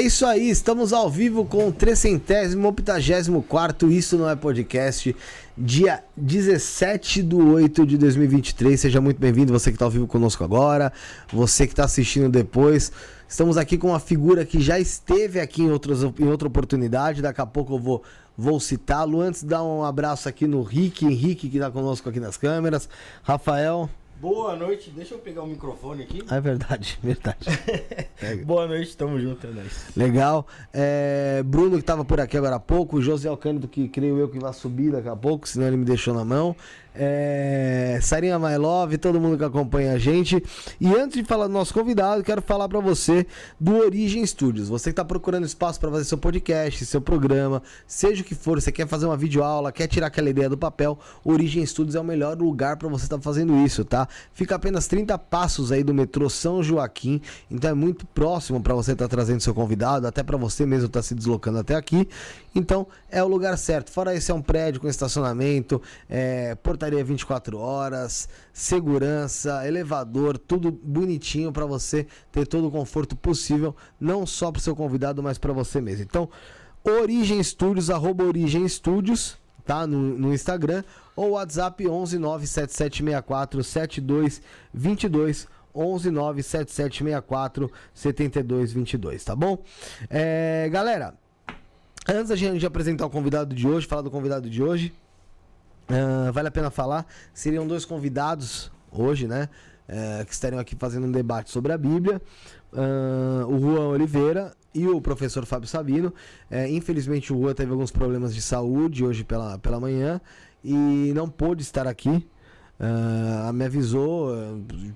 É isso aí, estamos ao vivo com o trecentésimo, octagésimo quarto Isso Não É Podcast, dia 17 de 8 de 2023. Seja muito bem-vindo, você que está ao vivo conosco agora, você que está assistindo depois. Estamos aqui com uma figura que já esteve aqui em, outras, em outra oportunidade, daqui a pouco eu vou, vou citá-lo. Antes, dar um abraço aqui no Rick, Henrique, que está conosco aqui nas câmeras, Rafael. Boa noite, deixa eu pegar o microfone aqui. Ah, é verdade, verdade. Boa noite, tamo junto, é nóis. Legal. É, Bruno que estava por aqui agora há pouco, José Alcântara que creio eu que vai subir daqui a pouco, senão ele me deixou na mão. É, Sarinha My Love, todo mundo que acompanha a gente. E antes de falar do nosso convidado, quero falar para você do Origem Studios. Você que está procurando espaço para fazer seu podcast, seu programa, seja o que for, você quer fazer uma videoaula, quer tirar aquela ideia do papel, Origem Studios é o melhor lugar para você estar tá fazendo isso, tá? Fica apenas 30 passos aí do metrô São Joaquim, então é muito próximo para você estar tá trazendo seu convidado, até para você mesmo estar tá se deslocando até aqui. Então é o lugar certo. Fora isso, é um prédio com estacionamento, é, portaria 24 horas, segurança, elevador, tudo bonitinho para você ter todo o conforto possível, não só para seu convidado, mas para você mesmo. Então, Origem Studios, arroba Origem Studios, tá? No, no Instagram, ou WhatsApp 11 97764 7222 11 97764 7222, tá bom? É, galera, Antes da gente apresentar o convidado de hoje, falar do convidado de hoje, uh, vale a pena falar. Seriam dois convidados hoje, né? Uh, que estariam aqui fazendo um debate sobre a Bíblia. Uh, o Juan Oliveira e o professor Fábio Sabino. infelizmente, o Juan teve alguns problemas de saúde hoje pela, pela manhã e não pôde estar aqui. Uh, me avisou,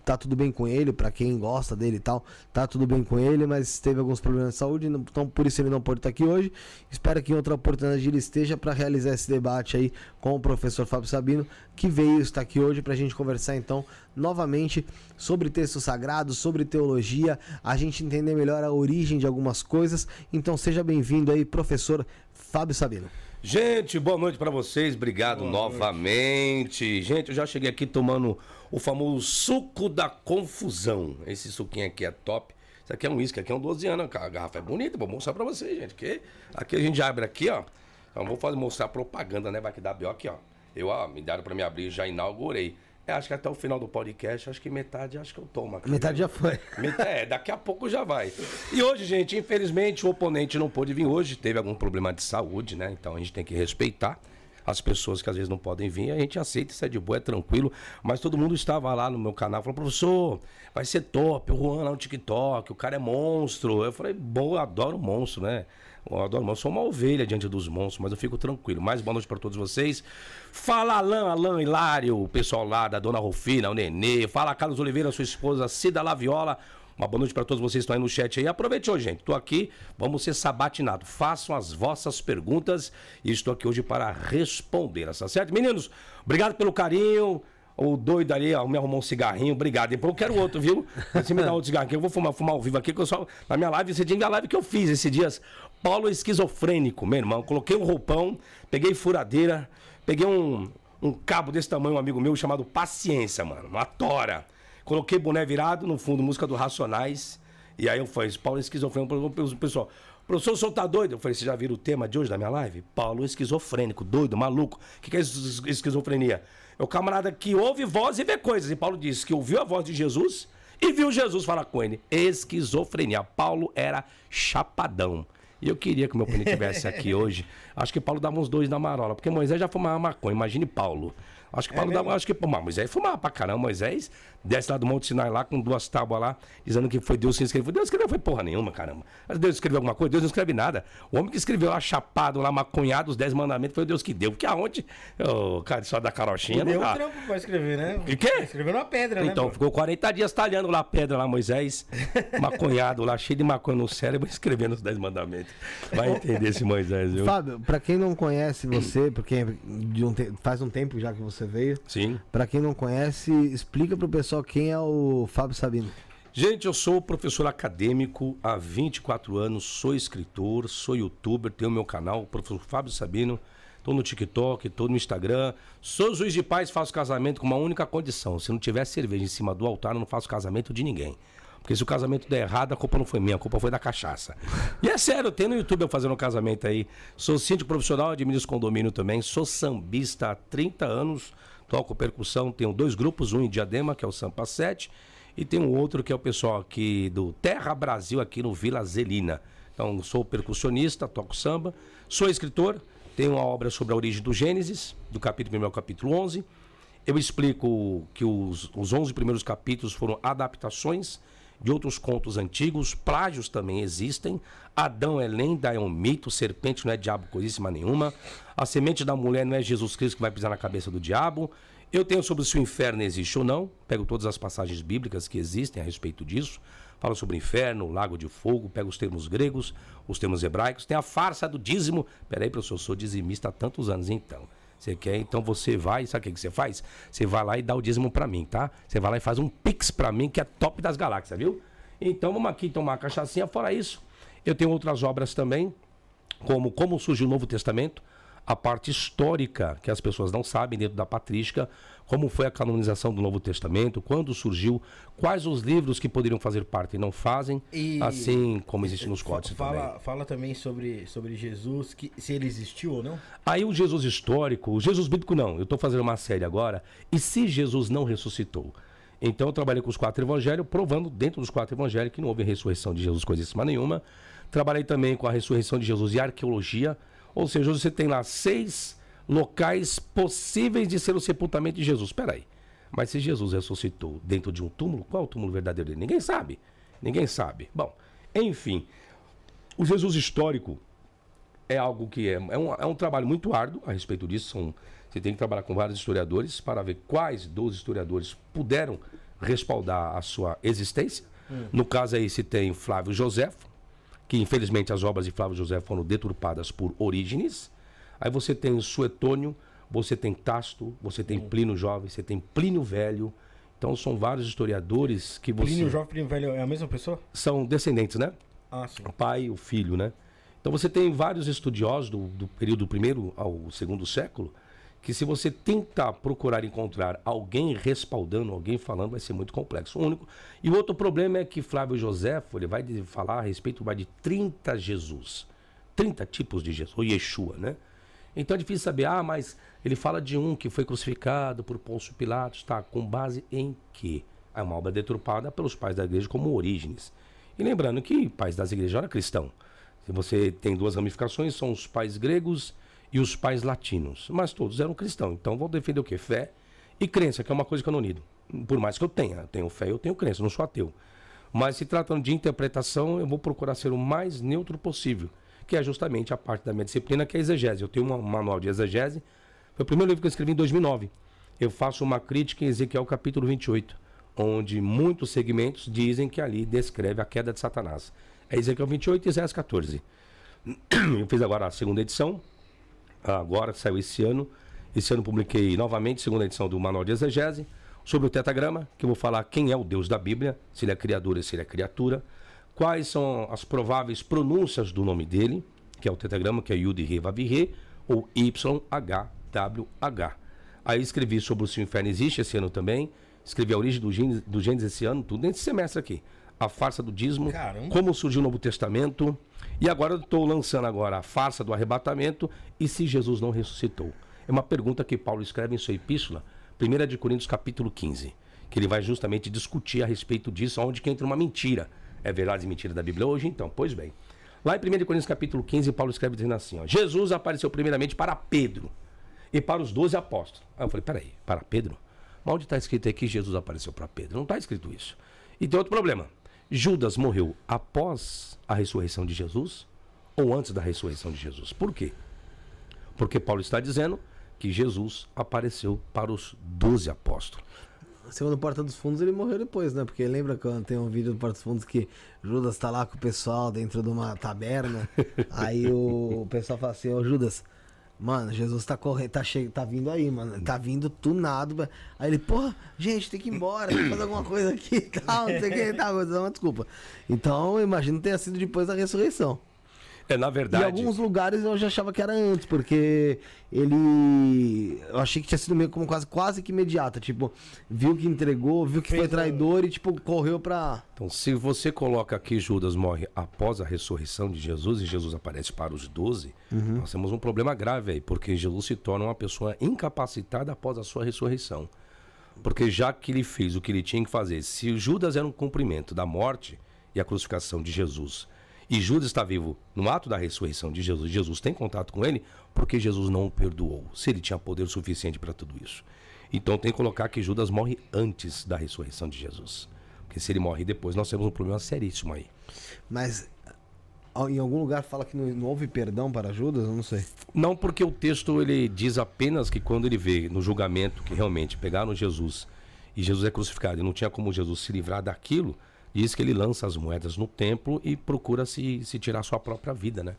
tá tudo bem com ele, para quem gosta dele e tal, tá tudo bem com ele, mas teve alguns problemas de saúde, então por isso ele não pode estar aqui hoje. Espero que em outra oportunidade ele esteja para realizar esse debate aí com o professor Fábio Sabino, que veio estar aqui hoje para a gente conversar então novamente sobre texto sagrado, sobre teologia, a gente entender melhor a origem de algumas coisas. Então seja bem-vindo aí, professor Fábio Sabino. Gente, boa noite para vocês. Obrigado boa novamente. Noite. Gente, eu já cheguei aqui tomando o famoso suco da confusão. Esse suquinho aqui é top. Isso aqui é um uísque, aqui é um 12 anos. A garrafa é bonita, vou mostrar para vocês, gente. Que aqui a gente abre aqui, ó. Então vou fazer, mostrar propaganda, né? Vai que dá B.O. aqui, ó. Eu, ó, me deram para me abrir, já inaugurei. É, acho que até o final do podcast, acho que metade acho que eu tomo aqui. Metade já foi. É, daqui a pouco já vai. E hoje, gente, infelizmente o oponente não pôde vir hoje, teve algum problema de saúde, né? Então a gente tem que respeitar as pessoas que às vezes não podem vir, a gente aceita, isso é de boa, é tranquilo. Mas todo mundo estava lá no meu canal, falou, professor, vai ser top, o Juan lá no TikTok, o cara é monstro. Eu falei, bom, eu adoro monstro, né? Eu adoro monstro, sou uma ovelha diante dos monstros, mas eu fico tranquilo. Mais boa noite para todos vocês. Fala Alain, Alain Hilário, o pessoal lá da Dona Rufina, o Nenê. Fala Carlos Oliveira, sua esposa Cida Laviola. Uma boa noite para todos vocês que estão aí no chat aí. Aproveite hoje, gente. Estou aqui, vamos ser sabatinados. Façam as vossas perguntas e estou aqui hoje para responder, tá certo? Meninos, obrigado pelo carinho. O doido ali, ó, me arrumou um cigarrinho, obrigado. Depois eu quero outro, viu? Você me dá outro cigarrinho, eu vou fumar, fumar ao vivo aqui, que eu só. Na minha live, você tinha a live que eu fiz esses dias. Paulo esquizofrênico, meu irmão. Coloquei um roupão, peguei furadeira, peguei um, um cabo desse tamanho, um amigo meu, chamado Paciência, mano. Uma tora. Coloquei boné virado, no fundo, música do Racionais. E aí eu falei, Paulo esquizofrênico, pessoal. Professor, o senhor tá doido? Eu falei, você já viram o tema de hoje da minha live? Paulo esquizofrênico, doido, maluco. O que, que é esquizofrenia? É o camarada que ouve voz e vê coisas. E Paulo disse que ouviu a voz de Jesus e viu Jesus falar com ele. Esquizofrenia. Paulo era chapadão. E eu queria que o meu pai estivesse aqui hoje. Acho que Paulo dava uns dois na marola, porque Moisés já fumava maconha. Imagine Paulo. Acho que Paulo é dava, acho que, pô, Moisés fumava pra caramba. Moisés desce lá do Monte Sinai lá com duas tábuas lá, dizendo que foi Deus que escreveu. Deus escreveu foi porra nenhuma, caramba. Mas Deus escreveu alguma coisa? Deus não escreve nada. O homem que escreveu lá chapado, lá maconhado, os dez mandamentos, foi o Deus que deu. Porque aonde? O cara só da carochinha. Deu um trampo pra escrever, né? E quê? Escreveu numa pedra, né? Então, ficou 40 dias talhando lá a pedra lá, Moisés, maconhado lá, cheio de maconha no cérebro, escrevendo os dez mandamentos. Vai entender esse Moisés, viu? Fábio, pra quem não conhece você, porque de um te... faz um tempo já que você veio. Sim. Pra quem não conhece, explica pro pessoal quem é o Fábio Sabino? Gente, eu sou professor acadêmico há 24 anos, sou escritor, sou youtuber, tenho meu canal, professor Fábio Sabino. Estou no TikTok, estou no Instagram. Sou juiz de paz, faço casamento com uma única condição. Se não tiver cerveja em cima do altar, eu não faço casamento de ninguém. Porque se o casamento der errado, a culpa não foi minha, a culpa foi da cachaça. E é sério, tem no YouTube eu fazendo um casamento aí. Sou síndico profissional, administro condomínio também, sou sambista há 30 anos, toco percussão, tenho dois grupos, um em Diadema, que é o Sampa 7, e tem um outro que é o pessoal aqui do Terra Brasil, aqui no Vila Zelina. Então, sou percussionista, toco samba, sou escritor, tenho uma obra sobre a origem do Gênesis, do capítulo 1 ao capítulo 11. Eu explico que os, os 11 primeiros capítulos foram adaptações de outros contos antigos, plágios também existem. Adão é lenda, é um mito, serpente não é diabo coisíssima nenhuma. A semente da mulher não é Jesus Cristo que vai pisar na cabeça do diabo. Eu tenho sobre se o inferno existe ou não, pego todas as passagens bíblicas que existem a respeito disso. Falo sobre o inferno, o lago de fogo, pego os termos gregos, os termos hebraicos. Tem a farsa do dízimo. Peraí, professor, eu sou dizimista há tantos anos então. Você quer? Então você vai, sabe o que, você faz? Você vai lá e dá o dízimo para mim, tá? Você vai lá e faz um pix para mim, que é top das galáxias, viu? Então vamos aqui tomar uma cachaçinha. Fora isso, eu tenho outras obras também, como Como Surgiu o Novo Testamento, a parte histórica que as pessoas não sabem dentro da patrística, como foi a canonização do Novo Testamento, quando surgiu, quais os livros que poderiam fazer parte e não fazem, E- assim como existe nos códices também. Fala, fala também sobre, sobre Jesus, que, se ele existiu ou não. Aí o Jesus histórico, o Jesus bíblico não, eu estou fazendo uma série agora, e se Jesus não ressuscitou? Então eu trabalhei com os quatro evangelhos, provando dentro dos quatro evangelhos que não houve ressurreição de Jesus coisíssima nenhuma. Trabalhei também com a ressurreição de Jesus e arqueologia, ou seja, você tem lá seis locais possíveis de ser o sepultamento de Jesus. Espera aí, mas se Jesus ressuscitou dentro de um túmulo, qual é o túmulo verdadeiro dele? Ninguém sabe, ninguém sabe. Bom, enfim, o Jesus histórico é algo que é, é, um, é um trabalho muito árduo a respeito disso. São, você tem que trabalhar com vários historiadores para ver quais dos historiadores puderam respaldar a sua existência. No caso aí se tem Flávio Joséfo, que infelizmente as obras de Flávio José foram deturpadas por Orígenes. Aí você tem Suetônio, você tem Tasto, você tem Plínio Jovem, você tem Plínio Velho. Então são vários historiadores que você Plínio Jovem e Plínio Velho é a mesma pessoa? são descendentes, né? Ah, sim. o pai e o filho, né? Então você tem vários estudiosos do, do período do primeiro ao segundo século que se você tentar procurar encontrar alguém respaldando, alguém falando, vai ser muito complexo. O único. E o outro problema é que Flávio Joséfo, ele vai falar a respeito vai de 30 Jesus. 30 tipos de Jesus, ou Yeshua, né? Então é difícil saber, ah, mas ele fala de um que foi crucificado por Pôncio Pilatos, tá? Com base em quê? É uma obra deturpada pelos pais da igreja como Orígenes. E lembrando que pais das igrejas eram cristão. Se você tem duas ramificações, são os pais gregos e os pais latinos. Mas todos eram cristãos. Então vão defender o quê? Fé e crença, que é uma coisa que eu não nido. Por mais que eu tenha, eu tenho fé, eu tenho crença, eu não sou ateu. Mas se tratando de interpretação, eu vou procurar ser o mais neutro possível, que é justamente a parte da minha disciplina, que é a exegese. Eu tenho um manual de exegese, foi o primeiro livro que eu escrevi em 2009. Eu faço uma crítica em Ezequiel capítulo 28, onde muitos segmentos dizem que ali descreve a queda de Satanás. É Ezequiel 28 e Isaías 14. Eu fiz agora a segunda edição, agora saiu esse ano. Esse ano publiquei novamente a segunda edição do Manual de Exegese, sobre o tetagrama, que eu vou falar quem é o Deus da Bíblia, se ele é criador e se ele é criatura, quais são as prováveis pronúncias do nome dele, que é o tetagrama, que é Yud Re Vav Re, ou YHWH. Aí escrevi sobre o Se o Inferno Existe esse ano também, escrevi a origem do Gênesis, do Gênesis esse ano, tudo nesse semestre aqui. A farsa do dízimo, Caramba. como surgiu o Novo Testamento, e agora eu estou lançando agora a farsa do arrebatamento e se Jesus não ressuscitou. É uma pergunta que Paulo escreve em sua epístola, 1 de Coríntios capítulo 15, que ele vai justamente discutir a respeito disso, onde que entra uma mentira. É verdade e mentira da Bíblia hoje? Então, pois bem. Lá em 1 de Coríntios capítulo 15, Paulo escreve dizendo assim, ó, Jesus apareceu primeiramente para Pedro e para os doze apóstolos. Aí eu falei, peraí, para Pedro? Mas onde está escrito aí que Jesus apareceu para Pedro? Não está escrito isso. E tem outro problema. Judas morreu após a ressurreição de Jesus ou antes da ressurreição de Jesus? Por quê? Porque Paulo está dizendo que Jesus apareceu para os doze apóstolos. Segundo Porta dos Fundos, ele morreu depois, né? Porque lembra quando tem um vídeo do Porta dos Fundos que Judas tá lá com o pessoal dentro de uma taberna. aí o pessoal fala assim, ô Judas, mano, Jesus tá correndo, tá, che... tá vindo aí, mano. Tá vindo tunado. Aí ele, porra, gente, tem que ir embora, tem que fazer alguma coisa aqui e tal, não sei o que, dar uma desculpa. Então, eu imagino que tenha sido depois da ressurreição. É, na Em verdade. alguns lugares eu já achava que era antes, porque ele. Eu achei que tinha sido meio como quase, quase que imediata. Tipo, viu que entregou, viu que Fez foi traidor e, tipo, correu pra. Então, se você coloca que Judas morre após a ressurreição de Jesus e Jesus aparece para os doze, nós temos um problema grave aí, porque Jesus se torna uma pessoa incapacitada após a sua ressurreição. Porque já que ele fez o que ele tinha que fazer, se Judas era um cumprimento da morte e a crucificação de Jesus, e Judas está vivo no ato da ressurreição de Jesus, Jesus tem contato com ele, porque Jesus não o perdoou, se ele tinha poder suficiente para tudo isso. Então tem que colocar que Judas morre antes da ressurreição de Jesus. Porque se ele morre depois, nós temos um problema seríssimo aí. Mas em algum lugar fala que não, não houve perdão para Judas? Eu não sei. Não porque o texto ele diz apenas que quando ele vê no julgamento que realmente pegaram Jesus e Jesus é crucificado e não tinha como Jesus se livrar daquilo, diz que ele lança as moedas no templo e procura se, se tirar sua própria vida, né?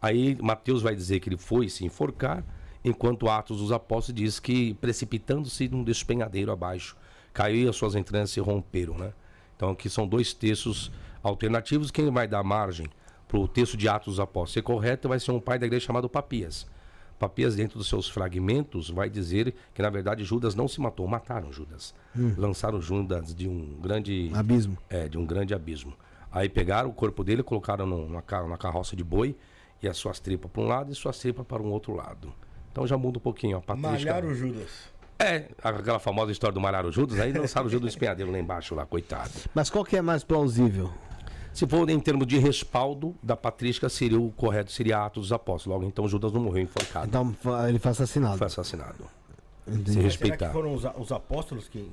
Aí Mateus vai dizer que ele foi se enforcar, enquanto Atos dos Apóstolos diz que precipitando-se num despenhadeiro abaixo, caiu e as suas entranhas se romperam, né? Então aqui são dois textos alternativos. Quem vai dar margem para o texto de Atos dos Apóstolos ser correto vai ser um pai da igreja chamado Papias. Papias, dentro dos seus fragmentos, vai dizer que na verdade Judas não se matou, mataram Judas. Lançaram Judas de um grande Abismo. é, de um grande abismo. Aí pegaram o corpo dele, colocaram numa, ca- numa carroça de boi e as suas tripas para um lado e suas tripas para um outro lado. Então já muda um pouquinho a patrística. Malhar o Judas. É, aquela famosa história do malhar o Judas, aí lançaram o Judas do espinhadeiro lá embaixo, lá, coitado. Mas qual que é mais plausível? Se for em termos de respaldo da patrística, seria o correto, seria Atos dos Apóstolos. Logo, então Judas não morreu enforcado, Então ele foi assassinado. foi assassinado. Entendi. Se Será que respeitar. foram os, os apóstolos que.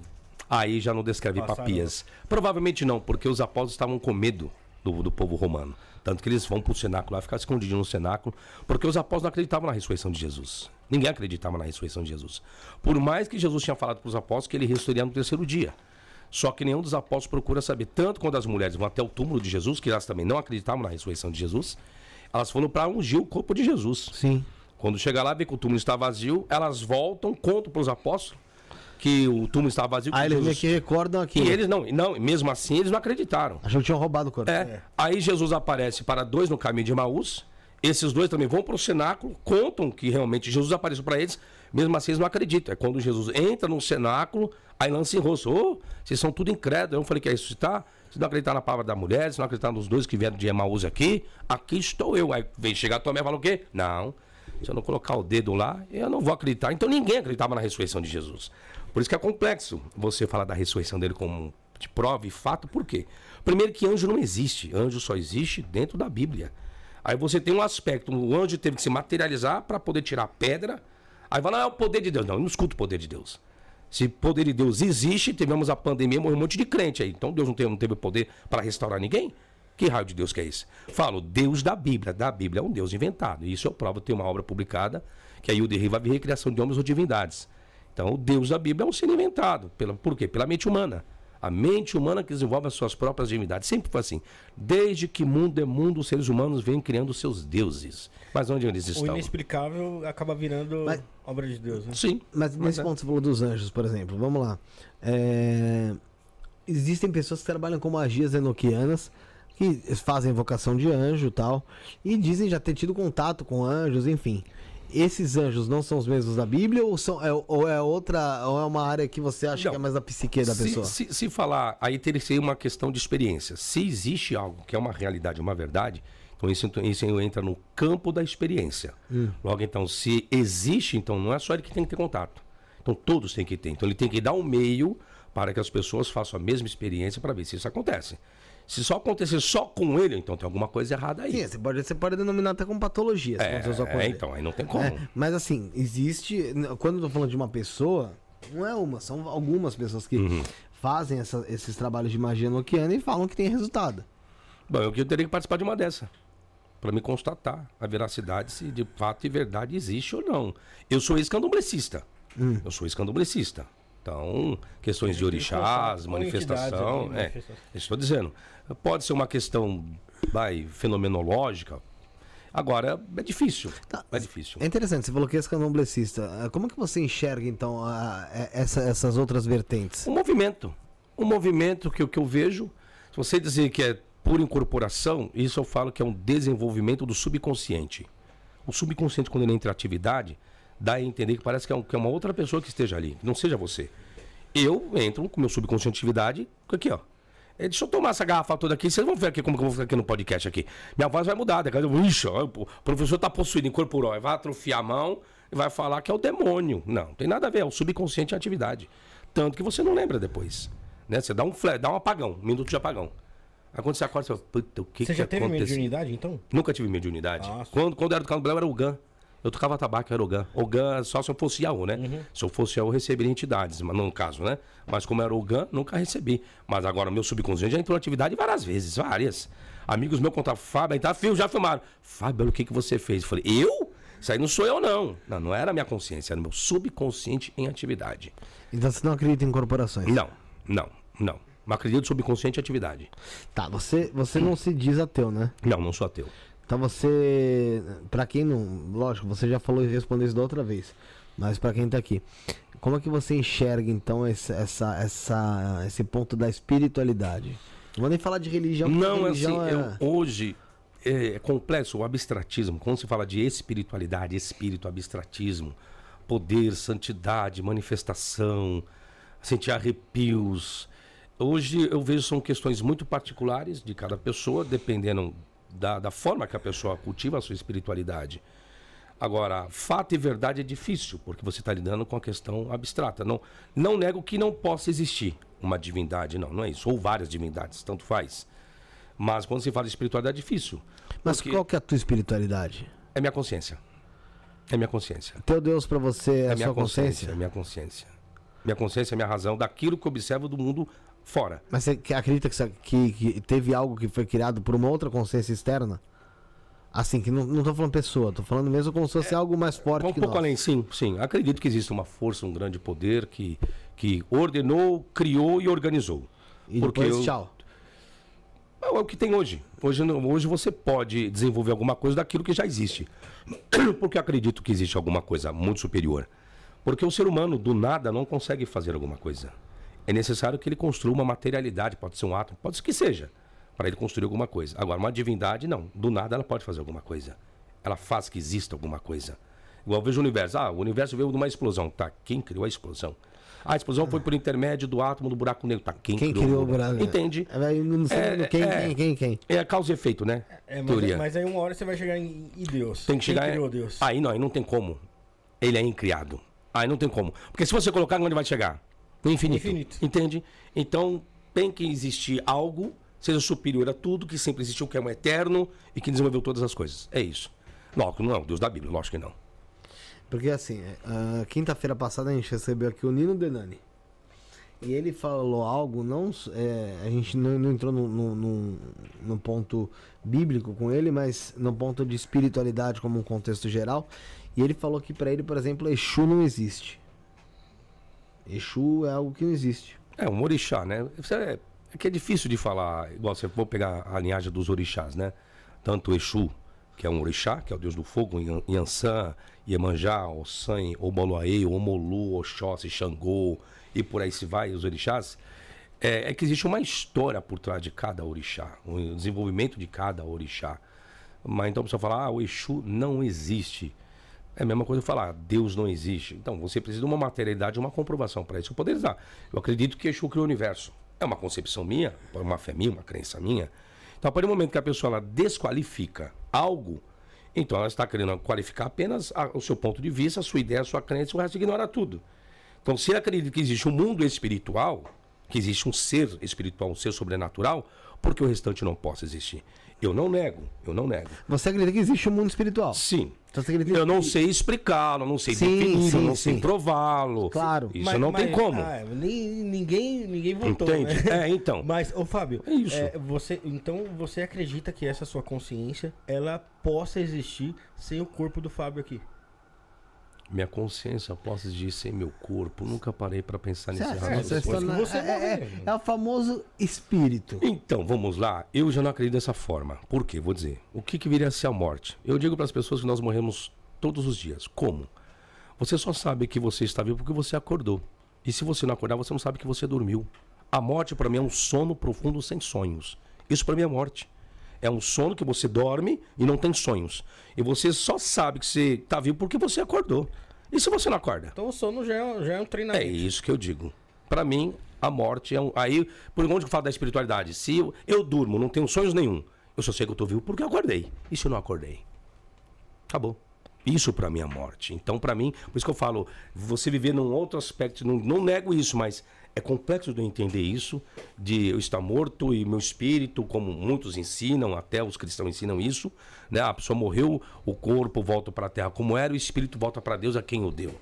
Aí já não descreve Passaram- papias. Provavelmente não, porque os apóstolos estavam com medo do, do povo romano. Tanto que eles vão pro cenáculo lá, ficar escondidos no cenáculo, porque os apóstolos não acreditavam na ressurreição de Jesus. Ninguém acreditava na ressurreição de Jesus. Por mais que Jesus tinha falado para os apóstolos que ele ressuscitaria no terceiro dia. Só que nenhum dos apóstolos procura saber. Tanto quando as mulheres vão até o túmulo de Jesus, que elas também não acreditavam na ressurreição de Jesus, elas foram para ungir o corpo de Jesus. Sim. Quando chega lá, vê que o túmulo está vazio, elas voltam, contam para os apóstolos que o túmulo está vazio. Aí eles meio Jesus- que recordam aqui. e eles não, não, mesmo assim eles não acreditaram. Achou que tinham roubado o corpo. É. Aí Jesus aparece para dois no caminho de Maús. Esses dois também vão para o cenáculo, contam que realmente Jesus apareceu para eles, mesmo assim eles não acreditam. É quando Jesus entra no cenáculo, aí rosto: Ô, vocês são tudo incrédulos. Eu falei que ia ressuscitar. Se não acreditar na palavra da mulher, se não acreditar nos dois que vieram de Emaús aqui, aqui estou eu. Aí vem chegar a tua mãe e fala o quê? Não. Se eu não colocar o dedo lá, eu não vou acreditar. Então ninguém acreditava na ressurreição de Jesus. Por isso que é complexo você falar da ressurreição dele como de prova e fato, por quê? Primeiro que anjo não existe. Anjo só existe dentro da Bíblia. Aí você tem um aspecto, o anjo teve que se materializar para poder tirar a pedra. Aí vai lá, é o poder de Deus. Não, eu não escuto o poder de Deus. Se o poder de Deus existe, tivemos a pandemia, morreu um monte de crente aí. Então Deus não teve, não teve poder para restaurar ninguém? Que raio de Deus que é esse? Falo, Deus da Bíblia. Da Bíblia é um Deus inventado. E isso eu provo, tem uma obra publicada, que é Yud vai vir Recriação de Homens ou Divindades. Então o Deus da Bíblia é um ser inventado. Pela, por quê? Pela mente humana. A mente humana que desenvolve as suas próprias divindades. Sempre foi assim. Desde que mundo é mundo, os seres humanos vêm criando seus deuses. Mas onde eles O estão? inexplicável acaba virando Mas- obra de Deus, né? Sim. Mas nesse é. ponto você falou dos anjos, por exemplo. Vamos lá. É, Existem pessoas que trabalham com magias enoquianas, que fazem invocação de anjo e tal, e dizem já ter tido contato com anjos, enfim. Esses anjos não são os mesmos da Bíblia ou, são, é, ou é outra, ou é uma área que você acha Não. que é mais da psique da se, pessoa? Se, se falar, aí teria que ser uma questão de experiência. Se existe algo que é uma realidade, uma verdade, então isso, isso entra no campo da experiência. Hum. Logo, então, se existe, então não é só ele que tem que ter contato. Então todos têm que ter. Então ele tem que dar um meio para que as pessoas façam a mesma experiência para ver se isso acontece. Se só acontecer só com ele, então tem alguma coisa errada aí. Sim, você pode, você pode denominar até como patologia. é, é, então, aí não tem como. É, mas assim, existe. Quando eu tô falando de uma pessoa, não é uma, são algumas pessoas que Uhum. fazem essa- esses trabalhos de magia noquiana e falam que tem resultado. Bom, eu teria que participar de uma dessa. Para me constatar a veracidade se de fato e verdade existe ou não. Eu sou ex-candomblecista. Hum. Eu sou ex-candomblecista. Então, questões de orixás, manifestação. É, estou dizendo. Pode ser uma questão vai, fenomenológica. Agora, é difícil. Tá. É difícil. É interessante, você falou que esse candomblessista. Como é que você enxerga, então, a- a- essa- essas outras vertentes? Um movimento. Um movimento que, o que eu vejo. Se você dizer que é Por incorporação, isso eu falo que é um desenvolvimento do subconsciente. O subconsciente, quando ele entra em atividade, dá a entender que parece que é, um- que é uma outra pessoa que esteja ali, que não seja você. Eu entro com meu subconsciente de atividade, aqui, ó. É, deixa eu tomar essa garrafa toda aqui, vocês vão ver aqui como que eu vou ficar aqui no podcast aqui. Minha voz vai mudar, daqui a pouco, ixi, ó, o professor tá possuído, incorporou, vai atrofiar a mão e vai falar que é o demônio. Não, não tem nada a ver, é o subconsciente atividade. Tanto que você não lembra depois. Né? Você dá um flash, dá um apagão, um minuto de apagão. Aí quando você acorda, você fala, puta, o que Você que já teve aconteceu? mediunidade, então? Nunca tive mediunidade. Nossa. Quando, quando eu era do candomblé, eu era o GAN. Eu tocava tabaco, era o GAN. O GAN só se eu fosse Yaú, né? Uhum. Se eu fosse Yaú, eu receberia entidades, mas no caso, né? Mas como era o GAN, nunca recebi. Mas agora, meu subconsciente já entrou em atividade várias vezes, várias. Amigos meus contavam, Fábio, tá fio, já filmaram. Fábio, olha o que, que você fez? Eu falei, eu? Isso aí não sou eu, não. Não, não era a minha consciência, era meu subconsciente em atividade. Então você não acredita em corporações? Não, não, não. Mas acredito subconsciente em atividade. Tá, você, você não se diz ateu, né? Não, não sou ateu. Então você, Pra quem não, lógico, você já falou e respondeu isso da outra vez, mas pra quem tá aqui, como é que você enxerga então esse, essa, essa, esse ponto da espiritualidade? Não vou nem falar de religião, porque Não, é assim, religião eu- hoje é, é complexo o abstratismo. Quando se fala de espiritualidade, espírito, abstratismo, poder, santidade, manifestação, sentir arrepios. Hoje eu vejo são questões muito particulares de cada pessoa, dependendo da, da forma que a pessoa cultiva a sua espiritualidade. Agora, fato e verdade é difícil, porque você está lidando com a questão abstrata. Não, não nego que não possa existir uma divindade, não, não é isso. Ou várias divindades, tanto faz. Mas quando se fala de espiritualidade é difícil. Mas qual que é a tua espiritualidade? É minha consciência. É minha consciência. Teu Deus pra você é, É a minha sua consciência? É minha consciência. Minha consciência é minha razão daquilo que observo do mundo fora. Mas você acredita que, que, que teve algo que foi criado por uma outra consciência externa? Assim, que não, não tô falando pessoa, tô falando mesmo como se fosse algo mais forte Um que pouco nós. além, sim, sim. Acredito que existe uma força, um grande poder que, que ordenou, criou e organizou. E Porque depois, eu- tchau. É o que tem hoje. Hoje, hoje você pode desenvolver alguma coisa daquilo que já existe. Porque acredito que existe alguma coisa muito superior. Porque o ser humano, do nada, não consegue fazer alguma coisa. É necessário que ele construa uma materialidade, pode ser um átomo, pode ser que seja, para ele construir alguma coisa. Agora, uma divindade, não. Do nada ela pode fazer alguma coisa. Ela faz que exista alguma coisa. Igual eu vejo o universo. Ah, o universo veio de uma explosão. Tá, quem criou a explosão? Ah, a explosão foi por intermédio do átomo do buraco negro. Tá, quem, Quem criou o buraco? Entende? É, não sei É, quem, é. quem, quem, quem. É causa e efeito, né? É, mas, Teoria. mas aí uma hora você vai chegar em, em Deus. Tem que chegar. Criou Deus? Aí não, aí não tem como. Ele é incriado. Aí não tem como. Porque se você colocar, onde vai chegar? No infinito. Infinito. Entende? Então tem que existir algo, seja superior a tudo, que sempre existiu, que é um eterno e que desenvolveu todas as coisas. É isso. Lógico, não é o Deus da Bíblia, lógico que não. Porque assim, é, ah, quinta-feira passada a gente recebeu aqui o Nino Denani. E ele falou algo, não. é, a gente não, não entrou no, no, no- no ponto bíblico com ele, mas no ponto de espiritualidade como um contexto geral. E ele falou que pra ele, por exemplo, Exu não existe. Exu é algo que não existe. É um orixá, né? É, é que é difícil de falar, igual você for pegar a linhagem dos orixás, né? Tanto Exu, que é um orixá, que é o deus do fogo, Yan- Yansan, Iemanjá, Ossan, Oboloaê, Omolu, Oxóssi, Xangô, e por aí se vai, os orixás. É, é que existe uma história por trás de cada orixá, o desenvolvimento de cada orixá. Mas então a pessoa fala, ah, o Exu não existe. É a mesma coisa falar, Deus não existe. Então, você precisa de uma materialidade, uma comprovação para isso eu poder dar. Eu acredito que Exu criou o universo. É uma concepção minha, uma fé minha, uma crença minha. Então, a partir do momento que a pessoa ela desqualifica algo, então ela está querendo qualificar apenas a- o seu ponto de vista, a sua ideia, a sua crença, o resto ignora tudo. Então, se ele acredita que existe um mundo espiritual, que existe um ser espiritual, um ser sobrenatural, por que o restante não possa existir? Eu não nego, eu não nego. Você acredita que existe um mundo espiritual? Sim. Então você acredita Eu não que- sei explicá-lo, não sei defini-lo, sim, não sei prová-lo. Claro. Isso Mas- não mas- tem como. ah, nem- ninguém, ninguém votou, Entende? né? É, então. Mas, ô Fábio, É isso. você, então você acredita que essa sua consciência, ela possa existir sem o corpo do Fábio aqui? Minha consciência posso dizer sem meu corpo. Nunca parei para pensar nesse Certo, raciocínio. você está que na- você é, é- é o famoso espírito. Então, vamos lá. Eu já não acredito dessa forma. Por quê? Vou dizer. O que, que viria a ser a morte? Eu digo para as pessoas que nós morremos todos os dias. Como? Você só sabe que você está vivo porque você acordou. E se você não acordar, você não sabe que você dormiu. A morte, para mim, é um sono profundo sem sonhos. Isso para mim é morte. É um sono que você dorme e não tem sonhos. E você só sabe que você está vivo porque você acordou. E se você não acorda? Então o sono já é, já é um treinamento. É isso que eu digo. Para mim, a morte é um. Aí, por onde eu falo da espiritualidade? Se eu, eu durmo, não tenho sonhos nenhum, eu só sei que eu tô vivo porque eu acordei. E se eu não acordei? Acabou. Isso para mim é morte. Então, para mim, por isso que eu falo, você viver num outro aspecto, não, não nego isso, mas é complexo de eu entender isso, de eu estar morto e meu espírito, como muitos ensinam, até os cristãos ensinam isso, né? A pessoa morreu, o corpo volta para a terra como era, o espírito volta para Deus a quem o deu,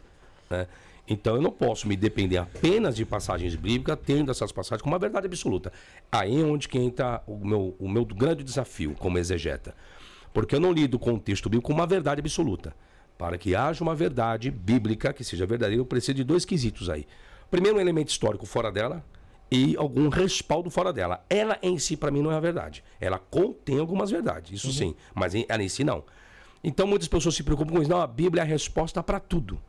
né? Então eu não posso me depender apenas de passagens bíblicas, tendo essas passagens como uma verdade absoluta. Aí é onde que entra o meu, o meu grande desafio como exegeta. Porque eu não lido com o texto bíblico como uma verdade absoluta. Para que haja uma verdade bíblica que seja verdadeira, eu preciso de dois quesitos aí. Primeiro, um elemento histórico fora dela e algum respaldo fora dela. Ela em si, para mim, não é a verdade. Ela contém algumas verdades, isso uhum. sim, mas ela em si não. Então muitas pessoas se preocupam com isso. Não, a Bíblia é a resposta para tudo.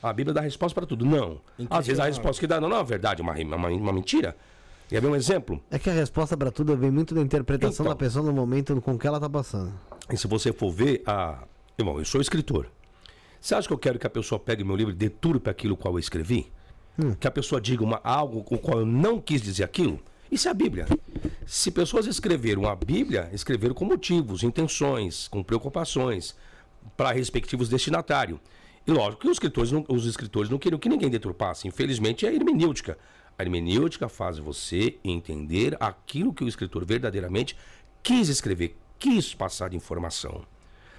A Bíblia dá resposta para tudo. Não. Às vezes a resposta que dá não, não é verdade, uma, uma, uma mentira. Quer ver um exemplo? É que a resposta para tudo vem muito da interpretação então, da pessoa no momento com que ela está passando. E se você for ver, a... irmão, eu sou escritor. Você acha que eu quero que a pessoa pegue meu livro e deturpe aquilo qual eu escrevi? Hum. Que a pessoa diga uma, algo com o qual eu não quis dizer aquilo? Isso é a Bíblia. Se pessoas escreveram a Bíblia, escreveram com motivos, intenções, com preocupações, para respectivos destinatários. E lógico que os escritores não, os escritores não queriam que ninguém deturpasse. Infelizmente, é a hermenêutica. A hermenêutica faz você entender aquilo que o escritor verdadeiramente quis escrever, quis passar de informação.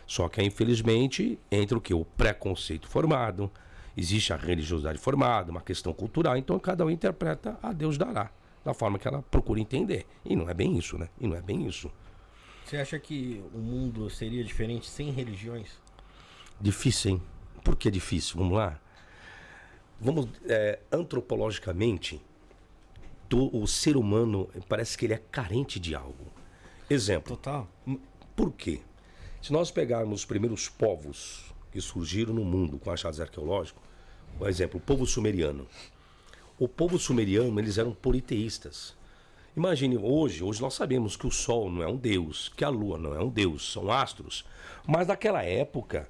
Só que, infelizmente, entra o que? O preconceito formado, existe a religiosidade formada, uma questão cultural, então cada um interpreta a Deus dará, da forma que ela procura entender. E não é bem isso, né? E não é bem isso. Você acha que o mundo seria diferente sem religiões? Difícil, hein? Por que difícil? Vamos lá. Vamos, é, antropologicamente, do, o ser humano parece que ele é carente de algo. Exemplo. Total. Por quê? Se nós pegarmos os primeiros povos que surgiram no mundo com achados arqueológicos, por exemplo, o povo sumeriano. O povo sumeriano, eles eram politeístas. Imagine, hoje, hoje nós sabemos que o Sol não é um deus, que a Lua não é um deus, são astros. Mas naquela época,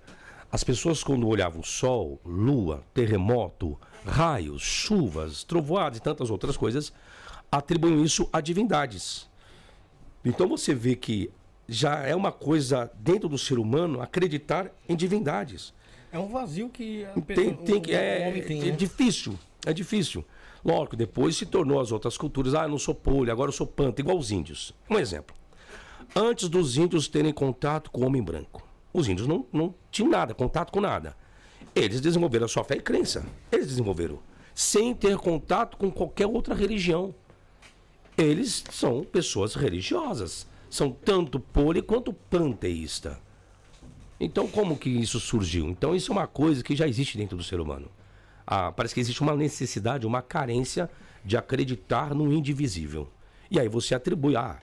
as pessoas, quando olhavam sol, lua, terremoto, raios, chuvas, trovoadas e tantas outras coisas, atribuem isso a divindades. Então você vê que já é uma coisa dentro do ser humano acreditar em divindades. É um vazio que tem, tem, o, é, o tem, é, né? é difícil, é difícil. Lógico, depois se tornou as outras culturas. Ah, eu não sou polho, agora eu sou panta, igual os índios. Um exemplo. Antes dos índios terem contato com o homem branco, os índios não, não tinham nada, contato com nada. Eles desenvolveram a sua fé e crença. Eles desenvolveram. Sem ter contato com qualquer outra religião. Eles são pessoas religiosas. São tanto poli quanto panteísta. Então, como que isso surgiu? Então, isso é uma coisa que já existe dentro do ser humano. Ah, parece que existe uma necessidade, uma carência de acreditar no indivisível. E aí você atribui, ah,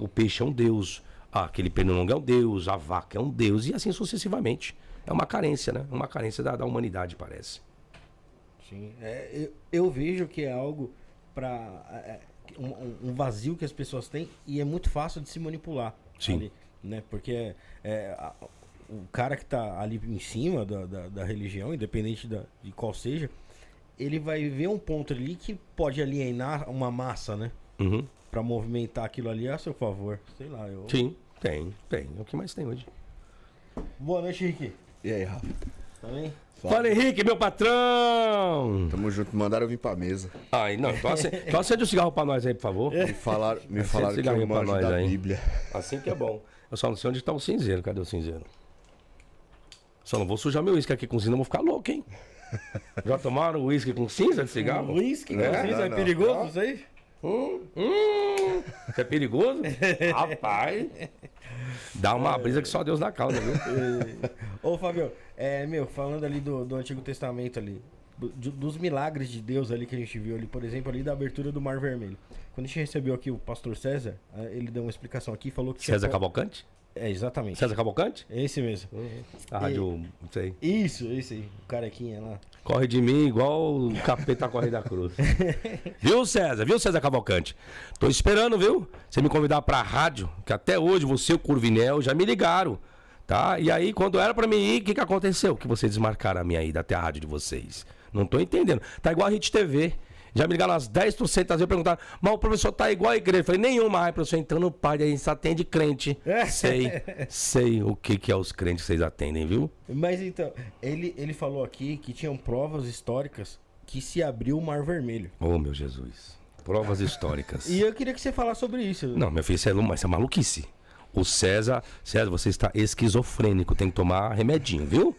o peixe é um deus, ah, aquele pernilongo é um deus, a vaca é um deus, e assim sucessivamente. É uma carência, né? Uma carência da, da humanidade, parece. Sim, é, eu, eu, vejo que é algo para é, um, um, vazio que as pessoas têm e é muito fácil de se manipular. Sim. Ali, né? Porque é, a, o cara que está ali em cima da, da, da religião, independente da, de qual seja, ele vai ver um ponto ali que pode alienar uma massa, né? Uhum. Para movimentar aquilo ali a seu favor. Sei lá, eu. Sim. Tem, tem. É o que mais tem hoje. Boa noite, Henrique. E aí, Rafa? Tá bem? Fala. Fala, Henrique, meu patrão! Tamo junto, mandaram vir pra mesa. Ai, não, então acende, então acende o cigarro pra nós aí, por favor. Me falaram, me falaram que eu manjo nós da aí. Bíblia. Assim que é bom. Eu só não sei onde tá o cinzeiro. Cadê o cinzeiro? Só não vou sujar meu uísque aqui com cinza, eu vou ficar louco, hein? Já tomaram uísque com cinza de cigarro? Uísque com é? cinza? é perigoso isso aí? Hum, hum, isso é perigoso? Rapaz. Dá uma brisa que só Deus dá causa, viu? Ô, Fabio, é, meu, falando ali do, do Antigo Testamento ali, do, dos milagres de Deus ali que a gente viu ali, por exemplo, ali da abertura do Mar Vermelho. Quando a gente recebeu aqui o pastor César, eh, ele deu uma explicação aqui, falou que... César Cavalcante? É, exatamente. César Cavalcante? É esse mesmo. A rádio, não sei. Isso, esse aí. O carequinha lá. Corre de mim igual o capeta corre da cruz. viu, César? Viu, César Cavalcante? Tô esperando, viu? Você me convidar pra rádio, que até hoje você e o Curvinel já me ligaram, tá? E aí, quando era pra mim ir, o que, que aconteceu? Que vocês desmarcaram a minha ida até a rádio de vocês. Não tô entendendo. Tá igual a Rede TV. Já me ligaram umas 10 trocentas vezes perguntaram, mas o professor tá igual a igreja. Eu falei, nenhuma. Ai, professor, entrando no pai, a gente só atende crente. sei, sei o que, que é os crentes que vocês atendem, viu? Mas então, ele, ele falou aqui que tinham provas históricas que se abriu o Mar Vermelho. Oh, meu Jesus. Provas históricas. E eu queria que você falasse sobre isso. Não, meu filho, isso é, isso é maluquice. O César, César, você está esquizofrênico, tem que tomar remedinho, viu?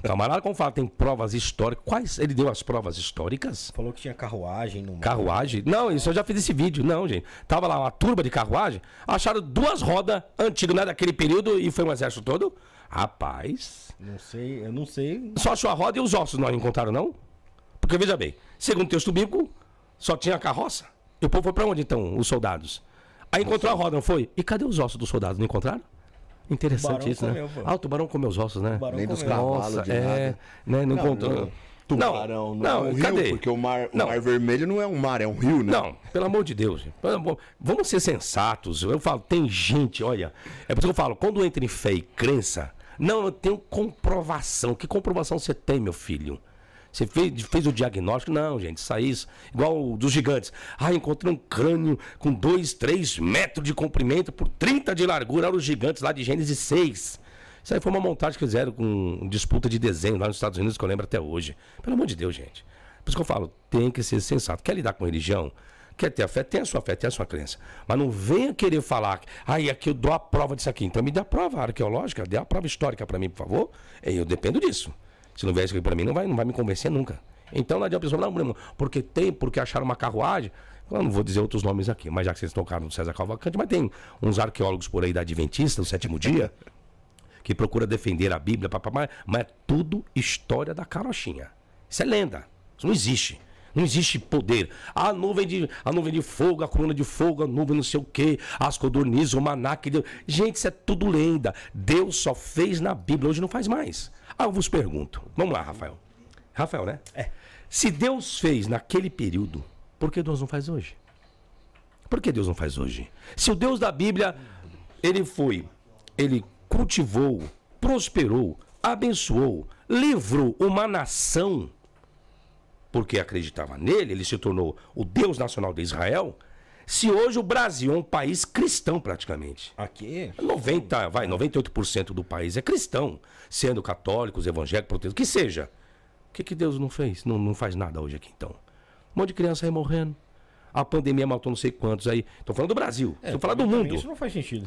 Camarada, como fala, tem provas históricas. Quais? Ele deu as provas históricas? Falou que tinha carruagem no. Carruagem? Não, isso eu já fiz esse vídeo. Não, gente. Tava lá uma turba de carruagem, acharam duas rodas antigas, né, daquele período, e foi um exército todo. Rapaz. Não sei, eu não sei. Só achou a roda e os ossos não encontraram, não? Porque veja bem, segundo o texto bíblico, só tinha a carroça. E o povo foi pra onde então, os soldados? Aí encontrou a roda, não foi? E cadê os ossos dos soldados? Não encontraram? Interessante isso, né? Comeu, ah, o tubarão comeu os ossos, né? Nem dos cavalos, Nossa, é, nada. né? Não, não encontrou. Não. Tubarão, não, não, é um cadê? rio, porque o mar, o mar vermelho não é um mar, é um rio, né? Não, pelo amor de Deus. Vamos ser sensatos. Eu falo, tem gente, olha. É por isso que eu falo, quando entra em fé e crença, não, eu tenho comprovação. Que comprovação você tem, meu filho? Você fez, fez o diagnóstico? Não, gente, isso aí, igual dos gigantes. Ah, encontrei um crânio com 2, 3 metros de comprimento por 30 de largura. Eram os gigantes lá de Gênesis 6. Isso aí foi uma montagem que fizeram com disputa de desenho lá nos Estados Unidos, que eu lembro até hoje. Pelo amor de Deus, gente. Por isso que eu falo, tem que ser sensato. Quer lidar com religião? Quer ter a fé? Tem a sua fé, tem a sua crença. Mas não venha querer falar, aí ah, aqui eu dou a prova disso aqui. Então me dê a prova arqueológica, dê a prova histórica para mim, por favor. Eu dependo disso. Se não vier isso aqui pra mim, não vai, não vai me convencer nunca. Então não adianta a pessoa, não, Bruno, porque tem, porque acharam uma carruagem. Eu não vou dizer outros nomes aqui, mas já que vocês tocaram no César Cavalcante, mas tem uns arqueólogos por aí da Adventista, do sétimo dia, que procura defender a Bíblia, mas é tudo história da carochinha. Isso é lenda. Isso não existe. Não existe poder. A nuvem de, a nuvem de fogo, a coluna de fogo, a nuvem não sei o quê, as codornizes, o maná que Deus... Gente, isso é tudo lenda. Deus só fez na Bíblia, hoje não faz mais. Ah, eu vos pergunto. Vamos lá, Rafael. Rafael, né? É. Se Deus fez naquele período, por que Deus não faz hoje? Por que Deus não faz hoje? Se o Deus da Bíblia, ele foi, ele cultivou, prosperou, abençoou, livrou uma nação, porque acreditava nele, ele se tornou o Deus nacional de Israel. Se hoje o Brasil é um país cristão praticamente. Aqui? 90, vai, 98% do país é cristão sendo católicos, evangélicos, protestantes, que seja. O que, que Deus não fez? Não, não faz nada hoje aqui, então. Um monte de criança aí morrendo. A pandemia matou não sei quantos aí. Estou falando do Brasil. Estou é, falando do mundo. Isso não faz sentido.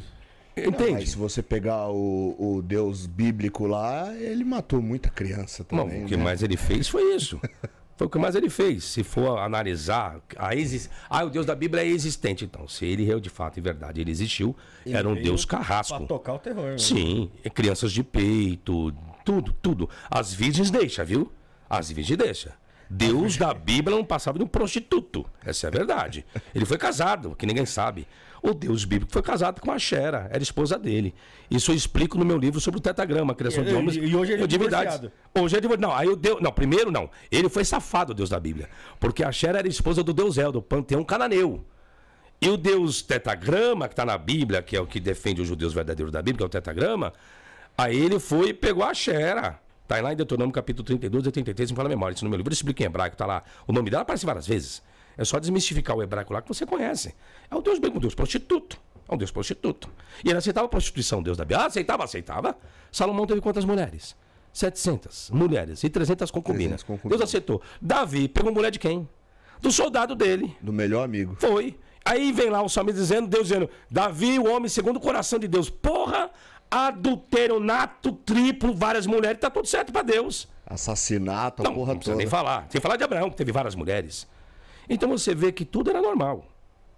Entende? Não, mas se você pegar o, o, Deus bíblico lá, ele matou muita criança também. Não, o que né? mais ele fez foi isso. Foi o que mais ele fez. Se for analisar, a exist... ah, o Deus da Bíblia é existente. Então, se ele de fato e verdade ele existiu, ele era um Deus carrasco. Pra tocar o terror. Né? Sim, crianças de peito, tudo, tudo. As virgens deixa, viu? As virgens deixa. Deus da Bíblia não passava de um prostituto. Essa é a verdade. Ele foi casado, que ninguém sabe. O Deus bíblico foi casado com a Xera, era esposa dele. Isso eu explico no meu livro sobre o tetagrama, a criação e, de homens e hoje ele é divindades. Hoje é divorciado. Não, aí o Deus, não, primeiro não. Ele foi safado, o Deus da Bíblia, porque a Xera era esposa do Deus El, do panteão cananeu. E o Deus tetagrama, que está na Bíblia, que é o que defende os judeus verdadeiros da Bíblia, que é o tetagrama, aí ele foi e pegou a Xera. Está lá em Deuteronômio capítulo 32 e 33, me fala a memória, isso no meu livro, eu explico em hebraico, está lá. O nome dela aparece várias vezes. É só desmistificar o hebraico lá que você conhece. É o Deus bem um Deus prostituto. É um Deus prostituto. E ele aceitava a prostituição, Deus da Bíblia. Ah, aceitava, aceitava. Salomão teve quantas mulheres? 700 mulheres e 300 concubinas. 300 concubinas. Deus aceitou. Davi pegou mulher de quem? Do soldado dele. Do melhor amigo. Foi. Aí vem lá o salmista dizendo, Deus dizendo, Davi, o homem segundo o coração de Deus. Porra, adultério nato, triplo, várias mulheres, tá tudo certo para Deus. Assassinato, a não, porra não precisa nem falar. Sem falar de Abraão, que teve várias mulheres. Então você vê que tudo era normal.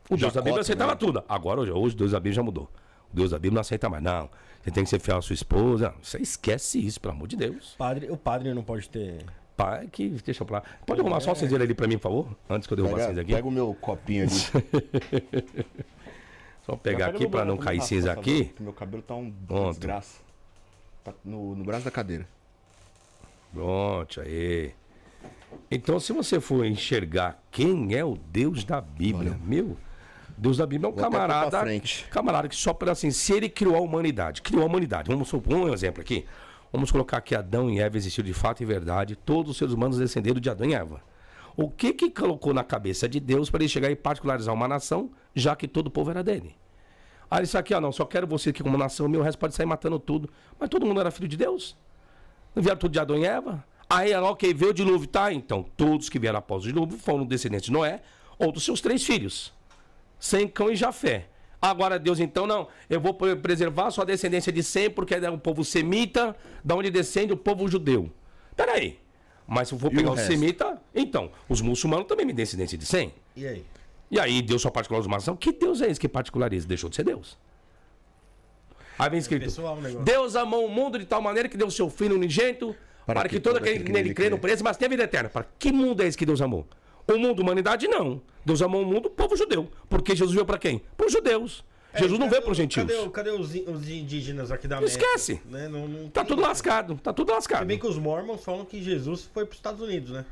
O Deus da Bíblia aceitava né? tudo. Agora, hoje, hoje, o Deus da Bíblia já mudou. O Deus da Bíblia não aceita mais, não. Você tem que ser fiel à sua esposa. Você esquece isso, pelo amor de Deus. Padre, o padre não pode ter. Pai, que deixa eu falar. Pode arrumar é. só o cinzeiro ali pra mim, por favor? Antes que eu derrubar vocês aqui. Pega o meu copinho ali. Só pegar aqui pra não cair Rafa, cinza por aqui. favor, que Meu cabelo tá um Pronto. desgraça. Tá no, no braço da cadeira. Pronto, aí. Então, se você for enxergar quem é o Deus da Bíblia, meu, Deus da Bíblia é um Vou camarada, camarada que só para assim, se ele criou a humanidade, criou a humanidade. Vamos supor um exemplo aqui. Vamos colocar que Adão e Eva existiram de fato e verdade, todos os seres humanos descenderam de Adão e Eva. O que que colocou na cabeça de Deus para ele chegar e particularizar uma nação, já que todo o povo era dele? Aí isso aqui, ó, não, só quero você aqui como nação, meu resto pode sair matando tudo. Mas todo mundo era filho de Deus. Não vieram tudo de Adão e Eva? Aí, ela, ok, veio o dilúvio, tá? Então, todos que vieram após o dilúvio foram descendentes de Noé ou dos seus três filhos. Sem cão e Jafé. Agora, Deus, então, não, eu vou pre- preservar sua descendência de Sem, porque é o povo semita, da onde descende o povo judeu. Peraí. Mas se eu for pegar o o, semita, então, os muçulmanos também me descendência de Sem. E aí? E aí, Deus só particulariza uma nação? Que Deus é esse que particulariza? Deixou de ser Deus. Aí vem escrito: pessoal o negócio. Deus amou o mundo de tal maneira que deu o seu filho unigênito para, que, todo aquele que nele crê não pereça, mas tenha vida eterna. Para que mundo é esse que Deus amou? O mundo, a humanidade, não. Deus amou o mundo, o povo judeu. Porque Jesus veio para quem? Para os judeus. Jesus não É, veio para os gentios. Cadê, cadê os, os indígenas aqui da América? Esquece. Né? Não, não Tá tudo lascado, tá tudo Se lascado. bem que os mormons falam que Jesus foi para os Estados Unidos, né?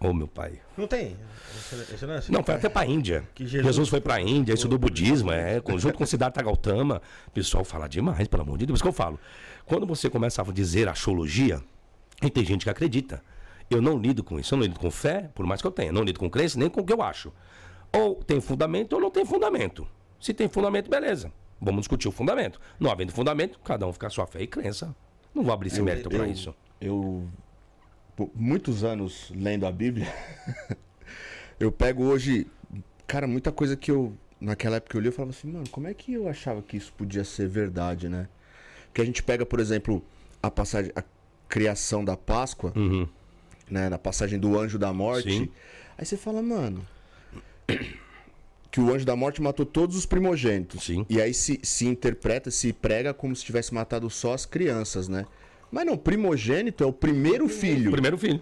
Ô, meu pai. Não tem. Esse, esse não é assim? Não, foi até pra Índia. Que Jesus... Jesus foi pra Índia, estudou budismo, é, com- junto com Siddhartha Gautama. O pessoal fala demais, pelo amor de Deus. Isso que eu falo. Quando você começa a dizer astrologia, e tem gente que acredita. Eu não lido com isso, eu não lido com fé, por mais que eu tenha. Não lido com crença, nem com o que eu acho. Ou tem fundamento ou não tem fundamento. Se tem fundamento, beleza. Vamos discutir o fundamento. Não havendo fundamento, cada um fica a sua fé e crença. Não vou abrir esse mérito pra eu- isso. Eu, por muitos anos lendo a Bíblia, eu pego hoje, cara, muita coisa que eu, naquela época eu li, eu falava assim, mano, como é que eu achava que isso podia ser verdade, né? Que a gente pega, por exemplo, a passagem, a criação da Páscoa, Uhum. né, na passagem do anjo da morte. Sim. Aí você fala, mano, que o anjo da morte matou todos os primogênitos. Sim. E aí se, se interpreta, se prega como se tivesse matado só as crianças, né? Mas não, primogênito é o primeiro filho. Primeiro filho.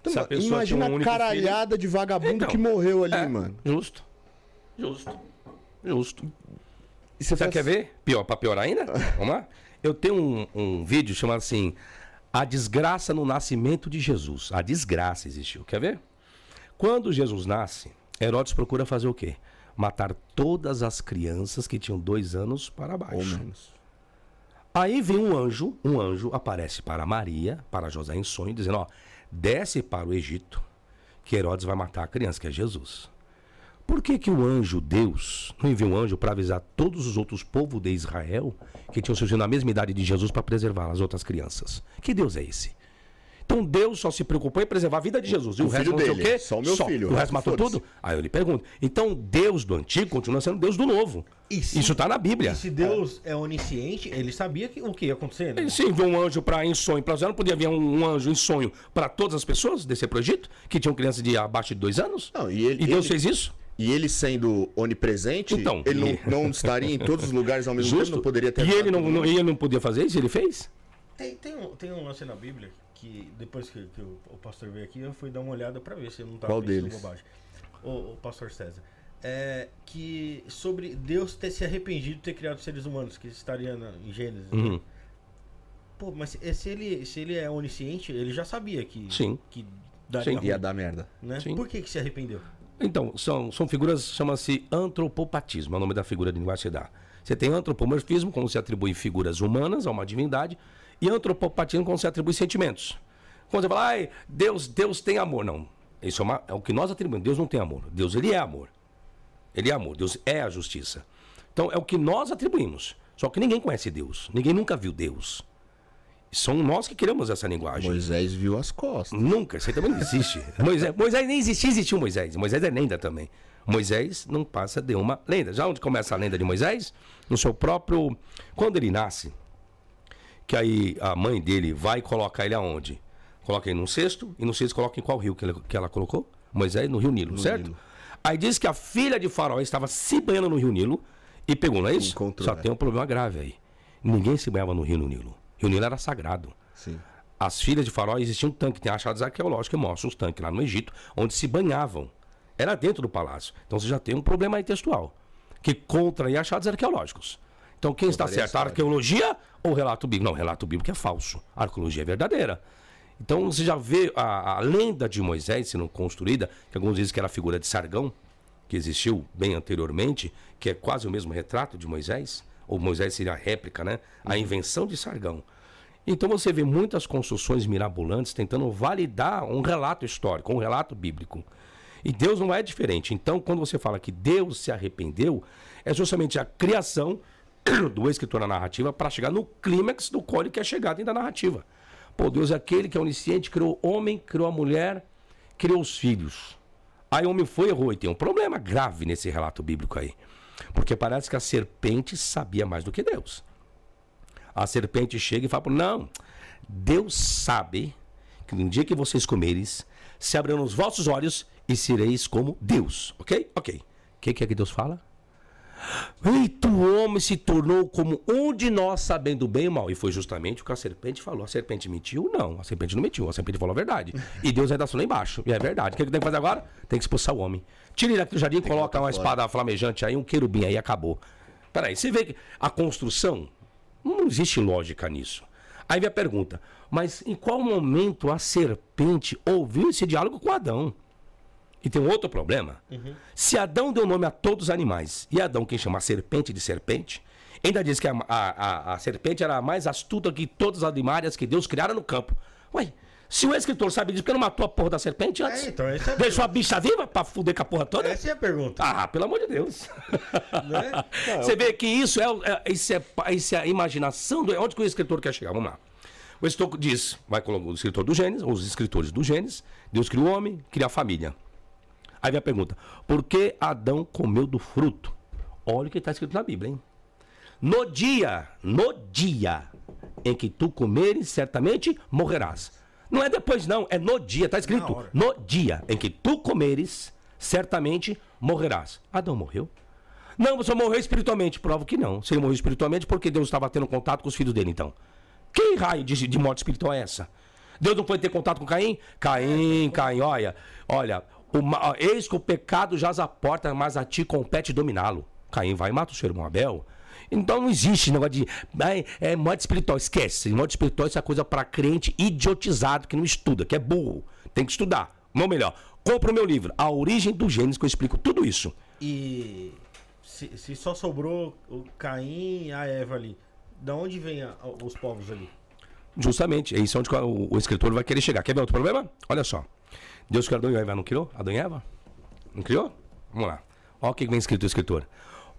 Então, Se a pessoa imagina um a caralhada de vagabundo Então, que morreu ali, É, mano. Justo. Justo. Justo. E Você fala quer assim, ver? Pior, pra piorar ainda? Vamos lá? Eu tenho um, um vídeo chamado assim: A Desgraça no Nascimento de Jesus. A desgraça existiu. Quer ver? Quando Jesus nasce, Herodes procura fazer o quê? Matar todas as crianças que tinham dois anos para baixo. Aí vem um anjo, um anjo aparece para Maria, para José em sonho, dizendo: Ó, desce para o Egito, que Herodes vai matar a criança, que é Jesus. Por que, que o anjo, Deus, não enviou um anjo para avisar todos os outros povos de Israel que tinham surgido na mesma idade de Jesus para preservar as outras crianças? Que Deus é esse? Então Deus só se preocupou em preservar a vida de Jesus. E o, O resto sei o dele, quê? só o meu filho, O o resto matou tudo? Aí eu lhe pergunto. Então Deus do antigo continua sendo Deus do novo. E se- Isso está na Bíblia. E se Deus é onisciente, ele sabia que, o que ia acontecer, né? Ele se enviou um anjo para em sonho para Não podia vir um, um anjo em sonho para todas as pessoas descer para o Egito, que tinham crianças de abaixo de dois anos? Não, e ele- e Deus ele- fez isso? E ele sendo onipresente, Então, ele e- não, não estaria em todos os lugares ao mesmo tempo, não poderia ter E ele não, não- ele não podia fazer isso? Ele fez? Tem, tem, um, tem um lance na Bíblia que depois que, que o, o pastor veio aqui, eu fui dar uma olhada pra ver se eu não tava Qual pensando deles? bobagem. O, o pastor César. É que sobre Deus ter se arrependido de ter criado seres humanos, que estaria na, em Gênesis. né? Uhum. Pô, mas se, ele, se ele é onisciente, ele já sabia que, Sim. que daria Sim. Ia dar merda. né? Sim. Por que, que se arrependeu? Então, são, são figuras, chama-se antropopatismo, é o nome da figura de linguagem que dá. Você tem antropomorfismo, como se atribui figuras humanas a uma divindade, e antropopatismo, como se atribui sentimentos. Quando você fala, ai, Deus, Deus tem amor. Não, isso é, uma- é o que nós atribuímos. Deus não tem amor. Deus, ele é amor. Ele é amor. Deus é a justiça. Então, é o que nós atribuímos. Só que ninguém conhece Deus. Ninguém nunca viu Deus. São nós que criamos essa linguagem. Moisés viu as costas. Nunca, isso aí também não existe. Moisés, Moisés nem existia, existiu Moisés. Moisés é lenda também. Moisés não passa de uma lenda. Já onde começa a lenda de Moisés? No seu próprio. Quando ele nasce, que aí a mãe dele vai colocar ele aonde? Coloca ele num cesto, e no cesto coloca em qual rio que, ele- que ela colocou? Moisés, no rio Nilo, certo? Nilo. Aí diz que a filha de Faraó estava se banhando no rio Nilo e pegou, não é isso? Encontrou, Só é. tem um problema grave aí. Ninguém se banhava no rio no Nilo. O rio Nilo era sagrado. Sim. As filhas de Faraó existia um tanque, tem achados arqueológicos que mostram os tanques lá no Egito, onde se banhavam. Era dentro do palácio. Então você já tem um problema aí textual. que contra e achados arqueológicos. Então quem está Contaria certo? A arqueologia ou o relato bíblico? Não, o relato bíblico é falso. A arqueologia é verdadeira. Então você já vê a, a lenda de Moisés sendo construída, que alguns dizem que era a figura de Sargão, que existiu bem anteriormente, que é quase o mesmo retrato de Moisés, ou Moisés seria a réplica, né? A invenção de Sargão. Então você vê muitas construções mirabolantes tentando validar um relato histórico, um relato bíblico. E Deus não é diferente. Então, quando você fala que Deus se arrependeu, é justamente a criação do escritor na narrativa para chegar no clímax do qual ele quer chegar dentro da narrativa. Pô, Deus é aquele que é onisciente, criou o homem, criou a mulher, criou os filhos. Aí o homem foi e errou. E tem um problema grave nesse relato bíblico aí. Porque parece que a serpente sabia mais do que Deus. A serpente chega e fala: Não, Deus sabe que no dia que vocês comeres, se abrirão os vossos olhos e sereis como Deus. Ok? Ok. O que, que é que Deus fala? Eita, o homem se tornou como um de nós, sabendo bem e mal. E foi justamente o que a serpente falou. A serpente mentiu? Não, a serpente não mentiu. A serpente falou a verdade. E Deus ainda assinou lá embaixo. E é verdade. O que, que tem que fazer agora? Tem que expulsar o homem. Tira ele aqui do jardim, coloca uma espada flamejante aí, um querubim aí, acabou. Peraí, você vê que a construção, não existe lógica nisso. Aí vem a pergunta, mas em qual momento a serpente ouviu esse diálogo com Adão? E tem um outro problema. Se Adão deu nome a todos os animais, e Adão, quem chama a serpente de serpente, ainda diz que a, a- a- a serpente era a mais astuta que todos os animais que Deus criara no campo. Ué, se o escritor sabe disso, por que não matou a porra da serpente antes? É, então, é Deixou a bicha viva pra fuder com a porra toda? Essa é a pergunta. Ah, pelo amor de Deus. Né? Você vê que isso é, é, isso é, isso é a imaginação do. Onde que o escritor quer chegar? Vamos lá. O escritor diz, vai colocar o escritor do Gênesis, ou os escritores do Gênesis, Deus criou o homem, cria a família. Aí vem a pergunta: por que Adão comeu do fruto? Olha o que está escrito na Bíblia, hein? No dia, no dia em que tu comeres, certamente morrerás. Não é depois, não, é no dia, está escrito. No dia em que tu comeres, certamente morrerás. Adão morreu? Não, você morreu espiritualmente. Prova que não. Se ele morreu espiritualmente, porque Deus estava tendo contato com os filhos dele, então. Que raio de, de morte espiritual é essa? Deus não pode ter contato com Caim? Caim, Caim, olha, olha, o, eis que o pecado jaz à porta, mas a ti compete dominá-lo. Caim vai e mata o seu irmão Abel. Então não existe negócio de. ai, É, morte espiritual, esquece. Morte espiritual isso é coisa para crente idiotizado que não estuda, que é burro. Tem que estudar. Ou melhor, compra o meu livro, A Origem do Gênesis, que eu explico tudo isso. E se, se só sobrou o Caim e a Eva ali, da onde vem a- os povos ali? Justamente, é isso onde o, o escritor vai querer chegar. Quer ver outro problema? Olha só. Deus criou Adão e Eva, não criou? Adão e Eva? Não criou? Vamos lá. Olha o que vem escrito o escritor.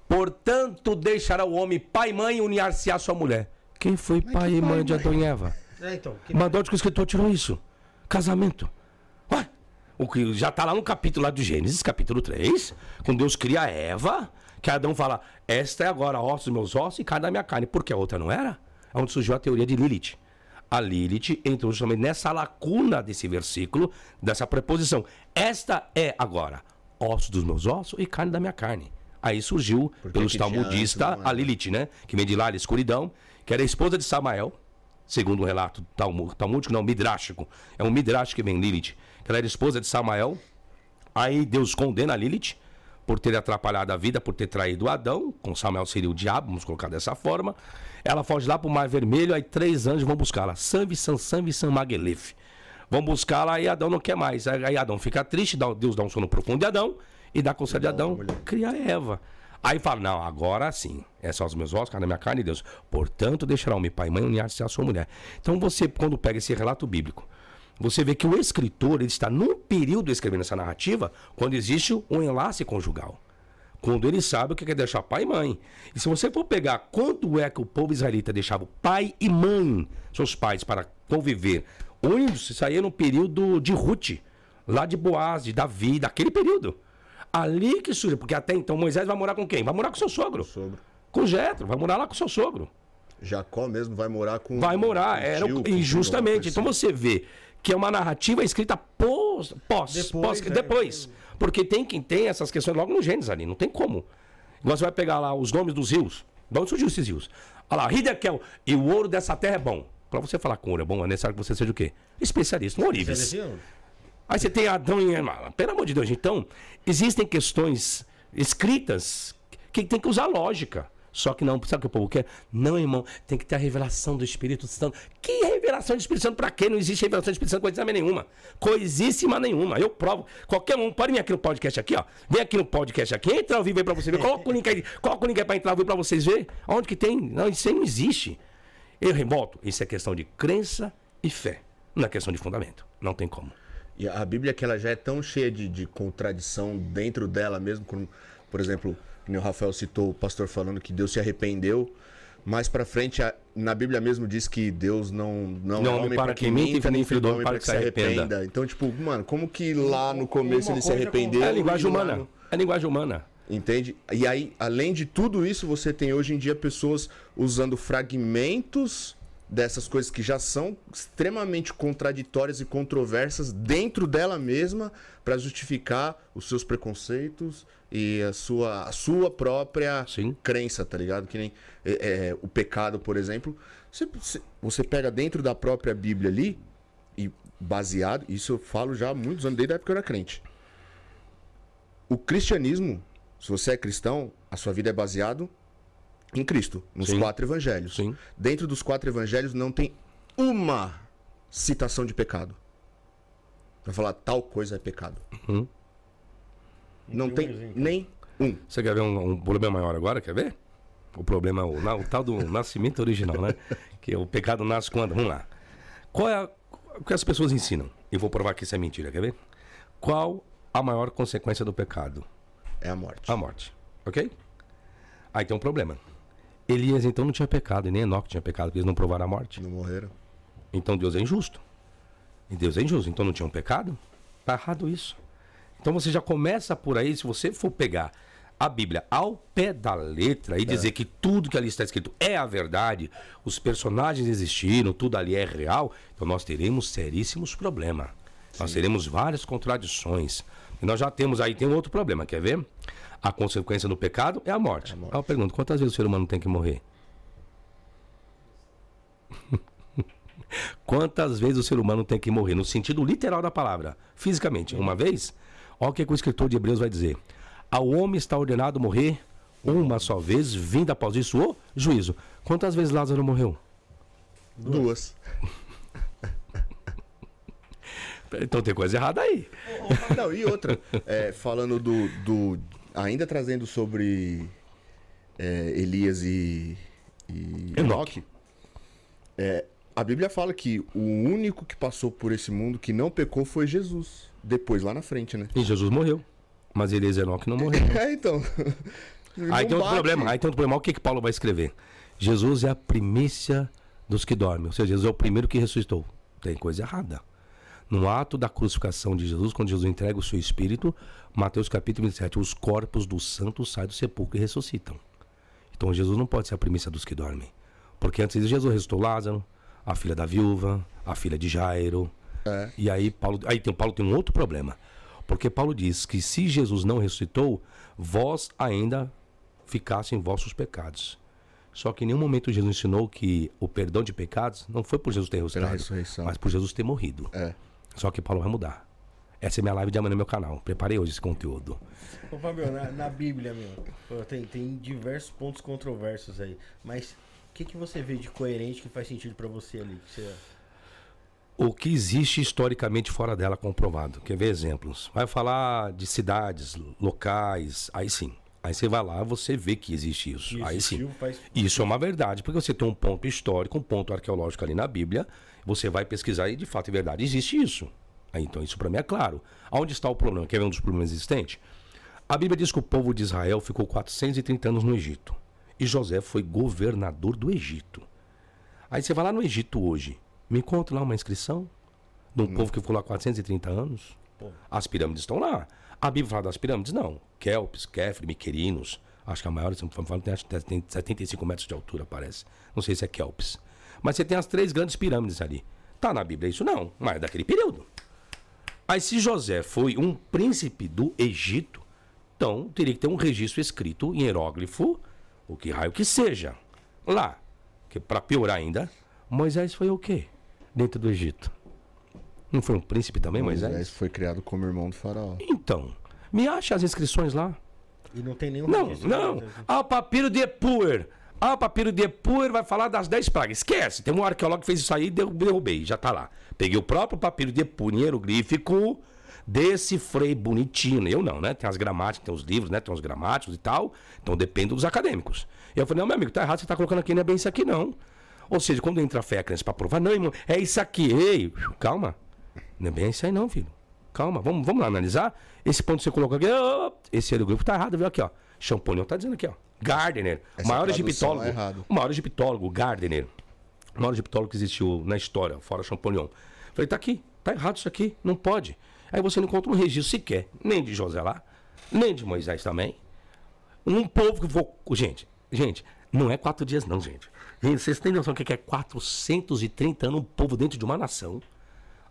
Portanto, deixará o homem pai e mãe unir-se à sua mulher. Quem foi pai e mãe de Adão e Eva? É, então, que- Mas de onde que o escritor tirou isso? Casamento. Ué, o que já está lá no capítulo lá de Gênesis, capítulo 3, quando Deus cria Eva, que Adão fala, esta é agora ossos dos meus ossos e carne da minha carne. Porque a outra não era? É onde surgiu a teoria de Lilith. A Lilith entrou justamente nessa lacuna desse versículo, dessa preposição. Esta é agora ossos dos meus ossos e carne da minha carne. Aí surgiu, pelos que tinha talmudistas, era? a Lilith, né? Que vem de lá, a escuridão, que era a esposa de Samael, segundo o relato talmu- talmúdico, não, midrástico. É um midrash que vem Lilith, que ela era esposa de Samael. Aí Deus condena a Lilith por ter atrapalhado a vida, por ter traído Adão. Com Samuel seria o diabo, vamos colocar dessa forma. Ela foge lá para o Mar Vermelho, aí três anjos vão buscá-la. Sanvi, Sansanvi e Sanmagelef. Vão buscá-la e Adão não quer mais. Aí aí Adão fica triste, Deus dá um sono profundo de Adão e dá conselho de Adão, cria Eva. Aí fala, não, agora sim. É só os meus ossos, carne da minha carne e Deus. Portanto, deixará o meu pai e mãe unir-se à sua mulher. Então você, quando pega esse relato bíblico, você vê que o escritor ele está num período escrevendo essa narrativa quando existe um enlace conjugal. Quando ele sabe o que é deixar pai e mãe. E se você for pegar quanto é que o povo israelita deixava pai e mãe, seus pais, para conviver, aí é no período de Ruth, lá de Boaz, de Davi, daquele período. Ali que surge, porque até então Moisés vai morar com quem? Vai morar com seu sogro. Sogro. Com Jetro, vai morar lá com seu sogro. Jacó mesmo vai morar com. Vai morar, era tio, o- com e filho, justamente. alguma Então coisa você vê que é uma narrativa escrita pós, pós, Depois, pós- né? depois. Porque tem quem tem essas questões logo no Gênesis ali, não tem como. Igual você vai pegar lá os nomes dos rios. De onde surgiu esses rios? Olha lá, Hidekel, e o ouro dessa terra é bom. Pra você falar com ouro é bom, é necessário que você seja o quê? Especialista, um decide? Aí você tem Adão e Eva. Pelo amor de Deus, então, existem questões escritas que tem que usar lógica. Só que não, sabe o que o povo quer? Não, irmão, tem que ter a revelação do Espírito Santo. Que revelação do Espírito Santo pra quê? Não existe revelação do Espírito Santo coisa nenhuma. Coisíssima nenhuma. Eu provo. Qualquer um, pode vir aqui no podcast aqui, ó. Vem aqui no podcast aqui, entra ao vivo aí pra você ver. Coloca o link aí, coloca o link aí pra entrar ao vivo pra vocês verem. Onde que tem? Não, isso aí não existe. Eu remoto. Isso é questão de crença e fé. Não é questão de fundamento. Não tem como. E a Bíblia que ela já é tão cheia de, de contradição dentro dela mesmo, por exemplo, que o Rafael citou o pastor falando que Deus se arrependeu. Mais pra frente, a- na Bíblia mesmo diz que Deus não não, Não é homem para para que minta, minta, nem filho do homem para que se arrependa. Então, tipo, mano, como que lá no começo Uma ele se arrependeu? É a linguagem humana. no- É a linguagem humana. Entende? E aí, além de tudo isso, você tem hoje em dia pessoas usando fragmentos dessas coisas que já são extremamente contraditórias e controversas dentro dela mesma para justificar os seus preconceitos e a sua, a sua própria Sim. crença, tá ligado? Que nem é, é, o pecado, por exemplo. Você, você- pega dentro da própria Bíblia ali e baseado, isso eu falo já há muitos anos, desde a época que eu era crente. O cristianismo, se você é cristão, a sua vida é baseado em Cristo, nos Sim. quatro evangelhos. Sim. Dentro dos quatro evangelhos não tem uma citação de pecado. Pra falar tal coisa é pecado. Uhum. Não tem tem exemplo. nem um. Você quer ver um, um problema maior agora? Quer ver? O problema é o, na- o tal do nascimento original, né? Que o pecado nasce quando? Vamos lá. Qual é a, o que as pessoas ensinam? E vou provar que isso é mentira, quer ver? Qual a maior consequência do pecado? É a morte. A morte. Ok? Aí tem um problema. Elias então não tinha pecado, e nem Enoque tinha pecado, porque eles não provaram a morte. Não morreram. Então Deus é injusto. E Deus é injusto. Então não tinha um pecado? Tá errado isso. Então você já começa por aí, se você for pegar a Bíblia ao pé da letra e dizer que tudo que ali está escrito é a verdade, os personagens existiram, tudo ali é real, então nós teremos seríssimos problemas. Nós teremos várias contradições. E nós já temos aí, tem um outro problema, quer ver? A consequência do pecado é a morte. Aí eu pergunto, quantas vezes o ser humano tem que morrer? Quantas vezes o ser humano tem que morrer? No sentido literal da palavra. Fisicamente. Uma vez? Olha o que, que o escritor de Hebreus vai dizer. Ao homem está ordenado morrer uma só vez, vindo após isso o juízo. Quantas vezes Lázaro morreu? Duas. Então tem coisa errada aí. Não, e outra, é, falando do, do- Ainda trazendo sobre é, Elias e, e Enoque. É, a Bíblia fala que o único que passou por esse mundo que não pecou foi Jesus. Depois, lá na frente, né? E Jesus morreu. Mas Elias e Enoque não morreram. É, então. Aí Não tem outro problema. Aí tem outro problema. O que, que Paulo vai escrever. Jesus é a primícia dos que dormem. Ou seja, Jesus é o primeiro que ressuscitou. Tem coisa errada. No ato da crucificação de Jesus, quando Jesus entrega o seu espírito, Mateus capítulo 27, os corpos dos santos saem do sepulcro e ressuscitam. Então Jesus não pode ser a primícia dos que dormem. Porque antes de Jesus ressuscitou Lázaro, a filha da viúva, a filha de Jairo. É. E aí Paulo, aí tem, Paulo tem um outro problema. Porque Paulo diz que se Jesus não ressuscitou, vós ainda ficassem em vossos pecados. Só que em nenhum momento Jesus ensinou que o perdão de pecados não foi por Jesus ter ressuscitado, mas por Jesus ter morrido. É. Só que Paulo vai mudar. Essa é minha live de amanhã no meu canal. Preparei hoje esse conteúdo. Ô, Fabio, na, na Bíblia, meu, tem, tem diversos pontos controversos aí. Mas o que, que você vê de coerente que faz sentido pra você ali? Que você- O que existe historicamente fora dela comprovado. Quer ver exemplos? Vai falar de cidades, locais, aí sim. Aí você vai lá, você vê que existe isso. aí sim. faz- Isso é uma verdade, porque você tem um ponto histórico, um ponto arqueológico ali na Bíblia, você vai pesquisar e de fato é verdade, existe isso. Aí, então isso para mim é claro. Aonde está o problema? Quer ver um dos problemas existentes? A Bíblia diz que o povo de Israel ficou 430 anos no Egito. E José foi governador do Egito. Aí você vai lá no Egito hoje, me conta lá uma inscrição de um povo que ficou lá 430 anos. Pô. As pirâmides estão lá. A Bíblia fala das pirâmides? Não. Kelps, Kefri, Miquerinos. Acho que a maior, se não me tem 75 metros de altura, parece. Não sei se é Kelps. Mas você tem as três grandes pirâmides ali. Tá na Bíblia isso? Não. Mas é daquele período. Aí se José foi um príncipe do Egito, então teria que ter um registro escrito em hieróglifo, o que raio que seja. Lá. Que para piorar ainda, Moisés foi o quê? Dentro do Egito. Não foi um príncipe também, Moisés? Moisés foi criado como irmão do faraó. Então, me acha as inscrições lá. E não tem nenhum Não, registro não. Ah, o papiro de Epuer. Ah, papiro de Epuer vai falar das 10 pragas. Esquece. Tem um arqueólogo que fez isso aí e derru- derrubei. Já tá lá. Peguei o próprio papiro de Epuer em hieroglífico, decifrei bonitinho. Eu não, né? Tem as gramáticas, tem os livros, né? Tem os gramáticos e tal. Então depende dos acadêmicos. E eu falei, não, meu amigo, tá errado. Você tá colocando aqui, não é bem isso aqui, não. Ou seja, quando entra a fé, a crença pra provar, não, irmão, é isso aqui. Ei, calma. Não é bem isso aí, não, filho. Calma, vamos, vamos lá analisar. Esse ponto que você colocou aqui, ó, esse hieroglifo tá errado, viu aqui, ó. Champollion tá dizendo aqui, ó. Gardner, o Essa maior egiptólogo. é o maior egiptólogo, Gardner. O maior egiptólogo que existiu na história, fora Champollion. Falei, tá aqui, tá errado isso aqui, não pode. Aí você não encontra um registro sequer, nem de José lá, nem de Moisés também. Um povo que for. Gente, gente, não é quatro dias, não, gente. Gente, vocês têm noção do que é 430 anos um povo dentro de uma nação?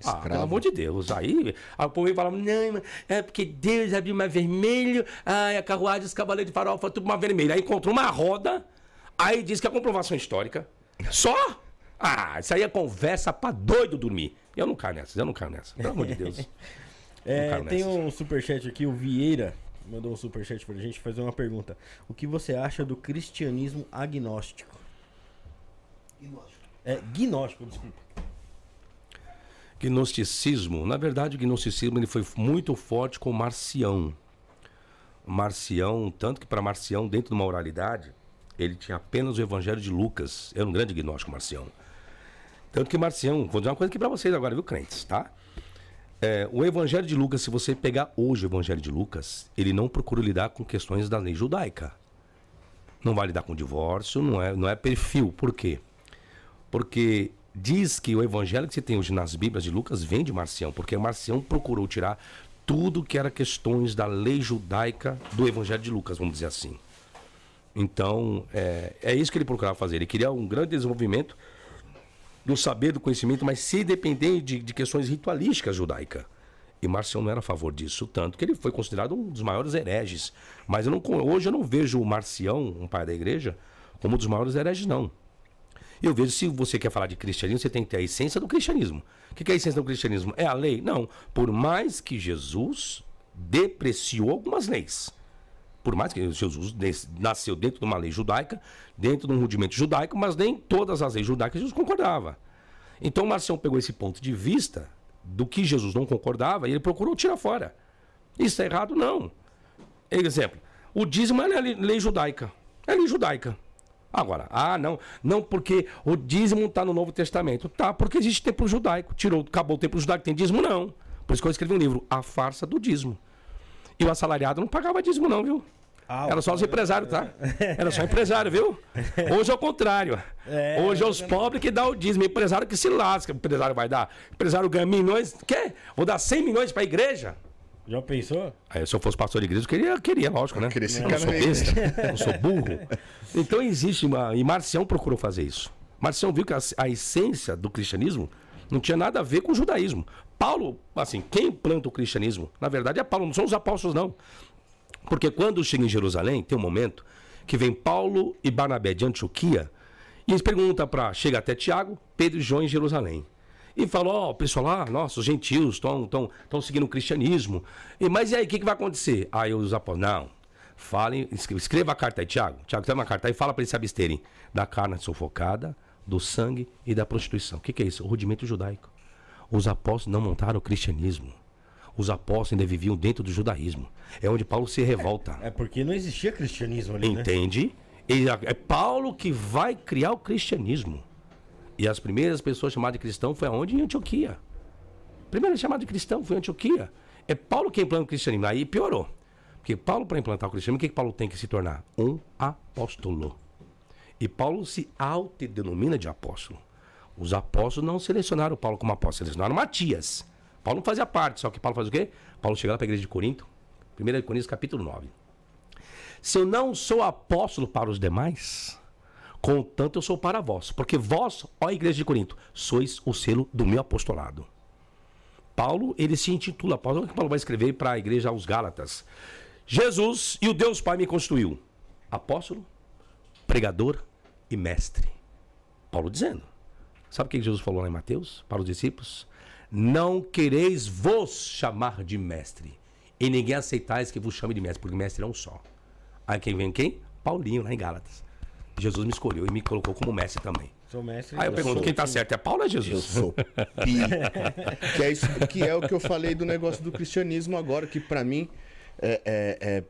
Ah, pelo amor de Deus. Aí, aí o povo vem falar, não, é porque Deus abriu uma vermelho, ai, a carruagem dos cavaleiros de farofa, tudo uma vermelha. Aí encontrou uma roda, aí diz que é comprovação histórica. Só? Ah, isso aí é conversa pra doido dormir. Eu não caio nessa, eu não caio nessa. Pelo amor de Deus. É, tem um superchat aqui, o Vieira mandou um superchat pra gente fazer uma pergunta. O que você acha do cristianismo agnóstico? É, gnóstico, desculpa. Gnosticismo, na verdade, o gnosticismo ele foi muito forte com Marcião. Marcião, tanto que para Marcião, dentro de uma oralidade, ele tinha apenas o evangelho de Lucas. Era um grande gnóstico, Marcião. Tanto que Marcião, vou dizer uma coisa aqui para vocês agora, viu, crentes, tá? É, o evangelho de Lucas, se você pegar hoje o evangelho de Lucas, ele não procura lidar com questões da lei judaica. Não vai lidar com divórcio, não é, não é perfil. Por quê? Porque diz que o evangelho que você tem hoje nas Bíblias de Lucas vem de Marcião, porque Marcião procurou tirar tudo que era questões da lei judaica do evangelho de Lucas, vamos dizer assim. Então, é, é isso que ele procurava fazer. Ele queria um grande desenvolvimento do saber, do conhecimento, mas sem depender de, de questões ritualísticas judaicas. E Marcião não era a favor disso, tanto que ele foi considerado um dos maiores hereges. Mas eu não, hoje eu não vejo o Marcião, um pai da igreja, como um dos maiores hereges, não. Eu vejo, se você quer falar de cristianismo, você tem que ter a essência do cristianismo. O que é a essência do cristianismo? É a lei? Não. Por mais que Jesus depreciou algumas leis. Por mais que Jesus nasceu dentro de uma lei judaica, dentro de um rudimento judaico, mas nem todas as leis judaicas Jesus concordava. Então Marcião pegou esse ponto de vista do que Jesus não concordava e ele procurou tirar fora. Isso é errado? Não. Exemplo, o dízimo é lei judaica. É lei judaica. Agora, ah, não, não porque o dízimo está no Novo Testamento. Tá, porque existe templo judaico. Tirou, acabou o templo judaico, tem dízimo? Não. Por isso que eu escrevi um livro, A Farsa do Dízimo. E o assalariado não pagava dízimo, não, viu? Ah, Era só os empresários, tá? Era só empresário, viu? Hoje é o contrário. É, Hoje é os pobres que dão o dízimo. Empresário que se lasca. O empresário vai dar. O empresário ganha milhões. Quer? Vou dar 100 milhões pra igreja? Já pensou? Aí, se eu fosse pastor de igreja, eu queria, queria lógico, né? Queria esse eu não sou besta, eu não sou burro. Então existe uma. E Marcião procurou fazer isso. Marcião viu que a, a essência do cristianismo não tinha nada a ver com o judaísmo. Paulo, assim, quem planta o cristianismo, na verdade é Paulo, não são os apóstolos, não. Porque quando chega em Jerusalém, tem um momento que vem Paulo e Barnabé de Antioquia, e eles perguntam para. Chega até Tiago, Pedro e João em Jerusalém. E falou, ó, o pessoal lá, nossa, os gentios estão tão, tão seguindo o cristianismo. E, mas e aí, o que, que vai acontecer? Aí os apóstolos, não, falem, escreva, escreva a carta aí, Tiago. Tiago, tem uma carta aí, fala para eles se absterem da carne sufocada, do sangue e da prostituição. O que, que é isso? O rudimento judaico. Os apóstolos não montaram o cristianismo. Os apóstolos ainda viviam dentro do judaísmo. É onde Paulo se revolta. É porque não existia cristianismo ali, né? Entende? E é Paulo que vai criar o cristianismo. E as primeiras pessoas chamadas de cristão foi aonde? Em Antioquia. A primeira chamada de cristão foi Antioquia. É Paulo quem implanta o cristianismo. Aí piorou. Porque Paulo, para implantar o cristianismo, o que, que Paulo tem que se tornar? Um apóstolo. E Paulo se autodenomina de apóstolo. Os apóstolos não selecionaram Paulo como apóstolo, selecionaram Matias. Paulo não fazia parte, só que Paulo faz o quê? Paulo chega lá para a igreja de Corinto, 1 Coríntios capítulo 9. Se eu não sou apóstolo para os demais, contanto eu sou para vós. Porque vós, ó igreja de Corinto, sois o selo do meu apostolado. Paulo, ele se intitula apóstolo. Olha o que Paulo vai escrever para a igreja aos Gálatas. Jesus e o Deus Pai me constituiu. Apóstolo, pregador e mestre. Paulo dizendo. Sabe o que Jesus falou lá em Mateus para os discípulos? Não quereis vos chamar de mestre, e ninguém aceitais que vos chame de mestre, porque mestre é um só. Aí quem vem quem? Paulinho, lá em Gálatas. Jesus me escolheu e me colocou como mestre também. Sou mestre. Aí eu pergunto, sou- quem tá certo? É Paulo ou é Jesus? Eu sou pi. que, é isso, que é o que eu falei do negócio do cristianismo agora, que pra mim é, é, é-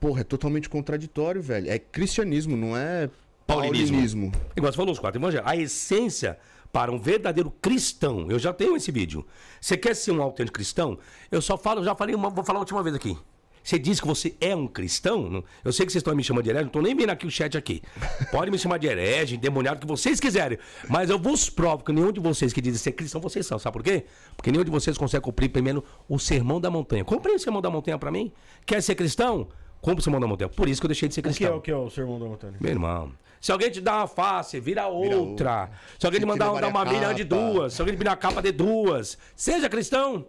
Porra, é totalmente contraditório, velho. É cristianismo, não é Paulinismo. paulinismo. Igual você falou, os quatro evangelhos. A essência para um verdadeiro cristão, eu já tenho esse vídeo. Você quer ser um autêntico cristão? Eu só falo, já falei, uma, vou falar a última vez aqui. Você diz que você é um cristão? não- Eu sei que vocês estão me chamando de herege, não estou nem vendo aqui o chat aqui. Pode me chamar de herege, endemoniado, o que vocês quiserem. Mas eu vos provo que nenhum de vocês que dizem ser cristão, vocês são. Sabe por quê? Porque nenhum de vocês consegue cumprir primeiro o sermão da montanha. Cumpre o sermão da montanha para mim. Quer ser cristão? Cumpre o sermão da montanha. Por isso que eu deixei de ser O que é cristão. o que é o sermão da montanha? Meu irmão. Se alguém te dá uma face, vira outra. outra. Se alguém te mandar dar uma levarem a milha de duas. Se alguém te virar a capa de duas. Seja cristão.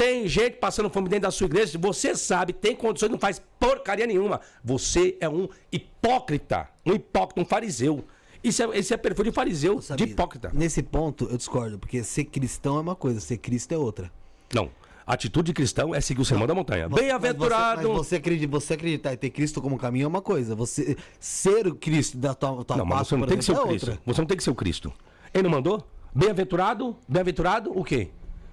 Tem gente passando fome dentro da sua igreja. Você sabe, tem condições, não faz porcaria nenhuma. Você é um hipócrita. Um hipócrita, um fariseu. Isso é, esse é perfil de fariseu, de Sabia? hipócrita. Nesse ponto, eu discordo, porque ser cristão é uma coisa, ser Cristo é outra. Não. A atitude de cristão é seguir o sermão da montanha. Bem-aventurado. Você, você, acredita, você acreditar e ter Cristo como caminho é uma coisa. Você ser o Cristo da tua, tua Não, mas você não tem que ser o é Cristo. outra. Você não tem que ser o Cristo. Ele não mandou? Bem-aventurado? Bem-aventurado o quê?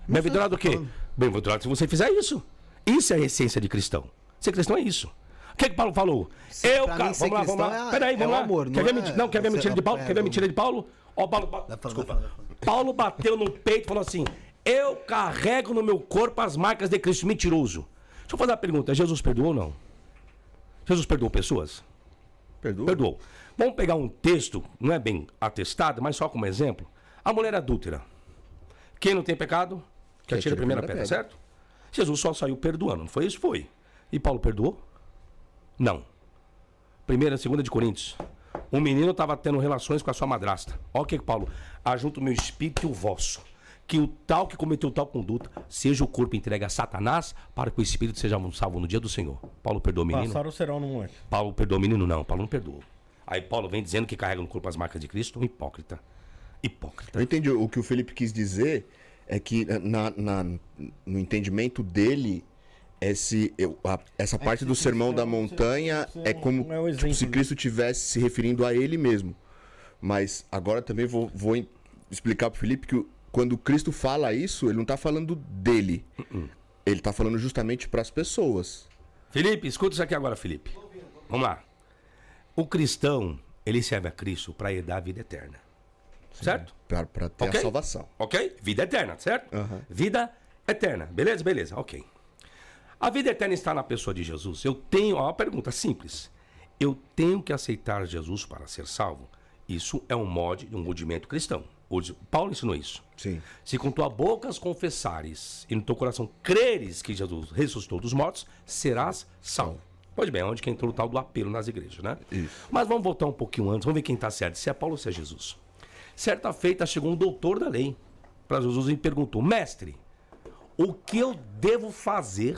Bem-aventurado o quê? Bem-aventurado se você fizer isso. Isso é a essência de cristão. Ser cristão é isso. O que, que Paulo falou? Eu, cara. Vamos lá, vamos lá. é- Peraí, é vamos o lá. amor, quer não ver, é- menti- não, quer ver você- mentira de Paulo? é, Quer ver vamos- mentira de Paulo? Ó, Paulo. Pa- Vai falar, Desculpa. Paulo bateu no peito e falou assim: Eu carrego no meu corpo as marcas de Cristo. Mentiroso. Deixa eu fazer uma pergunta: Jesus perdoou ou não? Jesus perdoou pessoas? Perdoa? Perdoou. Vamos pegar um texto, não é bem atestado, mas só como exemplo. A mulher adúltera. Quem não tem pecado, que atire a primeira pedra, certo? Jesus só saiu perdoando, não foi isso? Foi. E Paulo perdoou? Não. Primeira, segunda de Coríntios. Um menino estava tendo relações com a sua madrasta. Olha o que, que Paulo. Ajunta o meu espírito e o vosso. Que o tal que cometeu tal conduta seja o corpo entregue a Satanás para que o espírito seja salvo no dia do Senhor. Paulo perdoou o menino? Passaram o serão no moleque. Paulo perdoou o menino? Não, Paulo não perdoou. Aí Paulo vem dizendo que carrega no corpo as marcas de Cristo, um hipócrita. Hipócrita. Eu entendi. O que o Felipe quis dizer é que na, na- no entendimento dele, esse, eu- a- essa parte do sermão da montanha é como é o tipo, se exemplo, Cristo tivesse se referindo a ele mesmo. Mas agora também vou, vou explicar pro Felipe que o- quando Cristo fala isso, ele não tá falando dele. Ele tá falando justamente para as pessoas. Felipe, escuta isso aqui agora, Felipe. Vamos lá. O cristão, ele serve a Cristo para herdar a vida eterna. Certo? Para ter Ok? a salvação. Ok? Vida eterna, certo? Aham. Vida eterna. Beleza? Beleza, ok. A vida eterna está na pessoa de Jesus. Eu tenho, ó, uma pergunta simples. Eu tenho que aceitar Jesus para ser salvo? Isso é um mod, um rudimento cristão. Paulo ensinou isso. Sim. Se com tua boca confessares e no teu coração creres que Jesus ressuscitou dos mortos, serás salvo. Pois bem, onde que entrou o tal do apelo nas igrejas, né? Isso. Mas vamos voltar um pouquinho antes, vamos ver quem está certo, se é Paulo ou se é Jesus. Certa feita chegou um doutor da lei para Jesus e perguntou: Mestre, o que eu devo fazer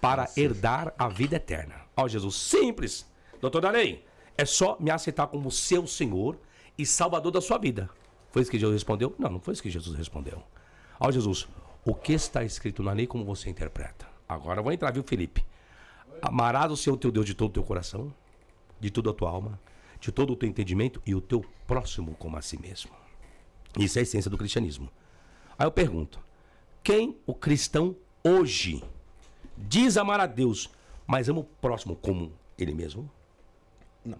para herdar a vida eterna? Ó, Jesus, simples, doutor da lei, é só me aceitar como seu Senhor e Salvador da sua vida. Foi isso que Jesus respondeu? Não, não foi isso que Jesus respondeu. Ó, Jesus, o que está escrito na lei, como você interpreta? Agora eu vou entrar, viu, Felipe? Amarás o Senhor teu Deus de todo o teu coração, de toda a tua alma, de todo o teu entendimento e o teu próximo como a si mesmo. Isso é a essência do cristianismo. Aí eu pergunto: quem o cristão hoje diz amar a Deus, mas ama o próximo como ele mesmo?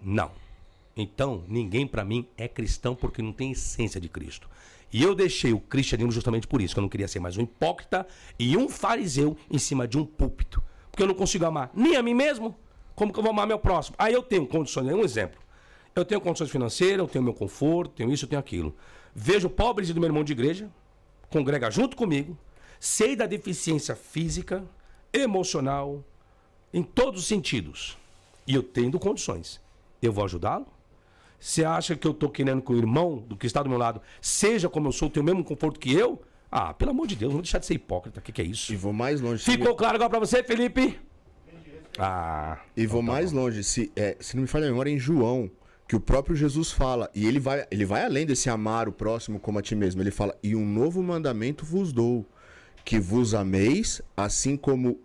Não. Então, ninguém para mim é cristão porque não tem essência de Cristo. E eu deixei o cristianismo justamente por isso, que eu não queria ser mais um hipócrita e um fariseu em cima de um púlpito. Porque eu não consigo amar nem a mim mesmo, como que eu vou amar meu próximo? Aí eu tenho condições, um exemplo. Eu tenho condições financeiras, eu tenho meu conforto, tenho isso, eu tenho aquilo. Vejo pobres do meu irmão de igreja, congrega junto comigo, sei da deficiência física, emocional, em todos os sentidos. E eu tenho condições. Eu vou ajudá-lo? Você acha que eu tô querendo que o irmão do que está do meu lado seja como eu sou, tenha o mesmo conforto que eu? Ah, pelo amor de Deus, não vou deixar de ser hipócrita. O que, que é isso? E vou mais longe. Ficou claro agora pra você, Felipe? Ah. E vou mais longe, se, é, se não me falha a memória, é em João, que o próprio Jesus fala, e ele vai, ele vai além desse amar o próximo como a ti mesmo. Ele fala: E um novo mandamento vos dou, que vos ameis, assim como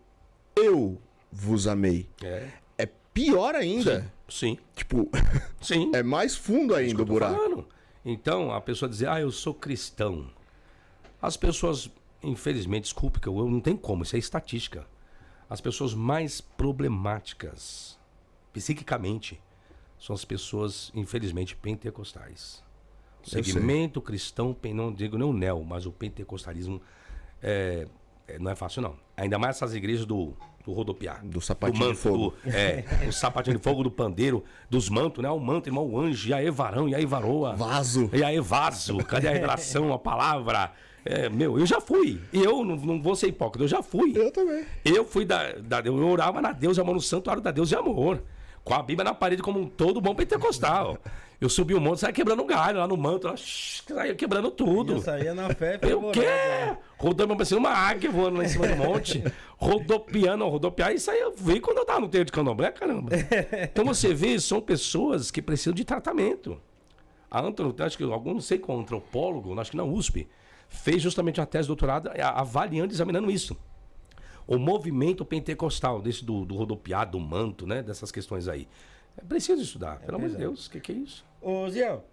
eu vos amei. É. É pior ainda. Sim, Tipo, sim. é mais fundo Isso ainda que o buraco. falando. Então, a pessoa dizer, ah, eu sou cristão. As pessoas, infelizmente, desculpe, que eu, eu não tenho como, isso é estatística. As pessoas mais problemáticas, psiquicamente, são as pessoas, infelizmente, pentecostais. O segmento cristão, não digo nem o neo, mas o pentecostalismo é, é, não é fácil, não. Ainda mais essas igrejas do, do rodopiar. Do sapatinho de fogo. do- é, o sapatinho de fogo do pandeiro, dos mantos, né? O manto, irmão, o anjo, e aí varão, e aí varoa. Vaso. E aí vaso, cadê a revelação, a palavra? É, meu, eu já fui. E eu não, não vou ser hipócrita, eu já fui. Eu também. Eu fui da, da. Eu orava na Deus de amor, no santuário da Deus de amor. Com a Bíblia na parede, como um todo bom pentecostal. Eu subi o monte, saia quebrando galho lá no manto, lá, saia quebrando tudo. Eu saía na fé Eu quê? Rodando parecendo uma águia voando lá em cima do monte. Rodopiando, rodopiar. Isso aí eu vi quando eu tava no terreiro de candomblé, caramba. Então você vê, são pessoas que precisam de tratamento. A Antônio, acho que algum, não sei qual antropólogo, acho que na USP, fez justamente uma tese de doutorado a- avaliando, examinando isso. O movimento pentecostal, desse do, do rodopiar, do manto, né? Dessas questões aí. É preciso estudar, pelo amor de. Deus. O que, que é isso? Ô, Ziel,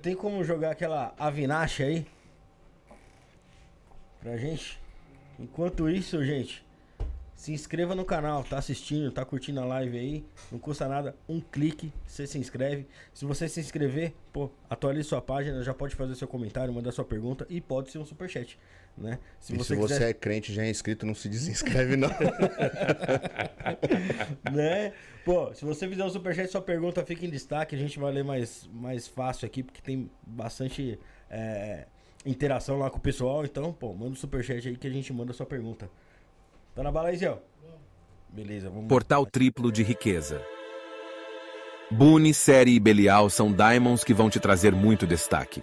tem como jogar aquela Avinache aí? Pra gente? Enquanto isso, gente, se inscreva no canal, tá assistindo, tá curtindo a live aí, não custa nada, um clique, você se inscreve. Se você se inscrever, pô, atualize sua página, já pode fazer seu comentário, mandar sua pergunta e pode ser um superchat, né? Se E você se você quiser, é crente já é inscrito, não se desinscreve, não. né? Pô, se você fizer um superchat, sua pergunta fica em destaque. A gente vai ler mais, mais fácil aqui, porque tem bastante é, interação lá com o pessoal. Então, pô, manda um superchat aí que a gente manda a sua pergunta. Tá na bala aí, Zé? Beleza, vamos Portal triplo de riqueza. Boone, Série e Belial são diamonds que vão te trazer muito destaque.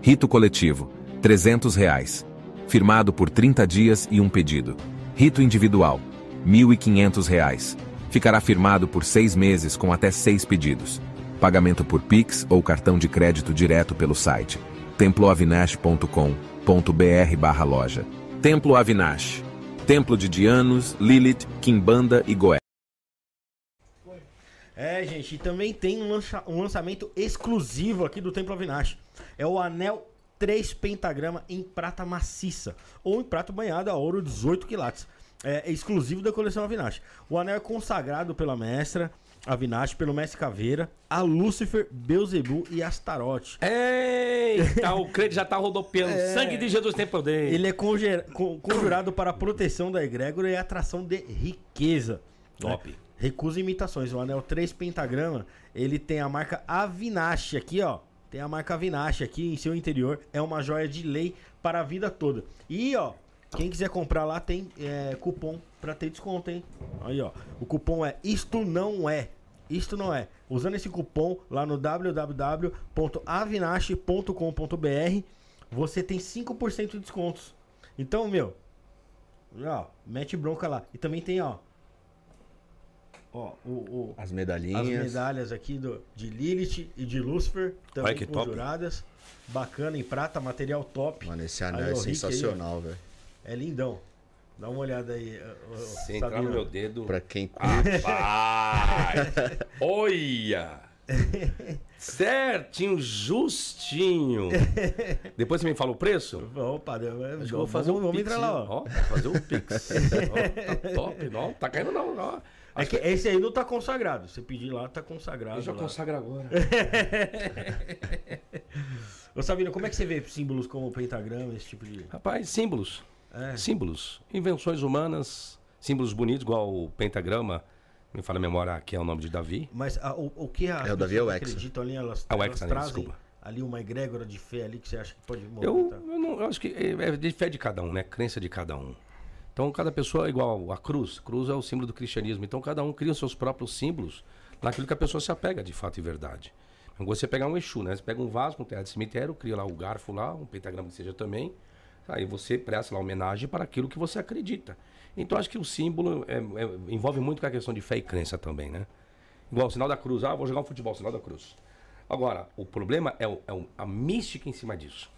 Rito coletivo, 300 reais. Firmado por 30 dias e um pedido. Rito individual, 1.500 reais. Ficará firmado por seis meses com até seis pedidos. Pagamento por Pix ou cartão de crédito direto pelo site temploavinash.com.br barra loja. Templo Avinash. Templo de Dianos, Lilith, Kimbanda e Goé. É, gente, e também tem um, lança- um lançamento exclusivo aqui do Templo Avinash. É o anel 3 pentagrama em prata maciça ou em prata banhada a ouro 18 quilates. É, é exclusivo da coleção Avinash. O anel é consagrado pela mestra Avinash, pelo mestre Caveira, a Lúcifer, Beuzebu e Astarote. Eita, o crente já tá rodopiando. Sangue de Jesus tem poder. Ele é conjurado para a proteção da egrégora e atração de riqueza. Top. né? Recusa imitações. O anel 3 pentagrama, ele tem a marca Avinash aqui, ó. Tem a marca Avinash aqui em seu interior. É uma joia de lei para a vida toda. E, ó, quem quiser comprar lá tem é, cupom para ter desconto, hein? Aí, ó. O cupom é Isto Não É. Isto não é. Usando esse cupom lá no www.avinash.com.br, você tem 5% de descontos. Então, meu, ó, mete bronca lá. E também tem, ó, ó, o, o- As as medalhinhas. medalhas aqui do, de Lilith e de Lucifer, também Olha que top. conjuradas. Bacana, em prata, material top. Mano, esse anel é aí, ó. sensacional, velho. É lindão. Dá uma olhada aí. Se entrar no meu dedo. Pra quem Rapaz! Olha! Certinho, justinho. Depois você me fala o preço? Opa, eu, que eu vou fazer vamos, um vamos pix. entrar lá, ó. Ó, vou fazer um pix. Ó, tá top, não. Tá caindo não. ó. É que esse aí não tá consagrado. Você pedir lá, tá consagrado. Eu já lá. consagro agora. Ô Sabino, como é que você vê símbolos como o pentagrama, esse tipo de. Rapaz, símbolos. É. Símbolos. Invenções humanas. Símbolos bonitos, igual o pentagrama. Me fala a memória que é o nome de Davi. Mas a- o, o que a É, o Davi é o Hexa. acreditam ali, elas, É o elas Hexa, né? trazem Desculpa. ali uma egrégora de fé ali que você acha que pode Eu, movimentar. eu, não, eu acho que é é de fé de cada um, né? Crença de cada um. Então cada pessoa é igual a cruz. Cruz é o símbolo do cristianismo. Então cada um cria os seus próprios símbolos naquilo que a pessoa se apega de fato e verdade. Então você pegar um Exu, né? Você pega um vaso com terra de cemitério, cria lá o garfo lá, um pentagrama que seja também. Aí você presta lá homenagem para aquilo que você acredita. Então acho que o símbolo é- é- envolve muito com a questão de fé e crença também, né? Igual o sinal da cruz. Ah, vou jogar um futebol, sinal da cruz. Agora, o problema é, o- é a mística em cima disso.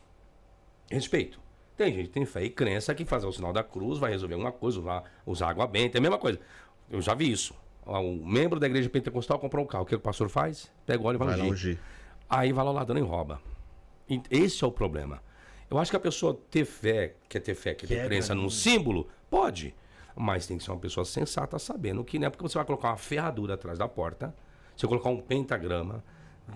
Respeito. Tem gente que tem fé e crença que fazer o sinal da cruz vai resolver alguma coisa, usar, usar água benta, é a mesma coisa. Eu já vi isso. O membro da igreja pentecostal comprou um carro. O que o pastor faz? Pega o óleo e vai, Vai ungir. ungir. Aí vai lá o ladrão e rouba. E Esse é o problema. Eu acho que a pessoa ter fé, quer ter fé, quer ter Quebra, crença né? num símbolo, pode. Mas tem que ser uma pessoa sensata, sabendo que não é porque você vai colocar uma ferradura atrás da porta, você colocar um pentagrama, que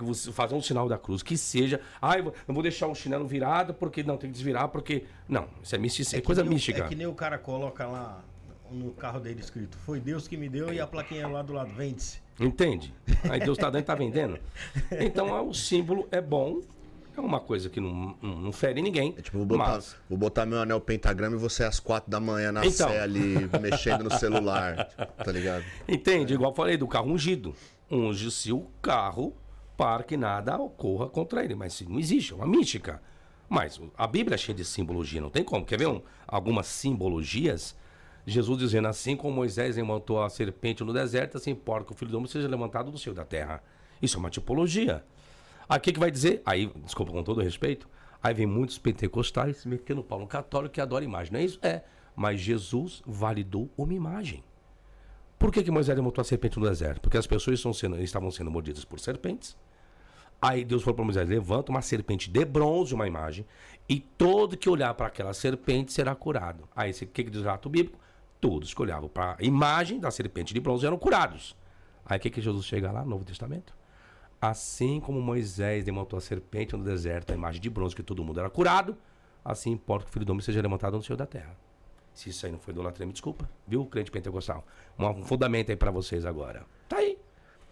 você fazer um sinal da cruz, que seja. Ah, eu vou- deixar o chinelo virado porque não tem que desvirar, porque. Não, isso é, mística, é, que coisa nem o- mística. É que nem o cara coloca lá no carro dele escrito: Foi Deus que me deu e a plaquinha lá do lado, vende-se. Entende? Aí Deus está dando e tá vendendo. Então é, o símbolo é bom, é uma coisa que não, não, não fere ninguém. É tipo, vou botar, mas- vou botar meu anel pentagrama e você às quatro da manhã na Então. sé ali, mexendo no celular. Tá ligado? Entende? Igual eu falei do carro ungido. Unge se o carro para que nada ocorra contra ele. Mas não existe, é uma mística. Mas a Bíblia é cheia de simbologia, não tem como. Quer ver um- algumas simbologias? Jesus dizendo assim como Moisés levantou a serpente no deserto, assim importa que o filho do homem seja levantado do seio da terra. Isso é uma tipologia. O que, vai dizer? Aí, desculpa, com todo respeito, aí vem muitos pentecostais metendo pau no católico que adora imagem. Não é isso? É. Mas Jesus validou uma imagem. Por que, que Moisés levantou a serpente no deserto? Porque as pessoas sendo- estavam sendo mordidas por serpentes. Aí Deus falou para Moisés: levanta uma serpente de bronze, uma imagem, e todo que olhar para aquela serpente será curado. Aí o que, que diz o relato bíblico? Todos que olhavam para a imagem da serpente de bronze eram curados. Aí o que, que Jesus chega lá no Novo Testamento? Assim como Moisés levantou a serpente no deserto, a imagem de bronze, que todo mundo era curado, assim importa que o filho do homem seja levantado no céu da terra. Se isso aí não foi idolatria, me desculpa. Viu, crente pentecostal? Um fundamento aí pra vocês agora. Tá aí.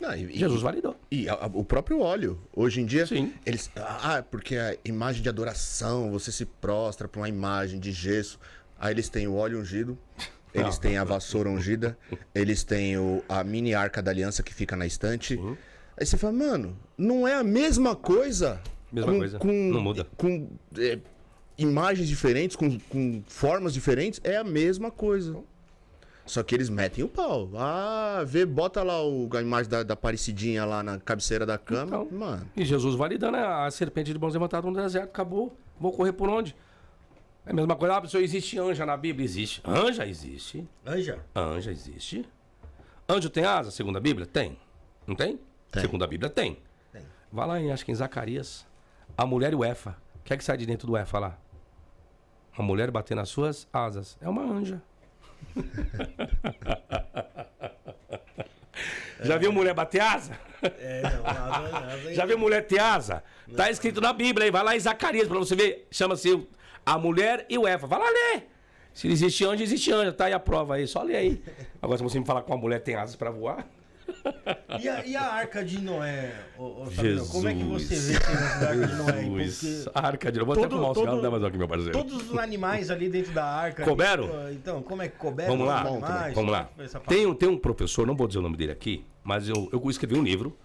Não, e, Jesus validou. E a- a- o próprio óleo, hoje em dia, Sim. eles. Ah, porque a imagem de adoração, você se prostra pra uma imagem de gesso. Aí eles têm o óleo ungido, eles têm a vassoura ungida, eles têm o- a mini arca da aliança que fica na estante. Aí você fala, mano, não é a mesma coisa? Mesma coisa, não muda. Com é, imagens diferentes, com, com formas diferentes, é a mesma coisa. Só que eles metem o pau. Ah, vê, bota lá o, a imagem da, da parecidinha lá na cabeceira da cama. Então. Mano, E Jesus validando a a serpente de bronze levantada no deserto. Acabou. Vou correr por onde? É a mesma coisa. Ah, pessoal, existe anja na Bíblia? Existe. Anja existe. Anja. Anja existe. Anjo tem asa, segundo a Bíblia? Tem. Não tem? Tem. Segundo a Bíblia, tem. Tem. Vai lá, em, acho que em Zacarias. A mulher e o Efa. O que é que sai de dentro do Efa lá? Uma mulher bater nas suas asas. É uma anja. Já viu mulher bater asa? É, não, asa, asa Já viu mulher ter asa? Tá escrito na Bíblia aí. Vai lá em Zacarias pra você ver. Chama-se a mulher e o Efa. Vai lá ler. Se existe anjo, existe anjo. Tá aí a prova aí. Só lê aí. Agora, se você me falar que uma mulher tem asas pra voar. E a, e a arca de Noé, ô, ô, Fabiano, como é que você vê negócio da arca de Noé? Jesus. Porque A arca de Noé. Vou até todo- fumar um cigarro todo- da Amazon aqui, meu parceiro. todos os animais ali dentro da arca. Couberam? Pô, Então, como é que couberam? Vamos lá, animais? vamos lá. É que Tem, um- tem um professor, não vou dizer o nome dele aqui, mas eu, eu escrevi um livro,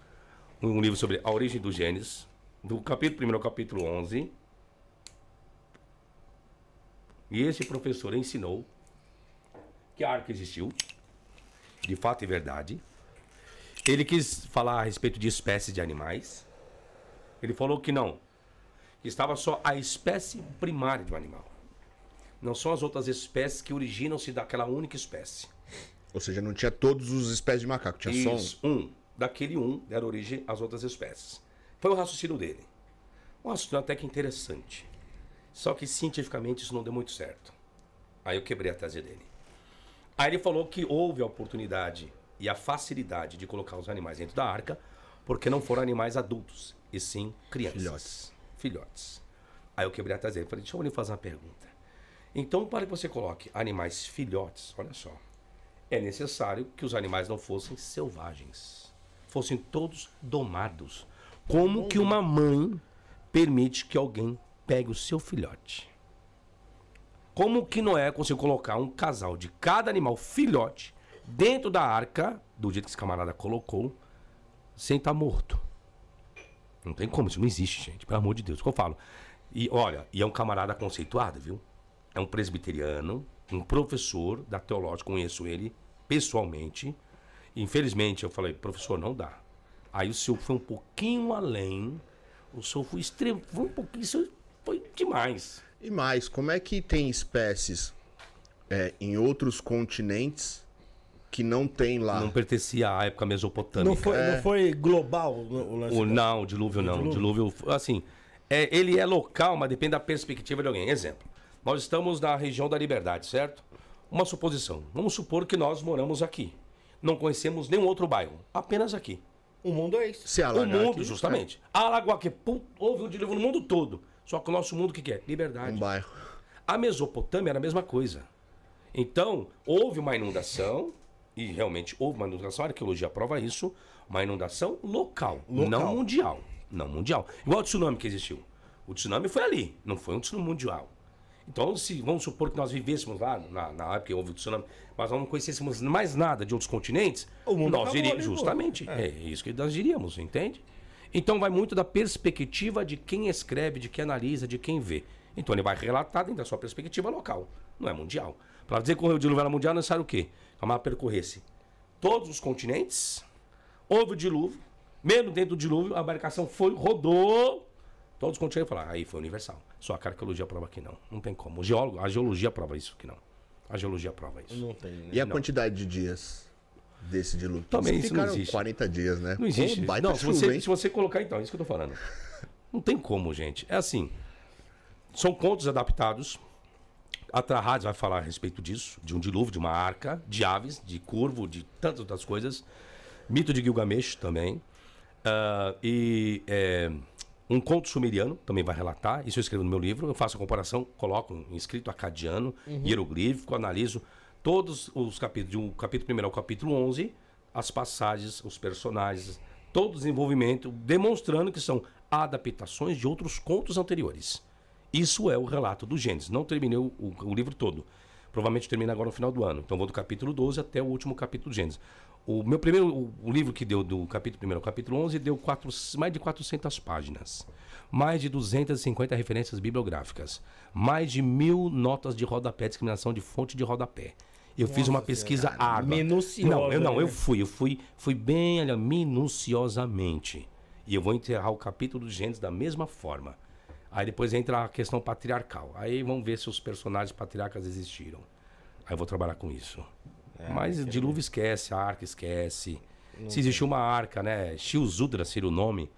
um livro sobre a origem do Gênesis, do capítulo 1 ao capítulo 11. E esse professor ensinou que a arca existiu, de fato e verdade. Ele quis falar a respeito de espécies de animais. Ele falou que não, que estava só a espécie primária de um animal. Não são as outras espécies que originam-se daquela única espécie. ou seja, não tinha todos os espécies de macaco, tinha só um. Isso, um. Daquele um deram origem às outras espécies. Foi o raciocínio dele. Um raciocínio até que interessante. Só que cientificamente isso não deu muito certo. Aí eu quebrei a tese dele. Aí ele falou que houve a oportunidade e a facilidade de colocar os animais dentro da arca, porque não foram animais adultos, e sim crianças. Filhotes. Filhotes. Aí eu quebrei a tese dele. Falei, deixa eu lhe fazer uma pergunta. Então, para que você coloque animais filhotes, olha só, é necessário que os animais não fossem selvagens, fossem todos domados. Como que uma mãe permite que alguém pegue o seu filhote? Como que Noé conseguiu colocar um casal de cada animal filhote dentro da arca, do jeito que esse camarada colocou, sem estar morto? Não tem como, isso não existe, gente. Pelo amor de Deus, o que eu falo. E olha, e é um camarada conceituado, viu? É um presbiteriano, um professor da teológica, conheço ele pessoalmente. Infelizmente, eu falei, professor, não dá. Aí o senhor foi um pouquinho além. O senhor foi extremo, foi um pouquinho, foi demais. E mais, como é que tem espécies é, em outros continentes que não tem lá? Não pertencia à época mesopotâmica. Não foi, É. não foi global o lance? O, não, o dilúvio não. O dilúvio, assim, é, ele é local, mas depende da perspectiva de alguém. Exemplo, nós estamos na região da liberdade, certo? Uma suposição. Vamos supor que nós moramos aqui. Não conhecemos nenhum outro bairro, apenas aqui. O mundo é isso. Se O mundo, aqui, justamente. Alagoa, que houve um dilúvio no mundo todo. Só que o nosso mundo o que, que é? é Liberdade. Um bairro. A Mesopotâmia era a mesma coisa. Então, houve uma inundação, e realmente houve uma inundação, a arqueologia prova isso, uma inundação local, não mundial. Não mundial. Igual o tsunami que existiu. O tsunami foi ali, não foi um tsunami mundial. Então, se vamos supor que nós vivêssemos lá, na, na época que houve o tsunami, mas nós não conhecêssemos mais nada de outros continentes, O mundo nós ali, pô. justamente, é. isso que nós diríamos, entende? Então vai muito da perspectiva de quem escreve, de quem analisa, de quem vê. Então ele vai relatar dentro da sua perspectiva local, não é mundial. Para dizer que o dilúvio era mundial, é necessário o quê? Que a mapa percorresse todos os continentes, houve o dilúvio, mesmo dentro do dilúvio, a embarcação foi, rodou, todos os continentes falaram, aí foi universal. Só a arqueologia prova que não, não tem como. O geólogo, a geologia prova isso que não. A geologia prova isso. Não tem. né? E a quantidade de dias desse dilúvio? Também isso não existe. 40 dias, né? Não existe. Não, se você, se você colocar, então, é isso que eu tô falando. Não tem como, gente. É assim. São contos adaptados. A Trahades vai falar a respeito disso, de um dilúvio, de uma arca, de aves, de curvo, de tantas outras coisas. Mito de Gilgamesh também. Ah, e é, um conto sumeriano também vai relatar. Isso eu escrevo no meu livro. Eu faço a comparação, coloco um escrito acadiano, hieroglífico, analiso todos os capítulos, de um capítulo 1 ao capítulo 11, as passagens, os personagens, todo o desenvolvimento, demonstrando que são adaptações de outros contos anteriores. Isso é o relato do Gênesis. Não terminei o, o- o livro todo. Provavelmente termina agora no final do ano. Então vou do capítulo 12 até o último capítulo do Gênesis. O meu primeiro, o, o livro que deu do capítulo 1 ao capítulo 11 deu quatro, mais de 400 páginas. Mais de 250 referências bibliográficas. Mais de mil notas de rodapé, discriminação de fonte de rodapé. Eu fiz uma pesquisa árdua. minuciosa, Não, eu não, né? eu fui, eu fui, fui bem olha, minuciosamente. E eu vou enterrar o capítulo do Gênesis da mesma forma. Aí depois entra a questão patriarcal. Aí vamos ver se os personagens patriarcas existiram. Aí eu vou trabalhar com isso. Mas dilúvio esquece, a arca esquece. se existiu uma arca, né? Shilzudra seria o nome,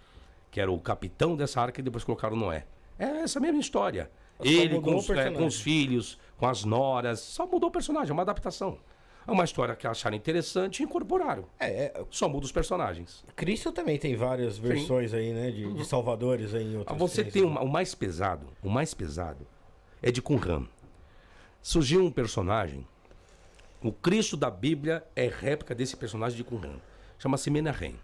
que era o capitão dessa arca e depois colocaram Noé. É essa mesma história. Ele com os, é, com os filhos, com as noras. Só mudou o personagem, é uma adaptação. É uma história que acharam interessante e incorporaram. É, é, Só muda os personagens. Cristo também tem várias versões aí, né? De, de salvadores aí em outros Você tem uma- o mais pesado, o mais pesado é de Qumran. Surgiu um personagem, o Cristo da Bíblia é réplica desse personagem de Qumran. Chama-se Menahem.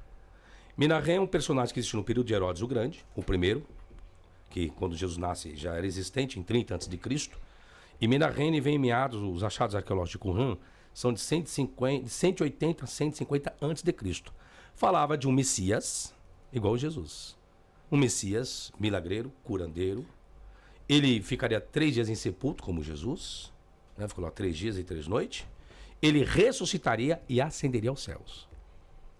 Menahem é um personagem que existiu no período de Herodes o Grande, o primeiro, que quando Jesus nasce já era existente, em 30 a.C. E Menahem vem em meados, os achados arqueológicos de Qumran são de 150, de 180 a 150 a.C. Falava de um Messias igual Jesus um Messias milagreiro, curandeiro. Ele ficaria três dias em sepulto, como Jesus, né? ficou lá três dias e três noites. Ele ressuscitaria e ascenderia aos céus.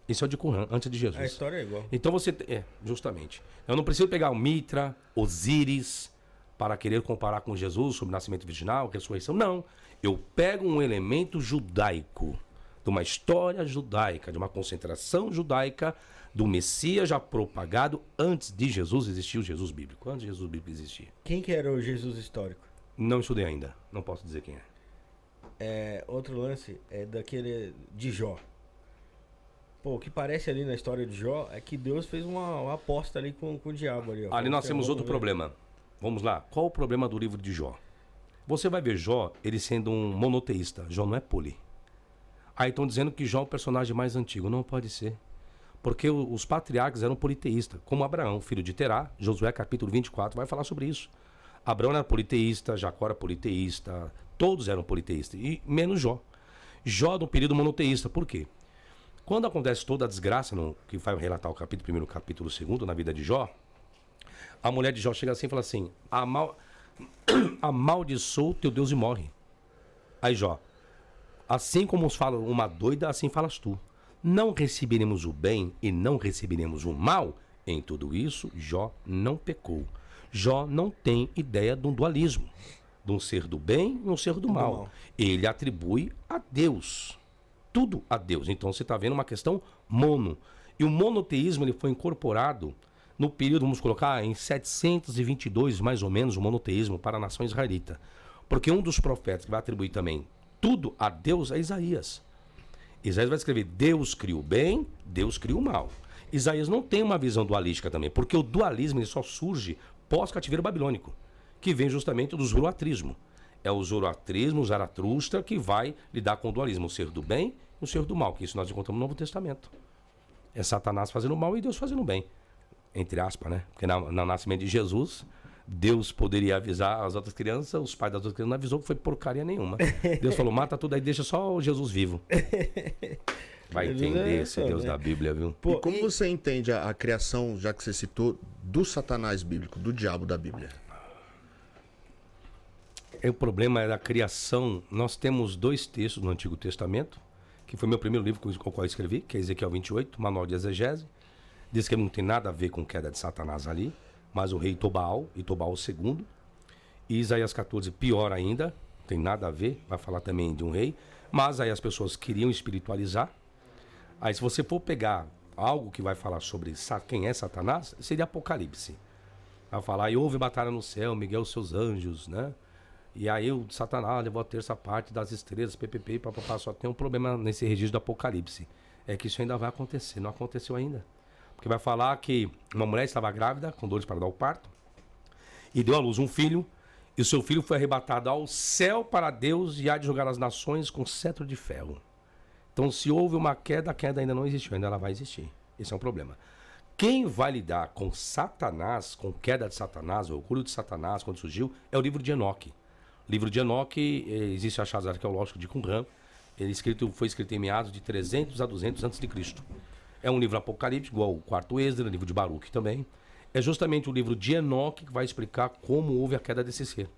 Isso é o de Qumran, antes de Jesus. A história é igual. Então você. É, justamente. Eu não preciso pegar o Mitra, Osíris, para querer comparar com Jesus sobre nascimento virginal, ressurreição. Não. Eu pego um elemento judaico, de uma história judaica, de uma concentração judaica, do Messias já propagado antes de Jesus existir o Jesus bíblico. Antes de Jesus bíblico existir. Quem que era o Jesus histórico? Não estudei ainda. Não posso dizer quem é. É, outro lance é daquele de Jó. Pô, o que parece ali na história de Jó é que Deus fez uma, uma aposta ali com, com o diabo ali. Ó. Ali nós temos "Vamos outro ver." problema. Vamos lá. Qual o problema do livro de Jó? Você vai ver Jó, ele sendo um monoteísta. Jó não é poli. Aí estão dizendo que Jó é o personagem mais antigo. Não pode ser. Porque os patriarcas eram politeístas, como Abraão, filho de Terá. Josué capítulo 24 vai falar sobre isso. Abraão era politeísta, Jacó era politeísta, todos eram politeístas, e menos Jó. Jó no período monoteísta, por quê? Quando acontece toda a desgraça, no, que vai relatar o capítulo primeiro, capítulo segundo, na vida de Jó, a mulher de Jó chega assim e fala assim: Amal... amaldiçoa o teu Deus e morre. Aí Jó, assim como fala uma doida, assim falas tu. Não receberemos o bem e não receberemos o mal. Em tudo isso, Jó não pecou. Jó não tem ideia de um dualismo, de um ser do bem e um ser do mal. mal. Ele atribui a Deus, tudo a Deus. Então você está vendo uma questão mono. E o monoteísmo ele foi incorporado no período, vamos colocar, em 722, mais ou menos, o monoteísmo para a nação israelita. Porque um dos profetas que vai atribuir também tudo a Deus é Isaías. Isaías vai escrever: Deus cria o bem, Deus cria o mal. Isaías não tem uma visão dualística também, porque o dualismo só surge pós-cativeiro babilônico, que vem justamente do zoroatrismo. É o zoroatrismo, o Zaratustra, que vai lidar com o dualismo, o ser do bem e o ser do mal, que isso nós encontramos no Novo Testamento. É Satanás fazendo mal e Deus fazendo bem. Entre aspas, né? Porque no nascimento de Jesus, Deus poderia avisar as outras crianças, os pais das outras crianças não avisou que foi porcaria nenhuma. Deus falou, mata tudo aí, deixa só Jesus vivo. Vai entender esse Deus né? da Bíblia, viu? Pô, e como e... você entende a, a, criação, já que você citou, do satanás bíblico, do diabo da Bíblia? É, o problema é da criação. Nós temos dois textos no Antigo Testamento, que foi meu primeiro livro com o qual eu escrevi, que é Ezequiel 28, Manual de Exegese. Diz que não tem nada a ver com queda de Satanás ali mas o rei Tobal, e Tobal II. E Isaías 14, pior ainda, tem nada a ver, vai falar também de um rei. Mas aí as pessoas queriam espiritualizar. Aí se você for pegar algo que vai falar sobre quem é Satanás, seria Apocalipse. Vai falar, e houve batalha no céu, Miguel e seus anjos, né? E aí o Satanás levou a terça parte das estrelas, PPP, papapá. Só tem um problema nesse registro do Apocalipse. É que isso ainda vai acontecer, não aconteceu ainda. Porque vai falar que uma mulher estava grávida, com dores para dar o parto, e deu à luz um filho, e o seu filho foi arrebatado ao céu para Deus e há de jogar as nações com cetro de ferro. Então, se houve uma queda, a queda ainda não existiu, ainda ela vai existir. Esse é um problema. Quem vai lidar com Satanás, com queda de Satanás, o orgulho de Satanás, quando surgiu, é o livro de Enoque. O livro de Enoque, eh, existe achados arqueológicos de Qumran, ele escrito, foi escrito em meados de 300 a 200 a.C. É um livro apocalíptico, igual o quarto Esdras, livro de Baruch também. É justamente o livro de Enoque que vai explicar como houve a queda desse ser.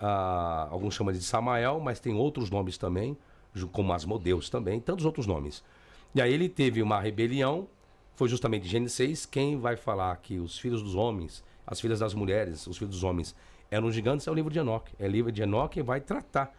Ah, alguns chamam de Samael, mas tem outros nomes também, como Asmodeus também, tantos outros nomes. E aí ele teve uma rebelião, foi justamente Gênesis 6, quem vai falar que os filhos dos homens, as filhas das mulheres, os filhos dos homens eram gigantes, é o livro de Enoque. É o livro de Enoque que vai tratar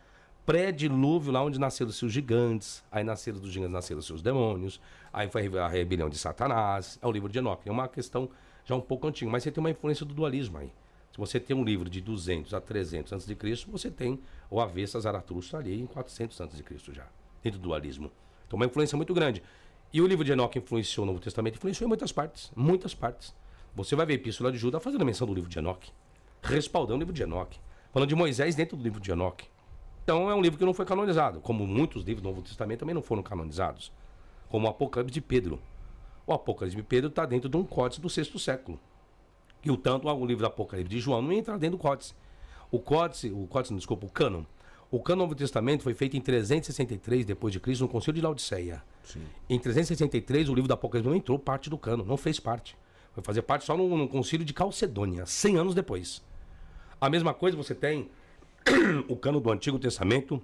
pré-dilúvio, lá onde nasceram seus gigantes, aí nasceram dos gigantes, nasceram seus demônios, aí foi a rebelião de Satanás, é o livro de Enoque. É uma questão já um pouco antiga, mas você tem uma influência do dualismo aí. Se você tem um livro de 200 a 300 antes de Cristo, você tem o Avesta Zaratustra ali em 400 antes de Cristo já, dentro do dualismo. Então uma influência muito grande. E o livro de Enoque influenciou o Novo Testamento, influenciou em muitas partes, muitas partes. Você vai ver a Epístola de Judá fazendo menção do livro de Enoque, respaldando o livro de Enoque, falando de Moisés dentro do livro de Enoque. Então é um livro que não foi canonizado, como muitos livros do Novo Testamento também não foram canonizados, como o Apocalipse de Pedro. O Apocalipse de Pedro está dentro de um códice do sexto século. E o tanto o livro do Apocalipse de João não entra dentro do códice. O códice, o códice, desculpa, o cânon. O cânon do Novo Testamento foi feito em 363 depois de Cristo no Concílio de Laodiceia. Sim. Em 363 o livro do Apocalipse não entrou parte do cânon, não fez parte. Foi fazer parte só no, no Concílio de Calcedônia, 100 anos depois. A mesma coisa você tem o cano do Antigo Testamento,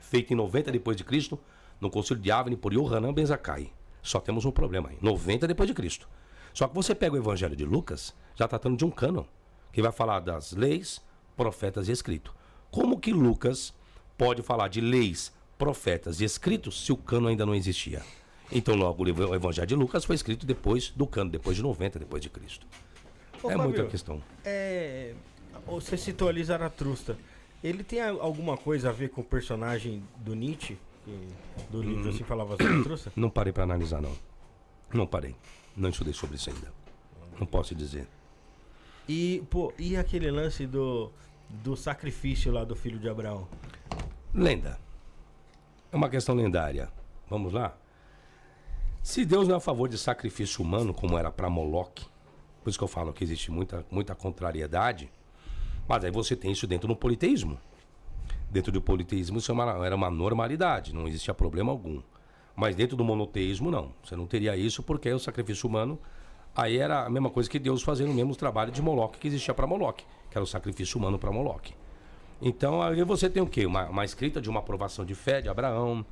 feito em 90 depois de Cristo, no Concílio de Avni por Yohanan Ben Zakkai. Só temos um problema aí, 90 depois de Cristo. Só que você pega o Evangelho de Lucas, já tratando de um cânon, que vai falar das leis, profetas e escritos. Como que Lucas pode falar de leis, profetas e escritos se o cano ainda não existia? Então, logo, o Evangelho de Lucas foi escrito depois do cano, depois de 90 depois de Cristo. Ô, é Fábio, muita questão. É... Você citou ali Zaratustra. Ele tem alguma coisa a ver com o personagem do Nietzsche? Do livro hum, assim falava Zaratustra? Não parei para analisar, não. Não parei. Não estudei sobre isso ainda. Não posso dizer. E, pô, e aquele lance do, do sacrifício lá do filho de Abraão? Lenda. É uma questão lendária. Vamos lá? Se Deus não é a favor de sacrifício humano, como era para Moloque, por isso que eu falo que existe muita, muita contrariedade, Mas aí você tem isso dentro do politeísmo. Dentro do politeísmo isso é era uma normalidade, não existia problema algum. Mas dentro do monoteísmo, não. Você não teria isso porque o sacrifício humano aí era a mesma coisa que Deus fazendo o mesmo trabalho de Moloque que existia para Moloque, que era o sacrifício humano para Moloque. Então aí você tem o quê? Uma, uma escrita de uma aprovação de fé de Abraão.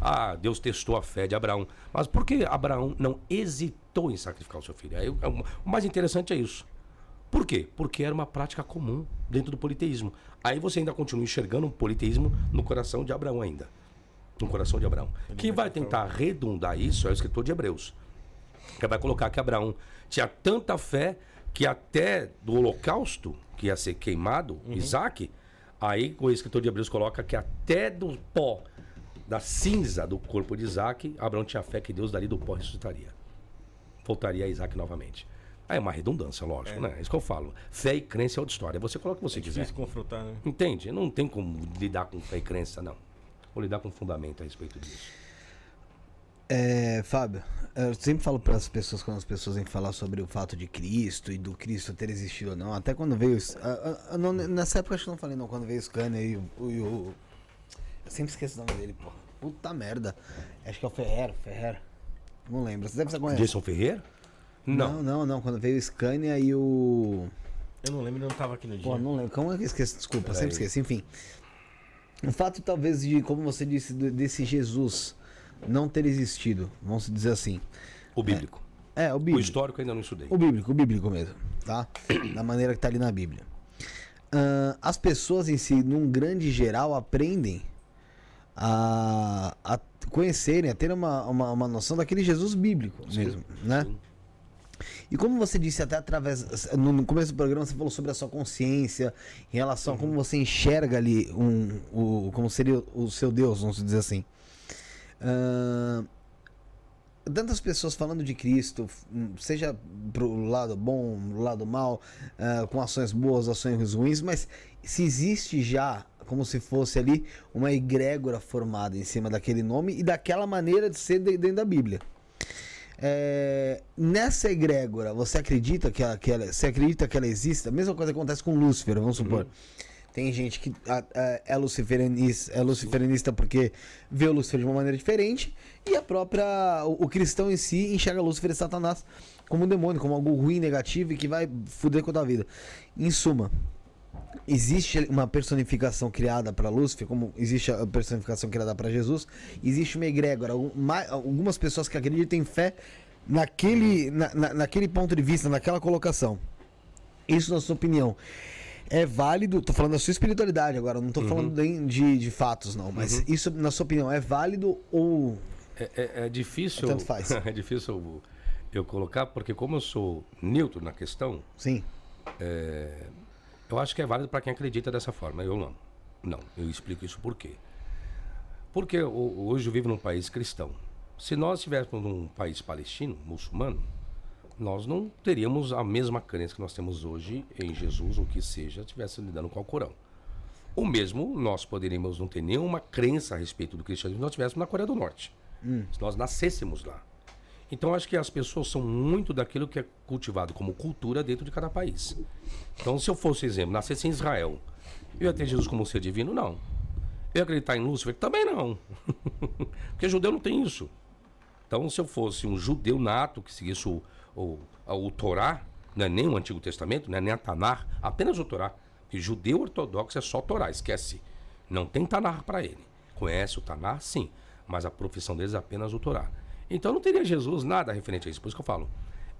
Ah, Deus testou a fé de Abraão. Mas por que Abraão não hesitou em sacrificar o seu filho? Aí, o- o mais interessante é isso. Por quê? Porque era uma prática comum dentro do politeísmo. Aí você ainda continua enxergando um politeísmo no coração de Abraão ainda. No coração de Abraão. Quem vai tentar redundar isso é o escritor de Hebreus. Que vai colocar que Abraão tinha tanta fé que até do holocausto, que ia ser queimado, Isaac, aí o escritor de Hebreus coloca que até do pó, da cinza do corpo de Isaac, Abraão tinha fé que Deus dali do pó ressuscitaria. Voltaria a Isaac novamente. Aí é uma redundância, lógico, né? É isso que eu falo. Fé e crença é outra história. Você coloca o que você quiser. Difícil confrontar, né? Entende? Não tem como lidar com fé e crença, não. Vou lidar com fundamento a respeito disso. É, Fábio, eu sempre falo para as pessoas, quando as pessoas vêm falar sobre o fato de Cristo e do Cristo ter existido ou não, até quando veio. ah, ah, não, nessa época acho que eu não falei, não, quando veio o Scanner e o. eu sempre esqueço o nome dele, porra. Puta merda. Acho que é o Ferrer, Ferrer. Não lembro. Você deve saber Jason Ferreira? Não. Não, não, não. Quando veio o Scania e o. Eu não lembro, não tava aqui no dia. Pô, não lembro. Como é que eu esqueço? Desculpa, Peraí. sempre esqueço. Enfim. O fato, talvez, de, como você disse, desse Jesus não ter existido, vamos dizer assim. O bíblico. É, o O bíblico. histórico ainda não estudei. O bíblico, o bíblico mesmo, tá? Da maneira que tá ali na Bíblia. Ahn, as pessoas em si, num grande geral, aprendem a, a conhecerem, a ter uma, uma, uma noção daquele Jesus bíblico mesmo, né? E como você disse até através. No começo do programa, você falou sobre a sua consciência, em relação a como você enxerga ali um, o, como seria o seu Deus, vamos dizer assim. Ahn, tantas pessoas falando de Cristo, seja pro lado bom, lado mal, ah, com ações boas, ações ruins, mas se existe já como se fosse ali uma egrégora formada em cima daquele nome e daquela maneira de ser de- dentro da Bíblia. É, nessa egrégora, você acredita que ela, que ela- você acredita que ela existe? A mesma coisa acontece com Lúcifer, vamos supor. Tem gente que ah, ah, é luciferanista, é luciferanista porque vê o Lúcifer de uma maneira diferente e a própria o, o cristão em si enxerga Lúcifer e Satanás como um demônio, como algo ruim, negativo e que vai fuder com a tua vida. Em suma, existe uma personificação criada para Lúcifer, como existe a personificação criada para Jesus, existe uma egrégora, algum- ma- algumas pessoas que acreditam em fé naquele, na- na- naquele ponto de vista, naquela colocação. Isso, na sua opinião, é válido? Tô falando da sua espiritualidade agora, não tô falando nem de, de fatos, não, mas isso, na sua opinião, é válido ou. É, é- é difícil. Tanto faz. é difícil eu colocar, porque como eu sou neutro na questão, Sim. Eu acho que é válido para quem acredita dessa forma. Eu não. Não, eu explico isso por quê. Porque ho- hoje eu vivo num país cristão. Se nós estivéssemos num país palestino, muçulmano, nós não teríamos a mesma crença que nós temos hoje em Jesus, ou que seja, estivesse lidando com o Corão. O mesmo nós poderíamos não ter nenhuma crença a respeito do cristianismo se nós estivéssemos na Coreia do Norte. Se nós nascêssemos lá. Então acho que as pessoas são muito daquilo que é cultivado como cultura dentro de cada país. Então, se eu fosse, exemplo, nascesse em Israel, eu ia ter Jesus como ser divino? Não. Eu ia acreditar em Lúcifer? Também não. Porque judeu não tem isso. Então, se eu fosse um judeu nato que seguisse o, o, o Torá, não é nem o Antigo Testamento, não é nem a Tanar, apenas o Torá. Porque judeu ortodoxo é só Torá, esquece. Não tem Tanar para ele. Conhece o Tanar, sim, mas a profissão deles é apenas o Torá. Então não teria Jesus nada referente a isso. Por isso que eu falo.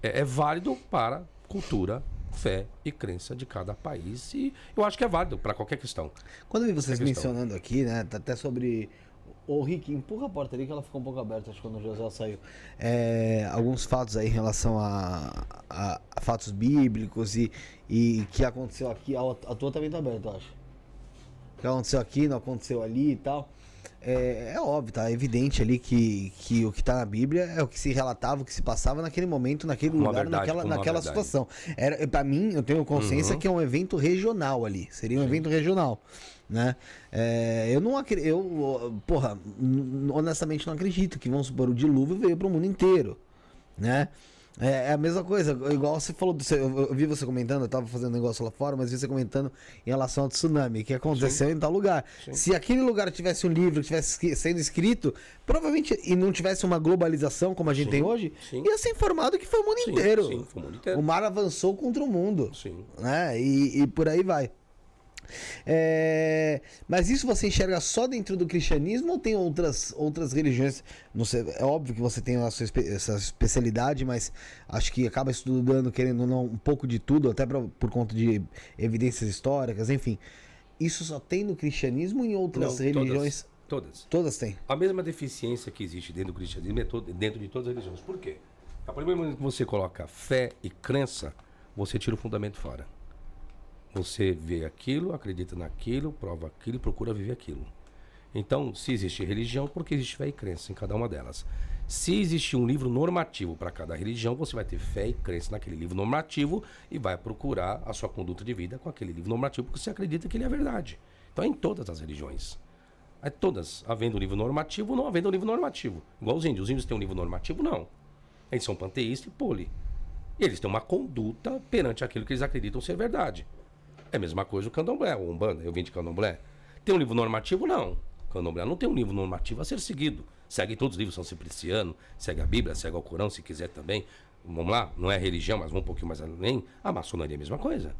É, é válido para cultura, fé e crença de cada país. E eu acho que é válido para qualquer questão. Quando eu vi vocês mencionando aqui, né, tá até sobre. Ô Rick, empurra a porta ali que ela ficou um pouco aberta, acho que quando o José saiu. É, alguns fatos aí em relação a, a- a fatos bíblicos e, e que aconteceu aqui. A, a tua também tá aberta, eu acho. O que aconteceu aqui, não aconteceu ali e tal. É, é óbvio, tá? É evidente ali que, que o que tá na Bíblia é o que se relatava, o que se passava naquele momento, naquele Uma lugar, verdade, naquela, naquela verdade. situação. Era, pra mim, eu tenho consciência que é um evento regional ali. Seria um evento regional. Né? É, eu não acredito. Eu, porra, honestamente não acredito que, vamos supor, o dilúvio veio pro mundo inteiro. Né? É, é a mesma coisa, igual você falou, do, eu, vi você comentando, eu tava fazendo negócio lá fora, mas vi você comentando em relação ao tsunami, que aconteceu em tal lugar. Se aquele lugar tivesse um livro que tivesse sendo escrito, provavelmente, e não tivesse uma globalização como a gente tem hoje, sim. ia ser informado que foi o mundo Sim, inteiro. sim, foi o mundo inteiro. O mar avançou contra o mundo. Sim. Né? E, e por aí vai. É, Mas isso você enxerga só dentro do cristianismo ou tem outras, outras religiões? Não sei, é óbvio que você tem a sua essa especialidade, mas acho que acaba estudando, querendo ou não, um pouco de tudo, até pra- por conta de evidências históricas, enfim. Isso só tem no cristianismo ou em outras Não, religiões? Todas. todas. Todas têm. A mesma deficiência que existe dentro do cristianismo é todo- dentro de todas as religiões. Por quê? A partir do momento que você coloca fé e crença, você tira o fundamento fora. Você vê aquilo, acredita naquilo, prova aquilo procura viver aquilo. Então, se existe religião, porque existe fé e crença em cada uma delas. Se existe um livro normativo para cada religião, você vai ter fé e crença naquele livro normativo e vai procurar a sua conduta de vida com aquele livro normativo, porque você acredita que ele é verdade. Então, é em todas as religiões. É todas, havendo um livro normativo ou não havendo um livro normativo. Igual os índios. Os índios têm um livro normativo? Não. Eles são panteístas e poli. E eles têm uma conduta perante aquilo que eles acreditam ser verdade. É a mesma coisa o candomblé, o umbanda. Eu vim de candomblé. Tem um livro normativo? Não. Candomblé não tem um livro normativo a ser seguido. Segue todos os livros São Cipriciano, segue a Bíblia, segue o Corão, se quiser também. Vamos lá, não é religião, mas vamos um pouquinho mais além. A maçonaria é a mesma coisa.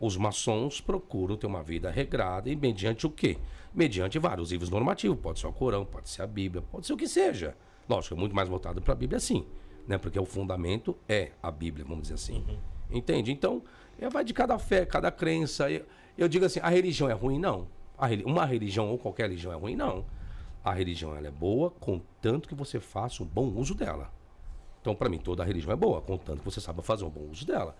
Os maçons procuram ter uma vida regrada e mediante o quê? Mediante vários livros normativos. Pode ser o Corão, pode ser a Bíblia, pode ser o que seja. Lógico, é muito mais voltado para a Bíblia, sim. Né? Porque o fundamento é a Bíblia, vamos dizer assim. Entende? Então, é, vai de cada fé, cada crença. Eu, eu digo assim, a religião é ruim? Não. A uma religião ou qualquer religião é ruim? Não. A religião ela é boa, contanto que você faça um bom uso dela. Então, para mim, toda religião é boa, contanto que você saiba fazer um bom uso dela.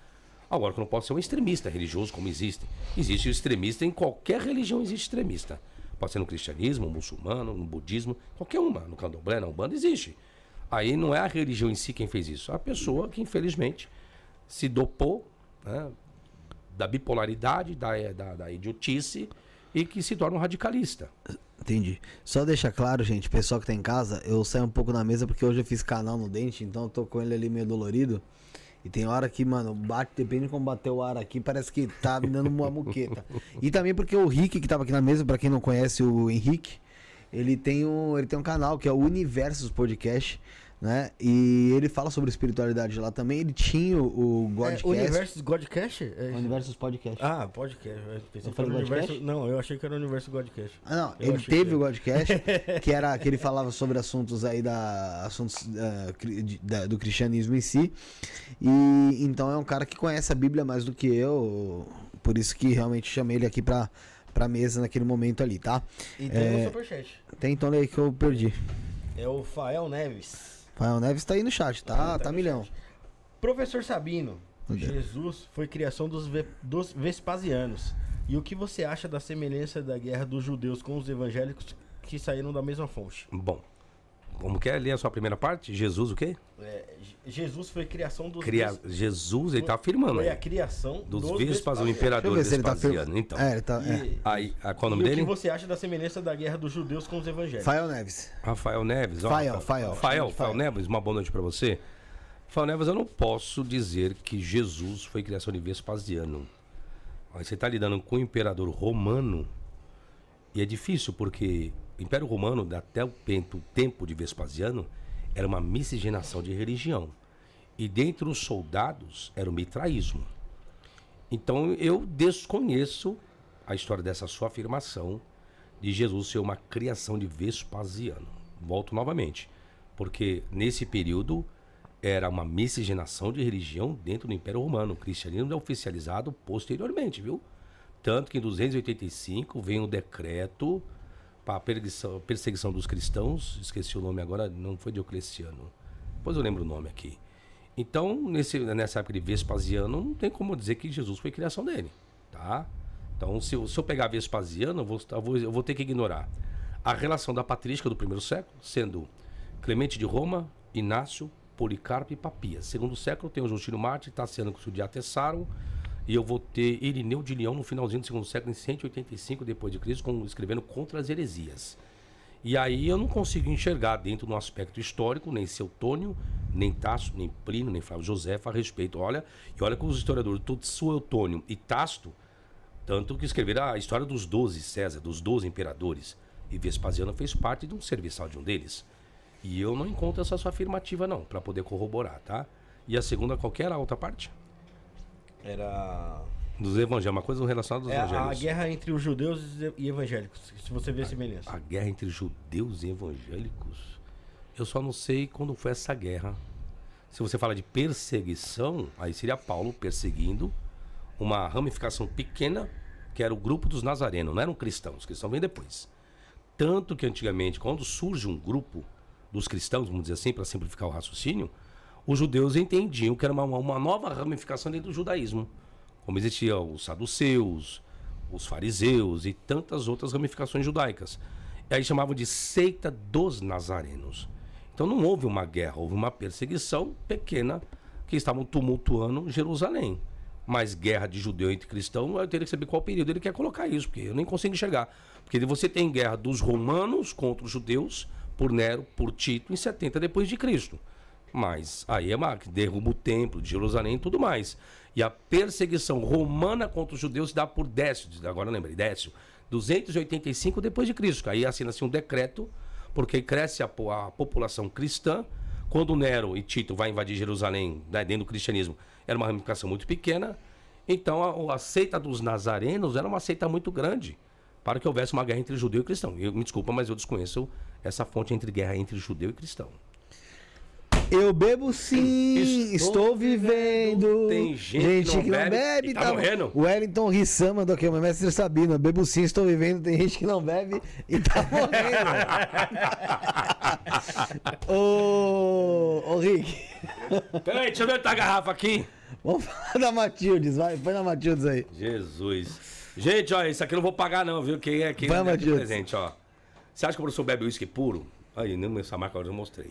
Agora, que não pode ser um extremista religioso, como existe. Existe extremista em qualquer religião, existe extremista. Pode ser no cristianismo, no muçulmano, no budismo, qualquer uma. No candomblé, na umbanda, existe. Aí não é a religião em si quem fez isso. É a pessoa que, infelizmente, se dopou né, da bipolaridade, da, da, da idiotice e que se torna um radicalista. Entendi. Só deixar claro, gente, pessoal que tá em casa, eu saio um pouco da mesa porque hoje eu fiz canal no dente, então eu tô com ele ali meio dolorido. E tem hora que, mano, bate, depende de como bater o ar aqui, parece que tá me dando uma muqueta. E também porque o Rick, que tava aqui na mesa, pra quem não conhece o Henrique, ele tem um, ele tem um canal que é o Universos Podcast, né? E ele fala sobre espiritualidade lá também. Ele tinha o, o É, Godcast. Universo Godcast? É isso? Universos Podcast. Ah, podcast. Eu falei universo... Godcast? Não, eu achei que era o Universo Godcast. Ah, não, Eu ele teve o podcast, que era que ele falava sobre assuntos aí da assuntos de- da- do cristianismo em si. E então é um cara que conhece a Bíblia mais do que eu, por isso que realmente chamei ele aqui pra pra mesa naquele momento ali, tá? E tem É. o Superchat. Tem então aí que eu perdi. É o Fael Neves. Rafael Neves tá aí no chat, tá? Tá, no milhão. chat. Professor Sabino, Meu Deus. Jesus foi criação dos, ve- dos Vespasianos. E o que você acha da semelhança da guerra dos judeus com os evangélicos que saíram da mesma fonte? Bom, como quer ler a sua primeira parte? Jesus o quê? É, Je- Jesus foi criação dos Cria... Jesus, ele tá afirmando Foi a criação Dos dos Vespas, o imperador tá Vespasiano. filmando. Então, É, ele tá. É. E, aí, ah, qual é o e nome o que dele? você acha da semelhança da guerra dos judeus com os evangélicos? Rafael Neves. Rafael Neves. ó, Fael, Fael. Fael, Fael. Fael Neves, uma boa noite pra você. Fael Neves, eu não posso dizer que Jesus foi criação de Vespasiano. Aí Você está lidando com o imperador romano e é difícil porque Império Romano, até o tempo, de Vespasiano, era uma miscigenação de religião. E dentre os soldados era o mitraísmo. Então eu desconheço a história dessa sua afirmação de Jesus ser uma criação de Vespasiano. Volto novamente, porque nesse período era uma miscigenação de religião dentro do Império Romano. O cristianismo é oficializado posteriormente, viu? Tanto que em 285 vem o decreto para a perseguição, perseguição dos cristãos, esqueci o nome agora, não foi Diocleciano. Depois eu lembro o nome aqui. Então, nesse, nessa época de Vespasiano, não tem como dizer que Jesus foi criação dele, tá? Então, se, eu- se eu pegar Vespasiano, eu vou, eu, vou, eu vou ter que ignorar a relação da patrística do primeiro século, sendo Clemente de Roma, Inácio, Policarpo e Papias. Segundo século tem o Justino Marte, Tassiano que estudia Tessaro, e eu vou ter Irineu de Leão no finalzinho do segundo século, em 185 depois de Cristo, escrevendo contra as heresias. E aí eu não consigo enxergar dentro do aspecto histórico, nem Seutônio, nem Tácito, nem Plínio, nem Flávio José a respeito. Olha, e olha que os historiadores, tudo Suetônio e Tácito, tanto que escreveram a história dos doze César, dos doze imperadores. E Vespasiano fez parte de um serviçal de um deles. E eu não encontro essa sua afirmativa, não, para poder corroborar, tá? E a segunda, qualquer outra parte? Era. Dos evangelhos, uma coisa relacionada aos É a evangelhos. guerra entre os judeus e evangélicos. Se você vê a semelhança. A guerra entre judeus e evangélicos? Eu só não sei quando foi essa guerra. Se você fala de perseguição, aí seria Paulo perseguindo uma ramificação pequena, que era o grupo dos nazarenos, não eram cristãos, os cristãos vêm depois. Tanto que antigamente, quando surge um grupo dos cristãos, vamos dizer assim, para simplificar o raciocínio, os judeus entendiam que era uma, uma nova ramificação dentro do judaísmo. Como existiam os saduceus, os fariseus e tantas outras ramificações judaicas. E aí chamavam de seita dos nazarenos. Então não houve uma guerra, houve uma perseguição pequena que estavam tumultuando Jerusalém. Mas guerra de judeu entre cristão, eu teria que saber qual período ele quer colocar isso, porque eu nem consigo enxergar. Porque você tem guerra dos romanos contra os judeus, por Nero, por Tito, em 70 depois de Cristo. Mas aí é que derruba o templo de Jerusalém e tudo mais. E a perseguição romana contra os judeus se dá por Décio, agora lembrei, Décio, 285 depois de Cristo. Aí assina-se um decreto, porque cresce a, a população cristã. Quando Nero e Tito vai invadir Jerusalém, né, dentro do cristianismo, era uma ramificação muito pequena. Então a, a seita dos nazarenos era uma seita muito grande para que houvesse uma guerra entre judeu e cristão. Eu, me desculpa, mas eu desconheço essa fonte entre guerra entre judeu e cristão. Eu bebo sim, estou, Estou vivendo. vivendo. Tem gente que não bebe e tá morrendo. O Wellington Rissan mandou aqui, o meu mestre Sabino. Bebo sim, estou vivendo. Tem gente que não bebe e tá morrendo. ô, ô, Rick, Peraí, deixa eu ver a garrafa aqui. vamos falar da Matildes, vai, põe na Matildes aí. Jesus. Gente, ó, isso aqui eu não vou pagar não, viu? Quem é quem Vai, é presente, ó. Você acha que o professor bebe uísque puro? Aí, nem essa marca eu já mostrei.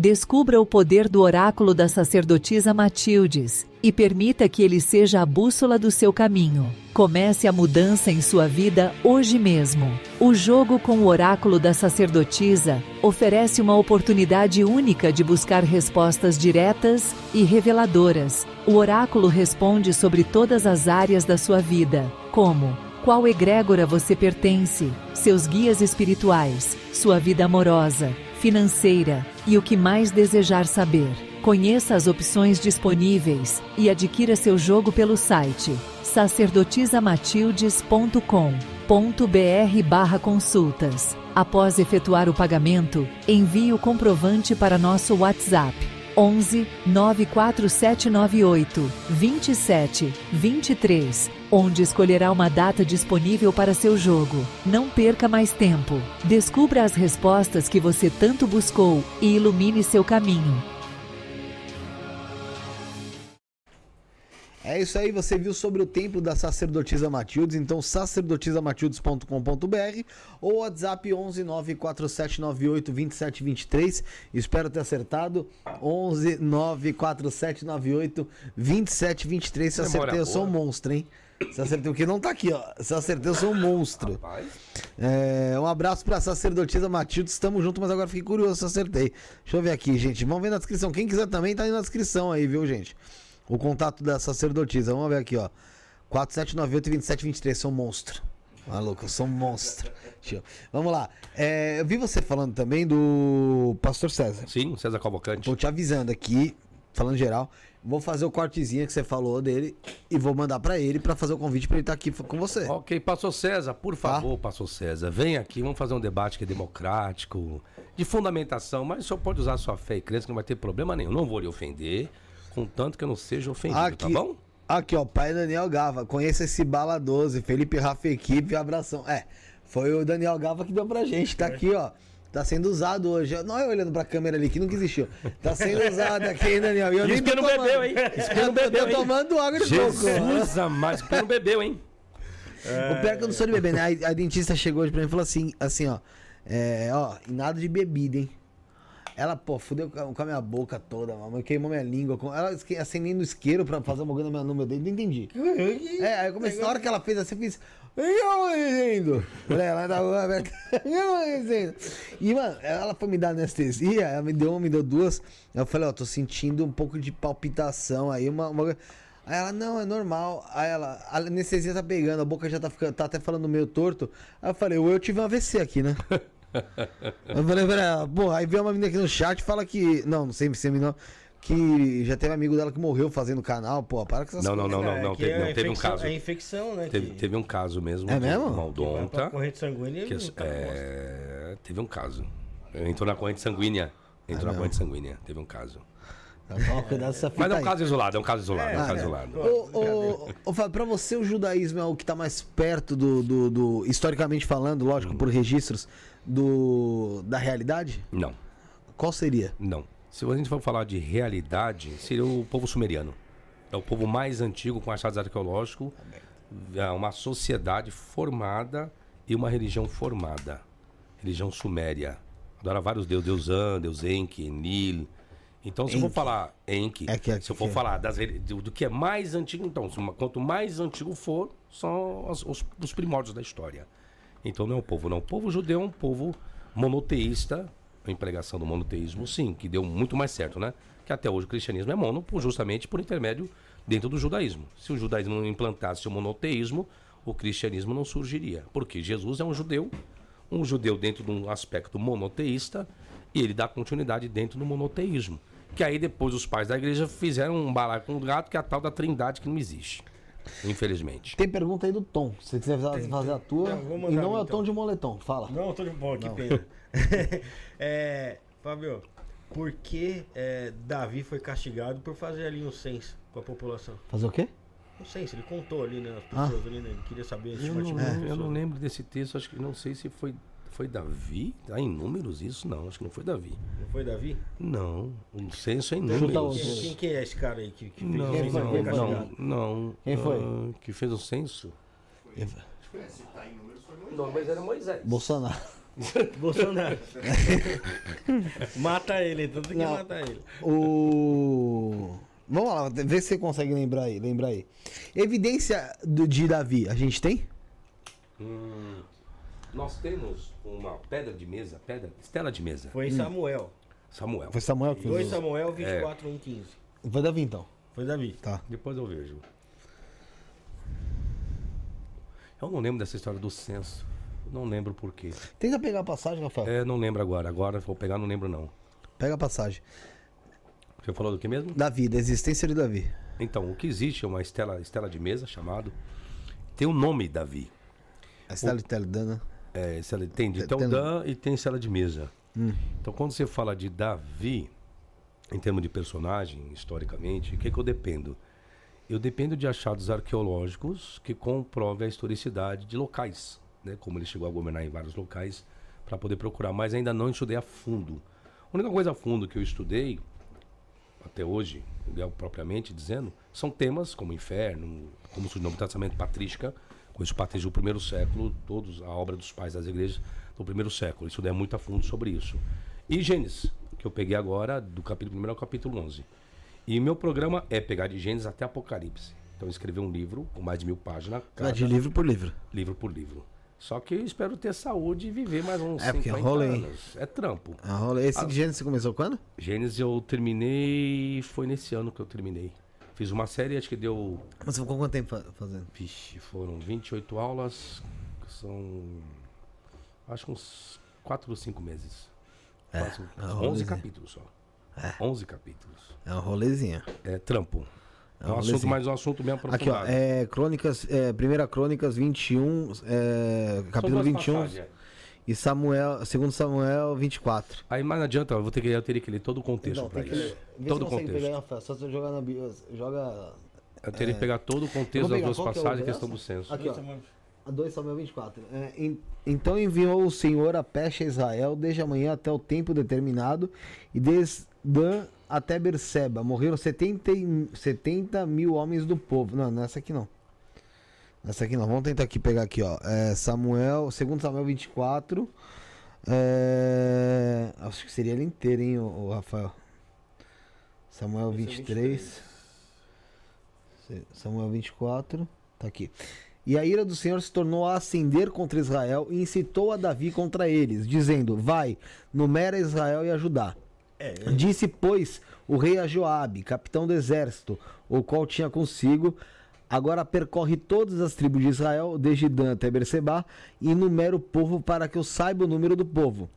Descubra o poder do oráculo da sacerdotisa Matildes e permita que ele seja a bússola do seu caminho. Comece a mudança em sua vida hoje mesmo. O jogo com o oráculo da sacerdotisa oferece uma oportunidade única de buscar respostas diretas e reveladoras. O oráculo responde sobre todas as áreas da sua vida, como qual egrégora você pertence, seus guias espirituais, sua vida amorosa, financeira e o que mais desejar saber. Conheça as opções disponíveis e adquira seu jogo pelo site sacerdotisamatildes.com.br consultas. Após efetuar o pagamento, envie o comprovante para nosso WhatsApp 11 94798 27 23, onde escolherá uma data disponível para seu jogo. Não perca mais tempo. Descubra as respostas que você tanto buscou e ilumine seu caminho. É isso aí, você viu sobre o templo da sacerdotisa Matildes, então sacerdotisamatildes.com.br ou WhatsApp 11 94798 2723. Espero ter acertado. 11 94798 2723. Se acertei, eu sou um monstro, hein? Se acertei, porque não tá aqui, ó. Se acertei, eu sou um monstro. É, um abraço pra sacerdotisa Matilde. Estamos juntos, mas agora fiquei curioso se acertei. Deixa eu ver aqui, gente. Vamos ver na descrição. Quem quiser também tá aí na descrição aí, viu, gente? O contato da sacerdotisa. Vamos ver aqui, ó. 4798-2723. Sou um monstro. Maluco, eu sou um monstro. Vamos lá. É, eu vi você falando também do Pastor César. Sim, César Cavalcante. Tô te avisando aqui, falando geral. Vou fazer o cortezinho que você falou dele e vou mandar pra ele pra fazer o convite pra ele estar aqui com você. Ok, Pastor César, por favor, Pastor César, vem aqui, vamos fazer um debate que é democrático, de fundamentação, mas o senhor pode usar sua fé e crença que não vai ter problema nenhum. Não vou lhe ofender, contanto que eu não seja ofendido, Aqui, tá bom? Aqui, ó, pai Daniel Gava. Conheça esse Bala 12, Felipe Rafa Equipe, abração. É, foi o Daniel Gava que deu pra gente. Tá aqui, ó. Tá sendo usado hoje. Não é olhando pra câmera ali que nunca existiu. Tá sendo usado aqui, hein, Daniel. E eu Isso que não tomando. bebeu, hein? Isso que não Eu tô- bebeu, tô tomando água de coco. Jesus amado, porque não bebeu, hein? O pior é que eu não sou de beber, né? A, a dentista chegou hoje pra mim e falou assim, assim, ó. É, ó, nada de bebida, hein? Ela, pô, fudeu com a- minha boca toda, mano. Queimou minha língua. com- Ela acendendo isqueiro pra fazer um bagulho no meu- dedo. Não entendi. É, aí eu comecei, na hora que ela fez assim, eu fiz. Eu ela tá rua aberta. E, mano, ela foi me dar anestesia, ela me deu uma, me deu duas. Eu falei, ó, tô sentindo um pouco de palpitação aí, uma. uma... Aí ela, não, é normal. Aí ela, a anestesia tá pegando, a boca já tá ficando, tá até falando meio torto. Aí eu falei, eu tive um AVC aqui, né? Eu falei pra ela, pô, aí veio uma menina aqui no chat e fala que. Não, não sei se não. Que já teve amigo dela que morreu fazendo canal, pô, para com essas Não, não, coisas. não, não, não, É que teve, é não, teve um caso. É infecção, né? Teve, que- teve um caso mesmo. É mesmo? Uma odonta. corrente sanguínea Que, e o cara mostra. é, teve um caso. Entrou na corrente sanguínea. Entrou na corrente sanguínea. Teve um caso. Fita Mas é um caso isolado, é um caso isolado, é um Ah, caso é. isolado. Ô, ô, ô, Fábio, pra você o judaísmo é o que tá mais perto do, do, do- historicamente falando, lógico, por registros, do da realidade? Não, Qual seria? não. Se a gente for falar de realidade, seria o povo sumeriano. É o povo mais antigo com achados arqueológicos. É uma sociedade formada e uma religião formada. Religião suméria. Adora vários deuses, Deus An, Deus Enki, Enlil. Então, se eu for falar Enki, É que- é se eu que- for falar das, do, do que é mais antigo, então, quanto mais antigo for, são os, os primórdios da história. Então não é o povo, não. O povo judeu é um povo monoteísta, a empregação do monoteísmo, sim, que deu muito mais certo, né? Que até hoje o cristianismo é mono, justamente por intermédio dentro do judaísmo. Se o judaísmo não implantasse o monoteísmo, o cristianismo não surgiria. Porque Jesus é um judeu, um judeu dentro de um aspecto monoteísta, e ele dá continuidade dentro do monoteísmo. Que aí depois os pais da igreja fizeram um balaio com o gato, que é a tal da trindade que não existe. Infelizmente. Tem pergunta aí do Tom. Se você quiser fazer, fazer a tua. Não, e mandar não é o então. tom de moletom. Fala. Não, tô de boa, que pena. é, Fábio, por que é, Davi foi castigado por fazer ali um censo com a população? Fazer o quê? Um censo, ele contou ali, né? As pessoas ali, né? Ele queria saber a Eu não, eu não lembro desse texto, acho que não sei se foi, foi Davi. Tá em números isso? Não, acho que não foi Davi. Não foi Davi? Não, um censo é em Chuta números. Quem, quem que é esse cara aí que, que fez Não, o censo não, foi Quem foi? não, não. Quem foi? Ah, que fez o censo? Não, mas era Moisés. Bolsonaro. Bolsonaro. Mata ele, então tem que Não. matar ele. O. Vamos lá, vê se você consegue lembrar aí. Lembrar aí. Evidência do, de Davi, a gente tem? Hum, nós temos uma pedra de mesa, pedra, estela de mesa. Foi Samuel. Samuel. Foi Samuel que 2 fez. o- Samuel 24, 1, 15. Foi Davi então. Foi Davi. Tá. Depois eu vejo. Eu não lembro dessa história do censo. Não lembro por quê. Tenta pegar a passagem, Rafael. É, não lembro agora. Agora vou pegar, não lembro não. Pega a passagem. Você falou do que mesmo? Davi, da existência de Davi. Então, o que existe é uma estela, estela de mesa chamado. Tem o nome Davi. A Estela de Teledana. É, estela- tem de Tem- Teldã e tem estela de mesa. Então, quando você fala de Davi, em termos de personagem, historicamente, o que, que eu dependo? Eu dependo de achados arqueológicos que comprovem a historicidade de locais, né? como ele chegou a governar em vários locais, para poder procurar, mas ainda não estudei a fundo. A única coisa a fundo que eu estudei, até hoje, propriamente dizendo, são temas como inferno, como o Novo Testamento patrística, com isso patrícia do primeiro século, todos a obra dos pais das igrejas do primeiro século. Eu estudei muito a fundo sobre isso. E Gênesis, que eu peguei agora do capítulo 1 ao capítulo 11. E meu programa é pegar de Gênesis até Apocalipse. Então eu escrevi um livro com mais de mil páginas, cada de livro por livro. livro por livro. Só que eu espero ter saúde e viver mais uns É, porque 50 rola, hein? anos. É trampo. Ah, rola. Esse de Gênesis começou quando? Gênesis eu terminei. Foi nesse ano que eu terminei. Fiz uma série, acho que deu. Você ficou quanto tempo fa- fazendo? Vixe, foram 28 aulas. que São. Acho que uns 4 ou 5 meses. Quase, é um 11 rolezinho. capítulos só. 11 capítulos. É um rolezinho. É trampo. É um um assunto, mas um assunto bem Aqui, aprofundado. ó. É, crônicas, é, primeira Crônicas 21, é, capítulo duas 21. passagens. E Samuel, segundo Samuel 24. Aí mais não adianta, eu vou ter que, eu teria que ler todo o contexto Então, pra tem que isso. ler. Todo se o contexto. pegar. Só você jogar na. Joga. Eu teria que pegar todo o contexto das duas é passagens e questão do censo. Aqui, ó. A 2 Samuel 24. É, em- então enviou o Senhor a peste a Israel desde a manhã até o tempo determinado e desde Dan até Berseba. Morreram 70, e- 70 mil homens do povo. Não, nessa aqui não. Nessa aqui não. Vamos tentar aqui pegar aqui, ó. É, Samuel, segundo Samuel 24. É, Acho que seria ele inteiro, hein, o, Rafael. Samuel 23. Se- Samuel 24. Tá aqui. E a ira do Senhor se tornou a ascender contra Israel e incitou a Davi contra eles, dizendo: Vai, numera Israel e a Judá. Disse, pois, o rei a Joabe, capitão do exército, o qual tinha consigo, agora percorre todas as tribos de Israel, desde Dan até Berseba, e numera o povo para que eu saiba o número do povo.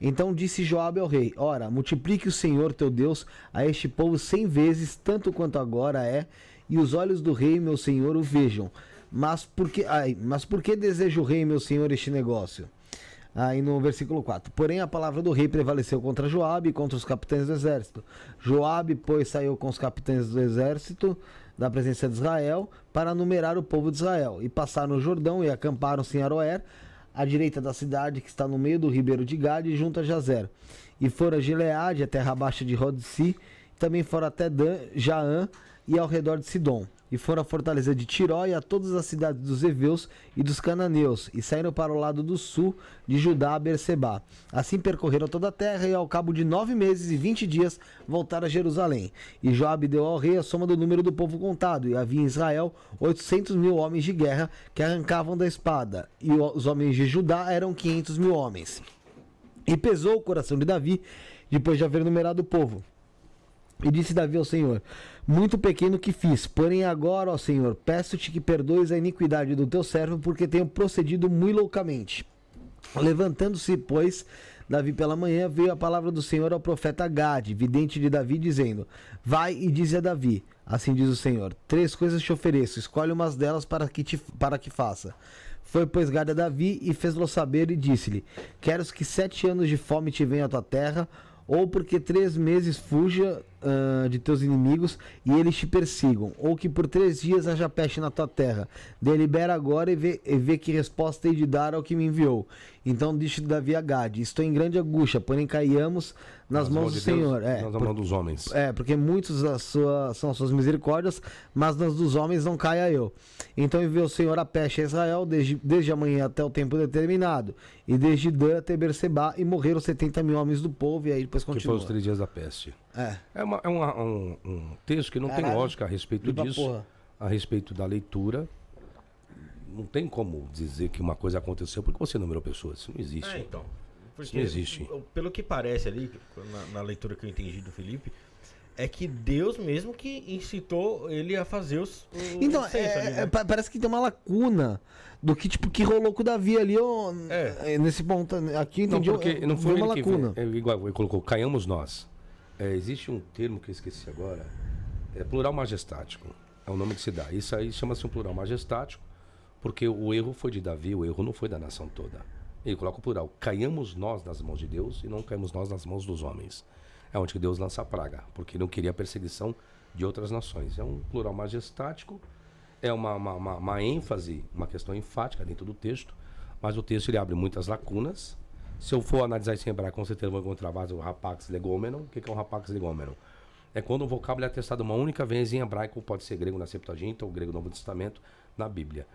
Então disse Joabe ao rei: Ora, multiplique o Senhor teu Deus a este povo cem vezes, tanto quanto agora é, e os olhos do rei, meu senhor, o vejam. Mas por que, ai, mas por que deseja o rei, meu senhor, este negócio? Aí no versículo 4. Porém, a palavra do rei prevaleceu contra Joabe e contra os capitães do exército. Joabe, pois, saiu com os capitães do exército da presença de Israel para numerar o povo de Israel. E passaram o Jordão e acamparam-se em Aroer, à direita da cidade, que está no meio do ribeiro de Gade, junto a Jazer. E foram a Gileade, a terra baixa de Rodsi, também foram até Dan, Jaã e ao redor de Sidom. E foram à fortaleza de Tiró e a todas as cidades dos Eveus e dos Cananeus, e saíram para o lado do sul de Judá a Berseba. Assim percorreram toda a terra, e ao cabo de nove meses e vinte dias voltaram a Jerusalém. E Joabe deu ao rei a soma do número do povo contado, e havia em Israel oitocentos mil homens de guerra que arrancavam da espada, e os homens de Judá eram quinhentos mil homens. E pesou o coração de Davi, depois de haver numerado o povo. E disse Davi ao Senhor: Muito pequeno que fiz, porém agora, ó Senhor, peço-te que perdoes a iniquidade do teu servo, porque tenho procedido muito loucamente. Levantando-se, pois, Davi pela manhã, veio a palavra do Senhor ao profeta Gade, vidente de Davi, dizendo: Vai e dize a Davi: Assim diz o Senhor: Três coisas te ofereço, escolhe umas delas para que, te, para que faça. Foi, pois, Gade a Davi e fez-lo saber e disse-lhe: Queres que sete anos de fome te venha à tua terra, ou porque três meses fuja ah, de teus inimigos e eles te persigam, ou que por três dias haja peste na tua terra. Delibera agora e vê, e vê que resposta hei de dar ao que me enviou. Então disse Davi a Gade: Estou em grande angústia, porém caiamos nas, mãos do de Deus, Senhor. É, nas por- mãos dos homens. é, porque muitos as sua- são as suas misericórdias, mas nas dos homens não caia eu. Então enviou o Senhor a peste a Israel desde, desde amanhã até o tempo determinado, e desde Dan até Berseba, e morreram 70 mil homens do povo, e aí depois Que foi continua. os três dias da peste. É. É, uma- é uma- um, um texto que não tem Caralho. lógica a respeito Limpa a disso, porra. a respeito da leitura. Não tem como dizer que uma coisa aconteceu porque você numerou pessoas. Isso não existe. É, então. Porque, não existe. Pelo que parece ali, na, na leitura que eu entendi do Felipe, é que Deus mesmo que incitou ele a fazer os. o Então, é- ali, né? é, pa- parece que tem uma lacuna do que, tipo, que rolou com o Davi ali, ó, É. é, nesse ponto. Aqui Não, entendi. porque não foi uma ele que lacuna. é igual ele colocou, caiamos nós. É, existe um termo que eu esqueci agora, é plural majestático. É o nome que se dá. Isso aí chama-se um plural majestático, porque o erro foi de Davi, o erro não foi da nação toda. Ele coloca o plural, caiamos nós nas mãos de Deus e não caímos nós nas mãos dos homens. É onde Deus lança a praga, porque não queria a perseguição de outras nações. É um plural majestático, é uma, uma, uma- uma ênfase, uma questão enfática dentro do texto, mas o texto ele abre muitas lacunas. Se eu for analisar isso em hebraico, com certeza vou encontrar vários o rapax legômeno. O que que é um rapax legômeno? É quando o vocábulo é atestado uma única vez em hebraico, pode ser grego na Septuaginta ou grego no Novo Testamento, na Bíblia.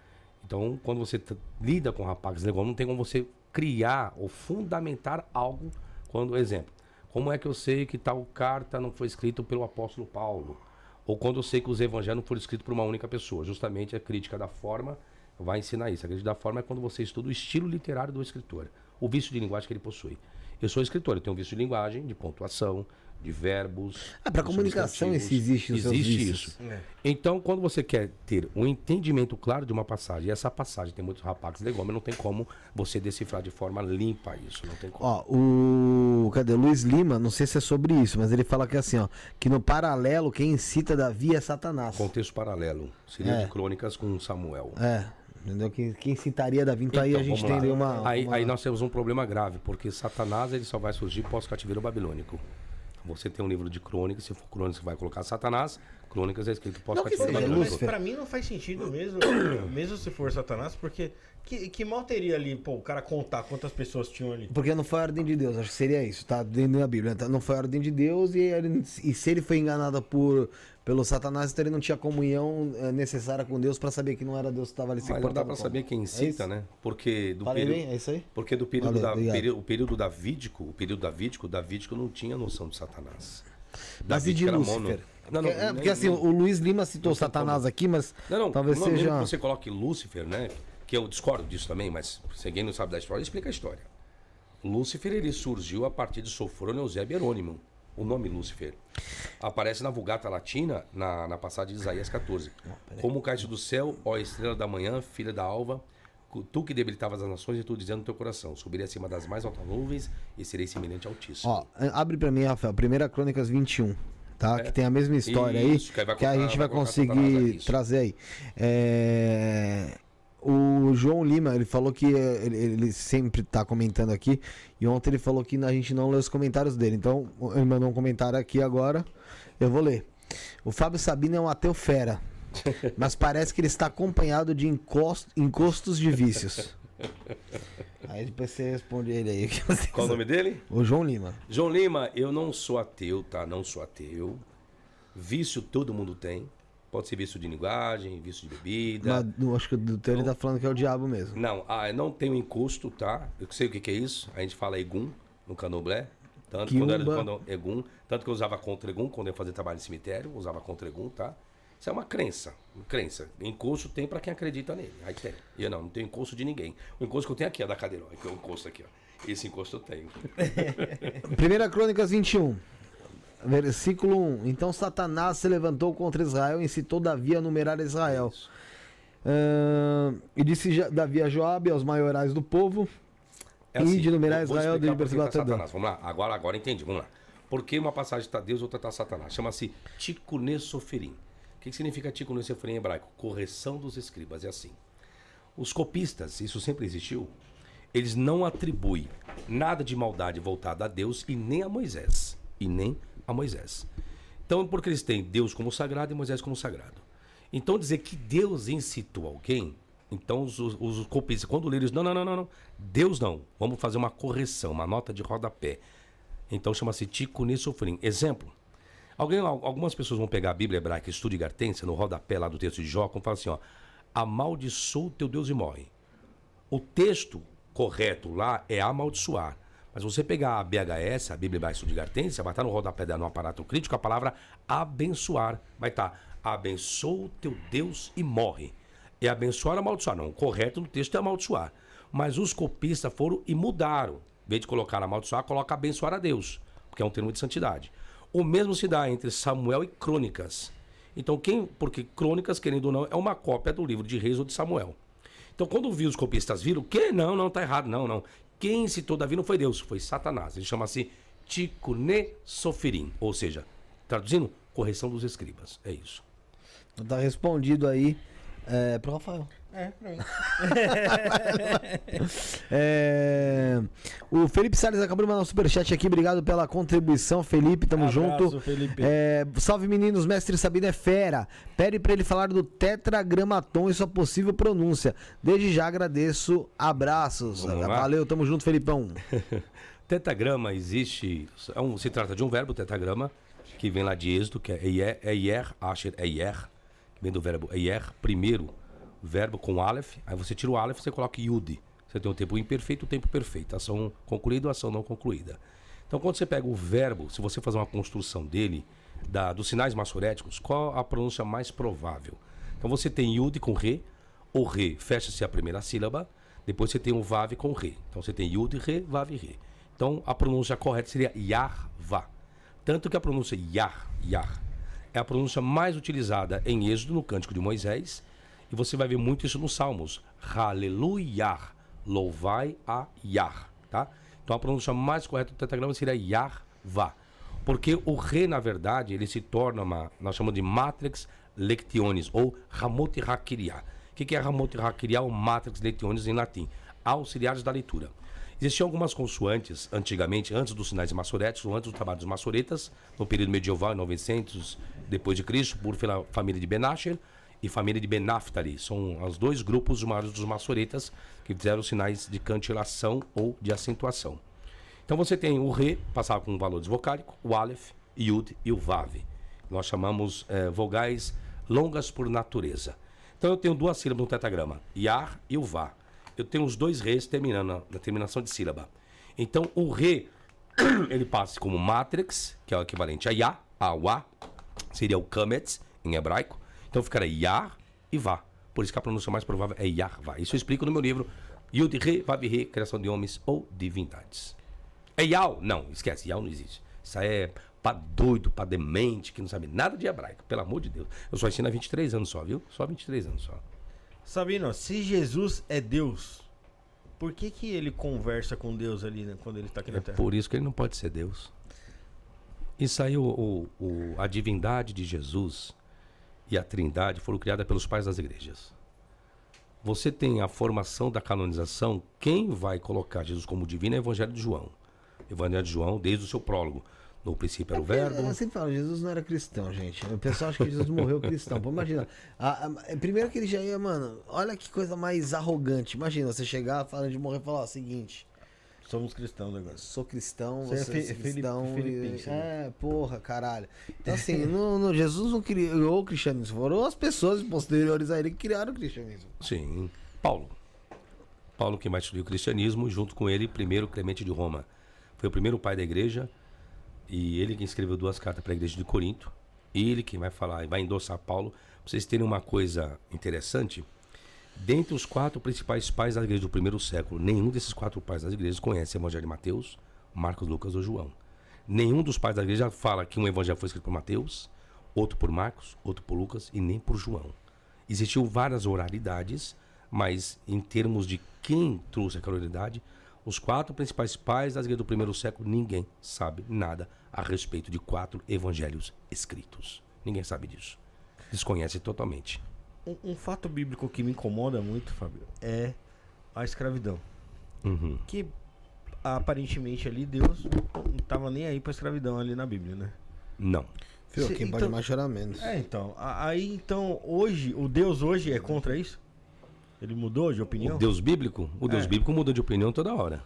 Então, quando você lida com rapax legômeno, não tem como você criar ou fundamentar algo quando, exemplo, como é que eu sei que tal carta não foi escrita pelo apóstolo Paulo? Ou quando eu sei que os evangelhos não foram escritos por uma única pessoa? Justamente a crítica da forma vai ensinar isso. A crítica da forma é quando você estuda o estilo literário do escritor, o vício de linguagem que ele possui. Eu sou escritor, eu tenho um vício de linguagem, de pontuação, de verbos. Ah, de comunicação esse existe os Existe isso. Então, quando você quer ter um entendimento claro de uma passagem, e essa passagem tem muitos rapax legômenos, não tem como você decifrar de forma limpa isso. Não tem como. Ó, o. Cadê? Luiz Lima, não sei se é sobre isso, mas ele fala que assim, ó, que no paralelo quem incita Davi é Satanás. Contexto paralelo. Seria É. de crônicas com Samuel. É, entendeu? Quem, quem citaria Davi, então, aí a Então, gente tem uma. Aí, uma- aí nós temos um problema grave, porque Satanás ele só vai surgir pós-cativeiro babilônico. Você tem um livro de crônicas, se for crônica, você vai colocar Satanás. Crônicas é escrito Não seja, Mas, pra mim não faz sentido mesmo, mesmo se for Satanás, porque que, que mal teria ali, pô, o cara contar quantas pessoas tinham ali? Porque não foi a ordem de Deus, acho que seria isso, tá? Dentro da Bíblia. tá? Não foi a ordem de Deus e, ele- e se ele foi enganado por, pelo Satanás, então ele não tinha comunhão eh, necessária com Deus pra saber que não era Deus que estava ali se Mas não dá como. saber quem É incita, isso? né? Porque do Falei período, bem? É isso aí? porque do período Valeu, da, período, o período davídico, o período davídico, o davídico não tinha noção de Satanás. Mas e de Lúcifer? mono- Não, não, porque, é, porque assim, o Luiz Lima citou Satanás aqui, mas Não, não, talvez não, mesmo seja. que você coloque Lúcifer, né? Que eu discordo disso também, mas se alguém não sabe da história, explica a história. Lúcifer, ele surgiu a partir de Sofrônio Eusébio Jerônimo. O nome Lúcifer. Aparece na Vulgata Latina, na, na passagem de Isaías 14. Como caíste do céu, ó estrela da manhã, filha da alva, tu que debilitavas as nações e tu dizendo no teu coração, subirei acima das mais altas nuvens e serei semelhante ao Altíssimo. Ó, abre pra mim, Rafael, Primeira Crônicas 21, tá? Que tem a mesma história É. Isso, que aí vai que a gente vai vai conseguir trazer aí. É, O João Lima, ele falou que ele, ele sempre tá comentando aqui, e ontem ele falou que a gente não lê os comentários dele. Então, ele mandou um comentário aqui agora, eu vou ler. O Fábio Sabino é um ateu fera, mas parece que ele está acompanhado de encost- encostos de vícios. Aí depois você responde ele aí. Qual o nome dele? O João Lima. João Lima, eu não sou ateu, tá? Não sou ateu. Vício todo mundo tem. Pode ser vício de linguagem, vício de bebida. Mas, acho que o do teu ele tá falando que é o diabo mesmo. Não, ah, eu não tenho encosto, tá? Eu sei o que, que é isso. A gente fala egum no canoblé. Tanto quando era quando, egum, tanto que eu usava contra egum quando eu ia fazer trabalho de cemitério, usava contra egum, tá? Isso é uma crença, uma crença. Encosto tem pra quem acredita nele. Aí tem. E eu não, não tenho encosto de ninguém. O encosto que eu tenho aqui é da cadeira, ó. Aqui é o encosto aqui, ó. Esse encosto eu tenho. Primeira Crônicas 21. Versículo 1. Então Satanás se levantou contra Israel e incitou Davi a numerar Israel. Ahn, e disse Davi a Joabe, aos maiorais do povo, e de numerar É assim, vou- vou Israel até Dan. Satanás. Vamos lá, agora, agora entendi, vamos lá. Por que uma passagem está Deus outra está Satanás? Chama-se Ticunesoferim. Que, que significa Ticunesoferim em hebraico? Correção dos escribas, é assim. Os copistas, isso sempre existiu, eles não atribuem nada de maldade voltada a Deus e nem a Moisés. E nem a Moisés. Então, porque eles têm Deus como sagrado e Moisés como sagrado. Então, dizer que Deus incitou alguém, então os, os, os copistas, quando leram isso, não, não, não, não, não, Deus não, vamos fazer uma correção, uma nota de rodapé. Então chama-se Ticunesofrim. Exemplo, alguém, al- algumas pessoas vão pegar a Bíblia hebraica, estudo de Gartência, no rodapé lá do texto de Jó, como fala assim, ó, amaldiçoa o teu Deus e morre. O texto correto lá é amaldiçoar. Mas você pegar a BHS, a Bíblia Hebraica de Gartência, vai estar no rodapé dela, no aparato crítico, a palavra abençoar. Vai estar, abençoa o teu Deus e morre. É abençoar ou amaldiçoar? Não, o correto no texto é amaldiçoar. Mas os copistas foram e mudaram. Em vez de colocar amaldiçoar, coloca abençoar a Deus, porque é um termo de santidade. O mesmo se dá entre Samuel e Crônicas. Então, quem, porque Crônicas, querendo ou não, é uma cópia do livro de Reis ou de Samuel. Então, quando vi os copistas viram, que não, não, tá errado, não, não. Quem citou Davi não foi Deus, foi Satanás. Ele chama-se Ticunesoferim, ou seja, traduzindo, correção dos escribas. É isso. Tá respondido aí é, pro Rafael. É, pra mim. É, o Felipe Salles acabou de mandar um superchat aqui. Obrigado pela contribuição, Felipe. Tamo Abraço, junto. Felipe. É, salve meninos, mestre Sabino é fera. Pede pra ele falar do tetragramaton e sua possível pronúncia. Desde já agradeço. Abraços. Vamos lá? Valeu, tamo junto, Felipão. Tetagrama existe. É um, se trata de um verbo, tetagrama, que vem lá de Êxodo, que é Eier, Eier, Asher, Eier, que vem do verbo Eier, primeiro verbo com Aleph. Aí você tira o Aleph você coloca Yud. Você tem o tempo imperfeito e o tempo perfeito. Ação concluída ou ação não concluída. Então, quando você pega o verbo, se você fazer uma construção dele, da, dos sinais massoréticos, qual a pronúncia mais provável? Então, você tem Yud com Re, o Re fecha-se a primeira sílaba, depois você tem o Vav com Re. Então, você tem Yud, Re, Vav, Re. Então, a pronúncia correta seria Yarvá. Tanto que a pronúncia Yar, Yar, é a pronúncia mais utilizada em Êxodo, no Cântico de Moisés, e você vai ver muito isso nos Salmos. Aleluia, louvai a Yar, tá? Então a pronúncia mais correta do tetragrama seria Yarvá. Porque o re, na verdade, ele se torna uma, nós chamamos de matrix lectionis, ou ramot hakiria. O que é ramot hakiria ou matrix lectionis em latim? Auxiliares da leitura. Existiam algumas consoantes antigamente, antes dos sinais maçoretes, ou antes do trabalho dos maçoretas, no período medieval, em 900 depois de Cristo, por pela família de Benacher e família de Benaftali. São os dois grupos maiores dos maçoretas que fizeram sinais de cantilação ou de acentuação. Então você tem o Re, passava com um valor o Aleph, Yud e o Vav. Nós chamamos eh, vogais longas por natureza. Então eu tenho duas sílabas no tetragrama, Yar e o Vá. Eu tenho os dois Res terminando na, na terminação de sílaba. Então o Re, ele passa como Matrix, que é o equivalente a Ya, a Wa, seria o Kametz em hebraico. Então ficaria Yar e Vá. Por isso que a pronúncia mais provável é Yarvá. Isso eu explico no meu livro Yud Re, Vav Re, Criação de Homens ou Divindades. É Yau? Não, esquece, Yau não existe. Isso aí é pra doido, pra demente, que não sabe nada de hebraico, pelo amor de Deus. Eu só ensino há 23 anos só, viu? Só 23 anos só. Sabino, se Jesus é Deus, por que que ele conversa com Deus ali né, quando ele tá aqui na É Terra? por isso que ele não pode ser Deus. Isso aí, o, o- o- a divindade de Jesus e a trindade foram criadas pelos pais das igrejas. Você tem a formação da canonização, quem vai colocar Jesus como divino é o Evangelho de João. Evangelho de João, desde o seu prólogo. No princípio era o verbo. Eu sempre falo, Jesus não era cristão, gente. O pessoal acha que Jesus morreu cristão. Pô, imagina. a- a- primeiro que ele já ia, mano, olha que coisa mais arrogante. Imagina você chegar falando de morrer e falar, ó, seguinte, Somos cristãos agora. sou cristão, Você é você é, fi- cristão. Fili- filipense, e- né? é, porra, caralho. Então assim, no, no- Jesus não criou o cristianismo, foram as pessoas posteriores a ele que criaram o cristianismo. Sim. Paulo. Paulo que mais estudou o cristianismo, junto com ele, primeiro Clemente de Roma. Foi o primeiro pai da igreja e ele que escreveu duas cartas para a igreja de Corinto. Ele que vai falar e vai endossar Paulo. Pra vocês terem uma coisa interessante, dentre os quatro principais pais da igreja do primeiro século, nenhum desses quatro pais das igrejas conhece o Evangelho de Mateus, Marcos, Lucas ou João. Nenhum dos pais da igreja fala que um evangelho foi escrito por Mateus, outro por Marcos, outro por Lucas e nem por João. Existiam várias oralidades, mas em termos de quem trouxe aquela oralidade, os quatro principais pais das igrejas do primeiro século, ninguém sabe nada a respeito de quatro evangelhos escritos. Ninguém sabe disso. Desconhece totalmente. Um, um fato bíblico que me incomoda muito, Fábio, é a escravidão. Uhum. Que aparentemente ali Deus não tava nem aí pra escravidão ali na Bíblia, né? Não. Fio, quem pode então- mais chorar menos. É, então. Aí então, hoje, o Deus hoje é contra isso? Ele mudou de opinião? O Deus bíblico? O Deus É. bíblico muda de opinião toda hora.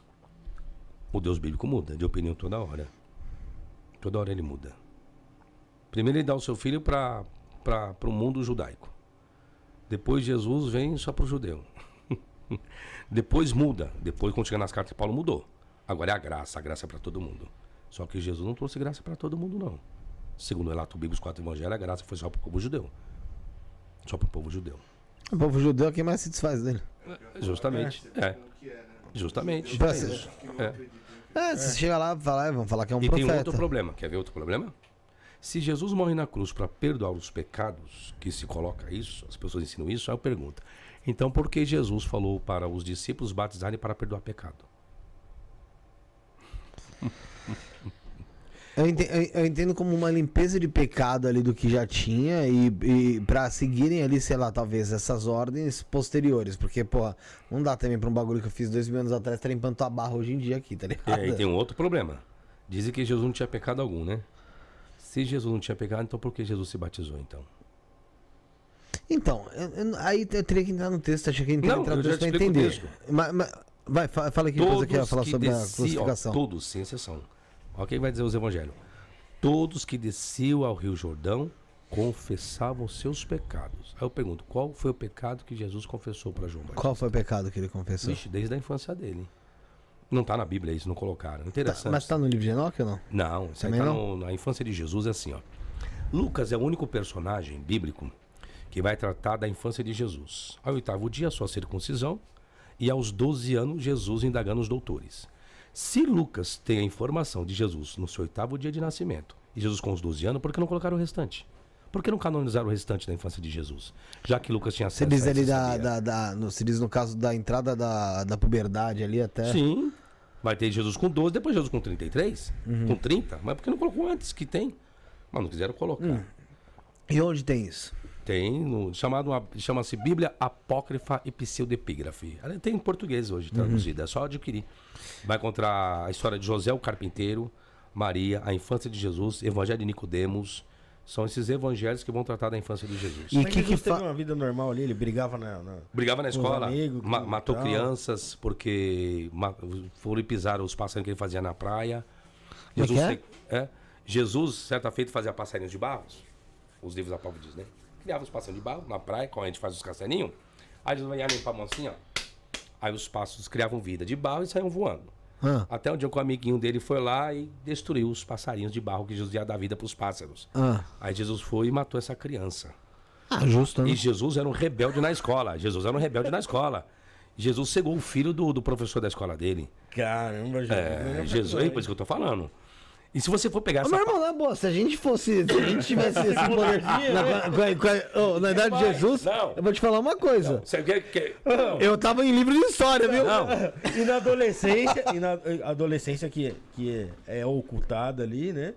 O Deus bíblico muda de opinião toda hora. Toda hora ele muda. Primeiro ele dá o seu filho para o mundo judaico. Depois Jesus vem só para o judeu. Depois muda. Depois, quando chega nas cartas de Paulo, mudou. Agora é a graça. A graça é para todo mundo. Só que Jesus não trouxe graça para todo mundo, não. Segundo o relato bíblico, os quatro evangelhos, a graça foi só para o povo judeu. Só para o povo judeu. O povo judeu é quem mais se desfaz dele. Justamente. É. Justamente. Pra É ser-. É. É, você chega lá e fala, "Ah, vamos falar que é um E tem profeta. outro problema. Quer ver outro problema? Se Jesus morre na cruz para perdoar os pecados, que se coloca isso, as pessoas ensinam isso, aí eu pergunto. Então por que Jesus falou para os discípulos batizarem para perdoar pecado? Eu ente- eu- eu entendo, como uma limpeza de pecado ali do que já tinha e, e para seguirem ali, sei lá, talvez essas ordens posteriores. Porque, porra, não dá também pra um bagulho que eu fiz dois mil anos atrás tá limpando tua barra hoje em dia aqui, tá E ligado? aí tem um outro problema. Dizem que Jesus não tinha pecado algum, né? Se Jesus não tinha pecado, então por que Jesus se batizou então? Então, eu- eu- aí eu teria que entrar no texto, achei que Não, entrar no eu texto pra entender. Mas, mas- vai, fa- fala aqui depois que ia falar sobre a desci- ó, todos, sem exceção. Olha quem vai dizer os evangelhos. Todos que desciam ao Rio Jordão confessavam seus pecados. Aí eu pergunto, qual foi o pecado que Jesus confessou para João Batista? Qual foi o pecado que ele confessou? Vixe, desde a infância dele. Não tá na Bíblia isso, não colocaram. Tá, Interessante. mas tá no livro de Enoque ou não? Não, isso Também tá não? no- na infância de Jesus é assim, ó. Lucas é o único personagem bíblico que vai tratar da infância de Jesus. Ao oitavo dia, sua circuncisão, e aos 12 anos, Jesus indagando os doutores. Se Lucas tem a informação de Jesus no seu oitavo dia de nascimento, e Jesus com os 12 anos, por que não colocaram o restante? Por que não canonizaram o restante da infância de Jesus? Já que Lucas tinha acesso diz a ali da, da, da- no, você diz no caso da entrada da, da puberdade ali até. Sim. Vai ter Jesus com 12, depois Jesus com 33, com 30. Mas por que não colocou antes que tem? Mas não quiseram colocar. E onde tem isso? Tem, no, chamado, uma- chama-se Bíblia Apócrifa e Pseudepígrafe. Ela tem em português hoje, traduzida, é só adquirir. Vai encontrar a história de José o Carpinteiro, Maria, a infância de Jesus, Evangelho de Nicodemos. São esses evangelhos que vão tratar da infância de Jesus. E Mas que que Jesus teve uma vida normal ali, ele brigava na... na- Brigava na escola, amigos, ma- matou tal. crianças porque ma- foram e pisaram os passarinhos que ele fazia na praia. É Jesus, te- é? Jesus, certa feita, fazia passarinhos de barros. Os livros da Paulo diz, né? Criava os passarinhos de barro na praia, quando a gente faz os castelinhos. Aí Jesus ia limpar a mão assim, ó. Aí os pássaros criavam vida de barro e saíam voando. Ah, Até um dia que o amiguinho dele foi lá e destruiu os passarinhos de barro que Jesus ia dar vida para os pássaros. ah. Aí Jesus foi e matou essa criança. Ah, justo, né? E Jesus era um rebelde na escola. Jesus era um rebelde na escola. Jesus cegou o filho do, do professor da escola dele. Caramba, Jesus. É, Jesus, é por isso que eu tô falando. E se você for pegar essa. Mas, irmão, na boa, se a gente fosse. Se a gente tivesse esse poder. na, com a- com a- oh, na idade de Jesus, não. eu vou te falar uma coisa. Você quer, quer... Eu tava em livro de história, viu? Não. E na adolescência, e na adolescência que, que é, é ocultada ali, né?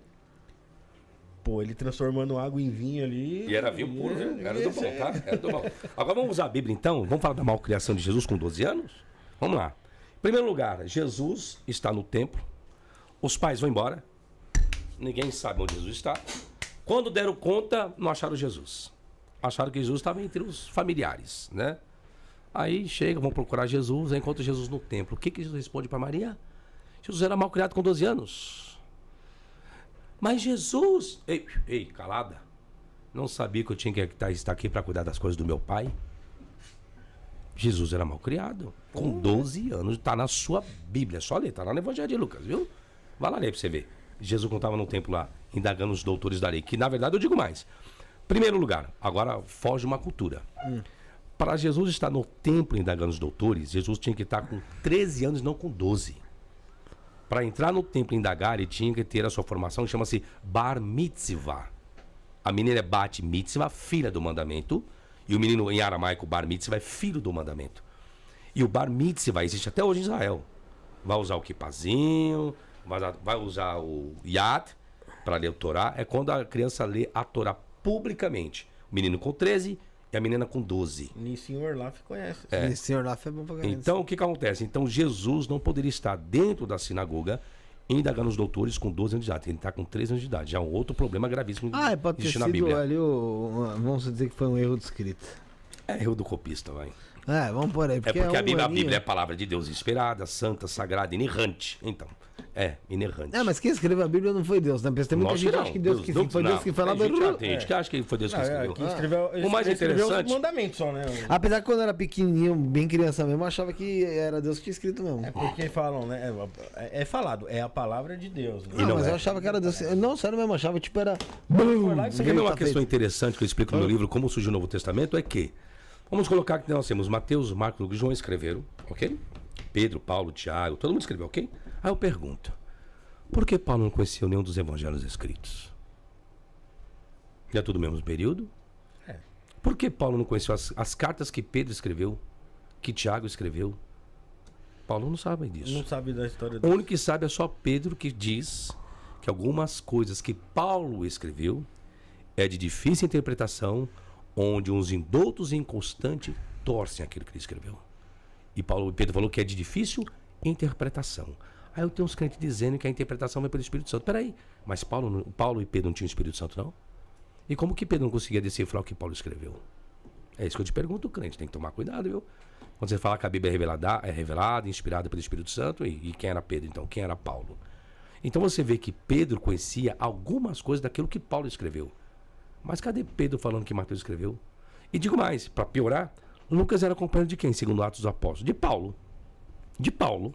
Pô, ele transformando água em vinho ali. E era vinho puro, viu? Era do bom, tá? Era do bom. Agora vamos usar a Bíblia então? Vamos falar da malcriação de Jesus com 12 anos? Vamos lá. Em primeiro lugar, Jesus está no templo. Os pais vão embora. Ninguém sabe onde Jesus está. Quando deram conta, não acharam Jesus. Acharam que Jesus estava entre os familiares, né? Aí chega, vão procurar Jesus, encontram Jesus no templo. O que, que Jesus responde para Maria? Jesus era mal criado com 12 anos. Mas Jesus. Ei, ei, calada. Não sabia que eu tinha que estar- estar aqui para cuidar das coisas do meu pai? Jesus era mal criado. Com 12 anos. Está na sua Bíblia. Só ler. Está lá no Evangelho de Lucas, viu? Vai lá ler para você ver. Jesus estava no templo lá, indagando os doutores da lei. Que na verdade eu digo mais. Primeiro lugar, agora foge uma cultura. Para Jesus estar no templo indagando os doutores, Jesus tinha que estar com 13 anos, não com 12. Para entrar no templo indagar, ele tinha que ter a sua formação, que chama-se Bar Mitzvah. A menina é Bat Mitzvah, filha do mandamento, e o menino em aramaico Bar Mitzvah é filho do mandamento. E o Bar Mitzvah existe até hoje em Israel. Vai usar o kippazinho, vai usar, vai usar o Yad para ler o Torá. É quando a criança lê a Torá publicamente. O menino com 13 e a menina com 12. E senhor lá conhece. Esse senhor lá foi bom pra caramba. Então, o que, que acontece? Então, Jesus não poderia estar dentro da sinagoga indagando os doutores com 12 anos de idade. Ele está com 13 anos de idade. Já é um outro problema gravíssimo Ah, pode ter existe sido na Bíblia. ali o. Vamos dizer que foi um erro de escrita. É erro do copista, vai. É, vamos por aí. É Porque porque a um Bíblia, a Bíblia é a palavra de Deus inspirada, santa, sagrada, inerrante. Então, é, inerrante. É, mas quem escreveu a Bíblia não foi Deus, né? Porque tem muita Lógico gente que não. acha que Deus, que foi Deus que lá. Tem gente, tem gente que acha que foi Deus que Ah, é, escreveu. que escreveu, O mais ele escreveu interessante- os mandamentos só, né? Apesar que quando eu era pequenininho, bem criança mesmo, eu achava que era Deus que tinha escrito mesmo. É porque falam, né? É, é falado, é a palavra de Deus. Né? Não, não mas é. eu achava que era Deus. Não, sério mesmo, eu achava tipo era. Você quer ver uma Tá questão feito. interessante que eu explico no meu livro, Como Surgiu o Novo Testamento? É que, vamos colocar que nós temos Mateus, Marcos, e João escreveram, ok? Pedro, Paulo, Tiago, todo mundo escreveu, ok? Aí eu pergunto, por que Paulo não conheceu nenhum dos evangelhos escritos? Já tudo no mesmo período? É. Por que Paulo não conheceu as, as cartas que Pedro escreveu, que Tiago escreveu? Paulo não sabe disso. Não sabe da história O do. único que sabe é só Pedro que diz que algumas coisas que Paulo escreveu é de difícil interpretação, onde uns indoutos e inconstantes torcem aquilo que ele escreveu. E Paulo Pedro falou que é de difícil interpretação. Aí eu tenho uns crentes dizendo que a interpretação vem pelo Espírito Santo. Peraí, mas Paulo, Paulo e Pedro não tinham Espírito Santo, não? E como que Pedro não conseguia decifrar o que Paulo escreveu? É isso que eu te pergunto, crente. Tem que tomar cuidado, viu? Quando você fala que a Bíblia é revelada, é revelada, inspirada pelo Espírito Santo, e, e quem era Pedro, então? Quem era Paulo? Então você vê que Pedro conhecia algumas coisas daquilo que Paulo escreveu. Mas cadê Pedro falando que Mateus escreveu? E digo mais, para piorar, Lucas era companheiro de quem, segundo Atos dos Apóstolos? De Paulo. De Paulo.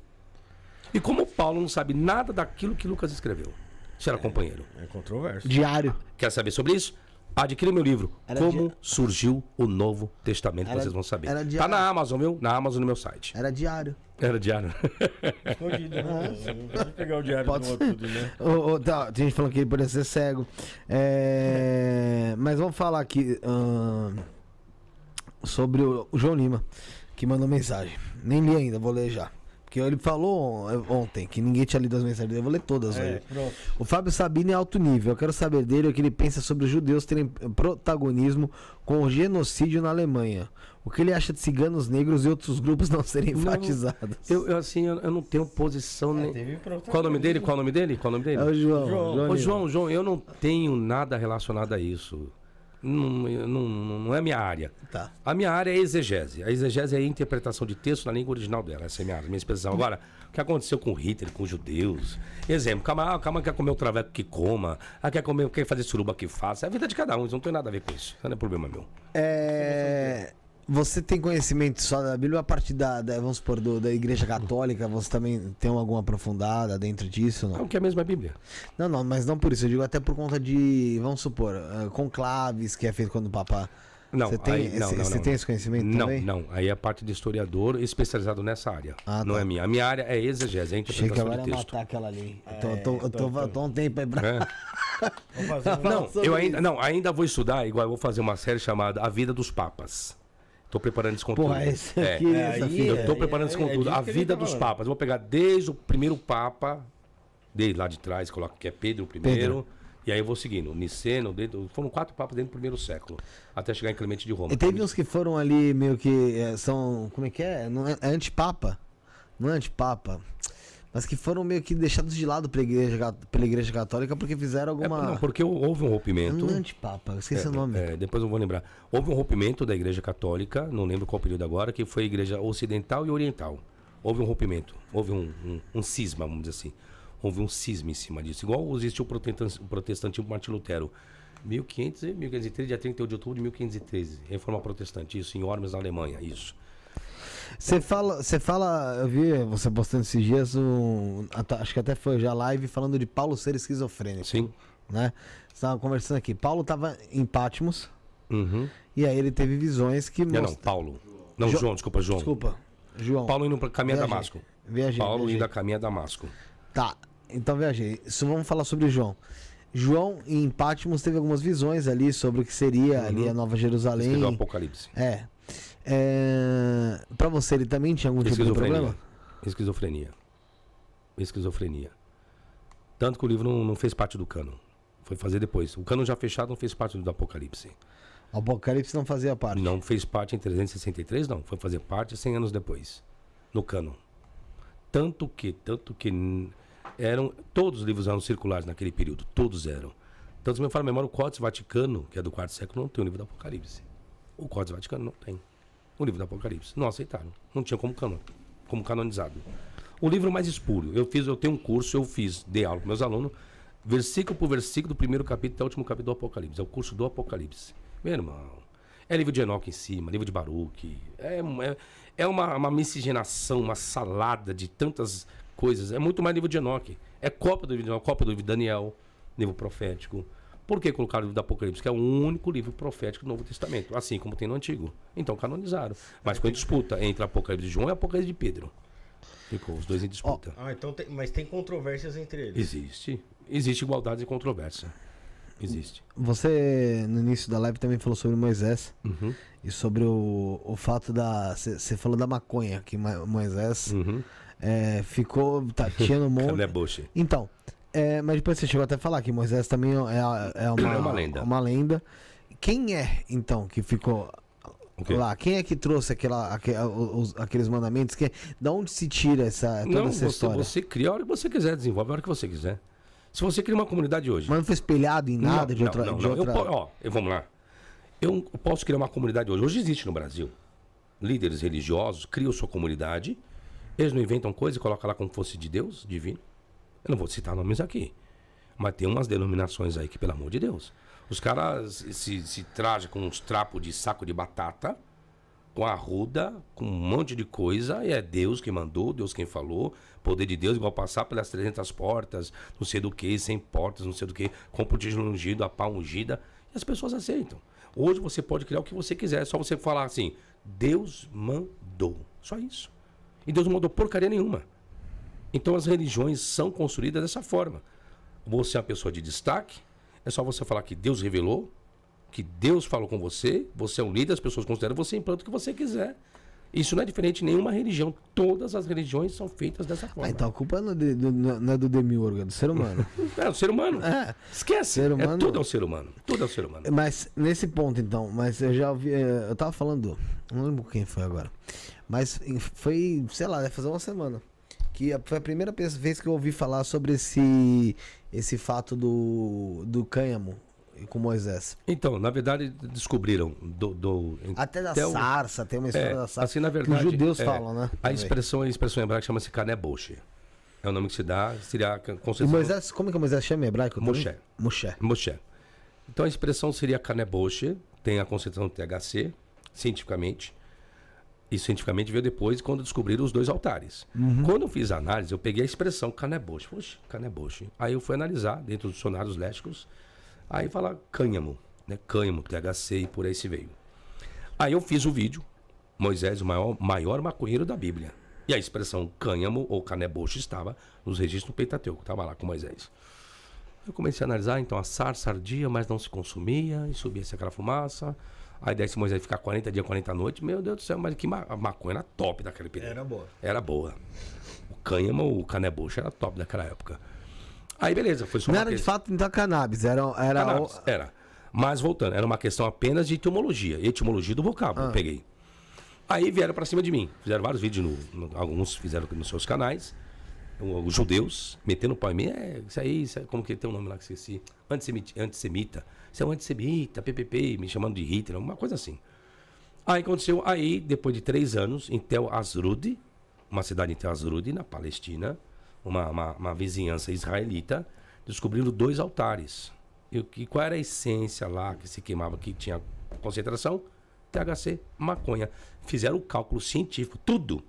E como Paulo não sabe nada daquilo que Lucas escreveu? Se era companheiro. É controverso. Diário. Quer saber sobre isso? Adquira meu livro. Era Como di- surgiu o Novo Testamento, Era- vocês vão saber. era Tá diário. na Amazon, viu? Na Amazon no meu site. Era diário. Era diário. Escondido, né? Não pode pegar o diário Pode do outro, tudo, né? Tá, tem gente falando que ele poderia ser cego. É, mas vamos falar aqui ahn, sobre o, o João Lima, que mandou mensagem. Nem li ainda, vou ler já. Porque ele falou ontem que ninguém tinha lido as mensagens dele. Eu vou ler todas É, hoje. O Fábio Sabino é alto nível. Eu quero saber dele o que ele pensa sobre os judeus terem protagonismo com o genocídio na Alemanha. O que ele acha de ciganos negros e outros grupos não serem Não, enfatizados. Eu, eu, assim, eu, eu não tenho posição nem. Teve protagonismo. Qual o nome dele? Qual o nome dele? Qual o nome dele? É o João. João. João, João, eu não tenho nada relacionado a isso. Não, não, não, é minha área. Tá. A minha área é exegese. A exegese é a interpretação de texto na língua original dela. Essa é a minha área, minha expressão. Agora, o que aconteceu com Hitler, com os judeus? Exemplo, calma, calma quer comer o traveco que coma, ah, quer, comer, quer fazer suruba que faça. É a vida de cada um, isso não tem nada a ver com isso. Isso não é problema meu. É, Você tem conhecimento só da Bíblia a partir da, da- vamos supor, do- da Igreja Católica? Você também tem alguma aprofundada dentro disso? É Não? o que é a mesma Bíblia. não, não, mas não por isso. Eu digo até por conta de, vamos supor, eh, conclaves que é feito quando o Papa. Não, Você tem, aí- não, esse, não, você não, tem não. esse conhecimento Não, também? não. Aí é a parte de historiador especializado nessa área. Ah, não tá. é minha. A minha área é exegese, é a Achei que interpretação agora de ia texto. matar aquela ali. Eu tô, eu tô, eu tô- tô, tô- eu tô um tempo aí pra. É. Um... Não, eu ainda, não, ainda vou estudar, igual eu vou fazer uma série chamada A Vida dos Papas. Tô preparando esse conteúdo. Porra, esse É. aqui, É, essa fita. Eu tô É, preparando é, esse é conteúdo. disso a vida tá dos falando. papas. Eu vou pegar desde o primeiro papa, desde lá de trás, coloco que é Pedro I. Pedro. E aí eu vou seguindo. Niceno, dentro, foram quatro papas dentro do primeiro século. Até chegar em Clemente de Roma. E teve uns que foram ali meio que eh, são. Como é que é? Não é, é antipapa? Não é antipapa. Mas que foram meio que deixados de lado pela igreja, pela igreja católica porque fizeram É, alguma. não, porque houve um rompimento. É antipapa, eu esqueci o nome. É, depois eu vou lembrar. Houve um rompimento da Igreja Católica, não lembro qual período agora, que foi a Igreja Ocidental e Oriental. Houve um rompimento, houve um, um, um cisma, vamos dizer assim. Houve um cisma em cima disso. Igual existiu o protestantismo, Martin Lutero. 1500, e 1513, dia 31 de outubro de 1513. Reforma protestante, isso, em Ormes, na Alemanha, isso. Você fala, você fala, eu vi você postando esses dias, um, acho que até foi já live, falando de Paulo ser esquizofrênico, Sim. né? Você tava conversando aqui. Paulo tava em Patmos Uhum. e aí ele teve visões que Não, não, mostram. Paulo. Não, Jo- João, desculpa, João. Desculpa, João. Paulo indo para caminho a. Damasco. Viajei, Paulo viajei. indo a caminho a Damasco. Tá, então viajei. Isso vamos falar sobre João. João em Patmos teve algumas visões ali sobre o que seria ali a Nova Jerusalém. Escreveu o Apocalipse. É. é... Pra você, ele também tinha algum tipo de problema? Esquizofrenia. Esquizofrenia. Tanto que o livro não, não fez parte do cano. Foi fazer depois. O cano já fechado não fez parte do Apocalipse. O Apocalipse não fazia parte. Não fez parte em 363, não. Foi fazer parte 100 anos depois. No cano. Tanto que, tanto que eram. Todos os livros eram circulares naquele período. Todos eram. Tanto se me fala a memória, o Códice Vaticano, que é do quarto século, não tem o livro do Apocalipse. O Códice Vaticano não tem. O livro do Apocalipse. Não aceitaram. Não tinha como cano, como canonizado. O livro mais espúrio. Eu fiz, eu tenho um curso, eu fiz, dei aula com meus alunos, versículo por versículo, do primeiro capítulo até o último capítulo do Apocalipse. É o curso do Apocalipse. Meu irmão, é livro de Enoque em cima, livro de Baruque. É, é, é uma, uma miscigenação, uma salada de tantas coisas. É muito mais livro de Enoque. É cópia do livro de Enoque, cópia do livro de Daniel, livro profético. Por que colocaram o livro do Apocalipse? Que é o único livro profético do Novo Testamento, assim como tem no Antigo. Então canonizaram. Mas foi disputa entre Apocalipse de João e Apocalipse de Pedro. Ficou os dois em disputa. Ah, então tem, mas tem controvérsias entre eles. Existe. Existe igualdade e controvérsia. Existe. Você, no início da live, também falou sobre Moisés Uhum. e sobre o, o fato da. Você falou da maconha, que Moisés Uhum. é, ficou. Tá, tinha no monte. Então, é, mas depois você chegou até a falar que Moisés também é, a- é uma, É uma lenda. uma lenda. Quem é, então, que ficou lá? Quem é que trouxe aquela, aque- os- aqueles mandamentos? Que, da onde se tira essa, toda Não, essa você, história? você cria a hora que você quiser, desenvolve a hora que você quiser. Se você cria uma comunidade hoje. Mas não foi espelhado em nada não, de outra. Não, não, de outra... Eu, ó, eu- vamos lá. Eu posso criar uma comunidade hoje. Hoje existe no Brasil. Líderes religiosos criam sua comunidade. Eles não inventam coisa e colocam lá como fosse de Deus, divino. Eu não vou citar nomes aqui. Mas tem umas denominações aí que, pelo amor de Deus. Os caras se, se trajam com uns trapos de saco de batata, com arruda, com um monte de coisa, e é Deus quem mandou, Deus quem falou, poder de Deus, igual passar pelas 300 portas, não sei do que, 100 portas, não sei do que, com o tijolo ungido, a pá ungida, e as pessoas aceitam. Hoje você pode criar o que você quiser, é só você falar assim, Deus mandou, só isso. E Deus não mandou porcaria nenhuma. Então as religiões são construídas dessa forma. Você é uma pessoa de destaque, é só você falar que Deus revelou, que Deus falou com você, você é um líder, as pessoas consideram você implanta o que você quiser. Isso não é diferente de nenhuma religião. Todas as religiões são feitas dessa forma. Ah, então a culpa não é do, do- não é do Demiurgo, é do ser humano. É o ser humano. É. Esquece. Ser humano- É tudo é o ser humano. Tudo é o ser humano. Mas nesse ponto, então, mas eu já ouvi. eh, Eu tava falando, não lembro quem foi agora. Mas foi, sei lá, deve fazer uma semana. Que a- foi a primeira vez que eu ouvi falar sobre esse, esse fato do, do cânhamo com Moisés. Então, na verdade, descobriram do. do Até da o- sarça, tem uma história É, da sarça. assim, na que verdade. os judeus é, falam, né? A expressão, a expressão hebraica chama-se kaneboshi. É o nome que se dá, seria a concepção. Moisés, como é que Moisés chama em hebraico? Moshe. Moshe. Moshe. Então a expressão seria kaneboshi, tem a concepção THC, cientificamente. E cientificamente veio depois quando descobriram os dois altares. Quando eu fiz a análise, eu peguei a expressão kaneboshi. Poxa, kaneboshi. Aí eu fui analisar dentro dos dicionários lésticos. Aí fala cânhamo, né? Cânhamo, THC e por aí se veio. Aí eu fiz o vídeo, Moisés, o maior, maior maconheiro da Bíblia. E a expressão cânhamo ou caneboche estava nos registros do Pentateuco, estava lá com Moisés. Eu comecei a analisar, então a sarça ardia, mas não se consumia, e subia-se aquela fumaça. Aí desse Moisés ficar 40 dias, 40 noites. Meu Deus do céu, mas que ma a maconha era top daquele período. Era boa. Era boa. O cânhamo, o caneboche era top daquela época. Aí beleza, foi só Não uma era de fato então cannabis, era. era Cannabis, Era. Mas voltando, era uma questão apenas de etimologia. Etimologia do vocábulo, eu peguei. Aí vieram pra cima de mim. Fizeram vários vídeos, no, no- alguns fizeram nos seus canais. Os judeus metendo pau em mim. É, isso aí, isso aí, como que tem um nome lá que esqueci? Antissemita. antissemita. Isso é um antissemita, PPP, me chamando de Hitler, uma coisa assim. Aí aconteceu, aí, depois de três anos, em Tel Asrud, uma cidade em Tel Asrud, na Palestina, uma, uma, uma vizinhança israelita, descobriram dois altares. E, que- qual era a essência lá que se queimava, que tinha concentração? THC, maconha. Fizeram o cálculo científico, tudo.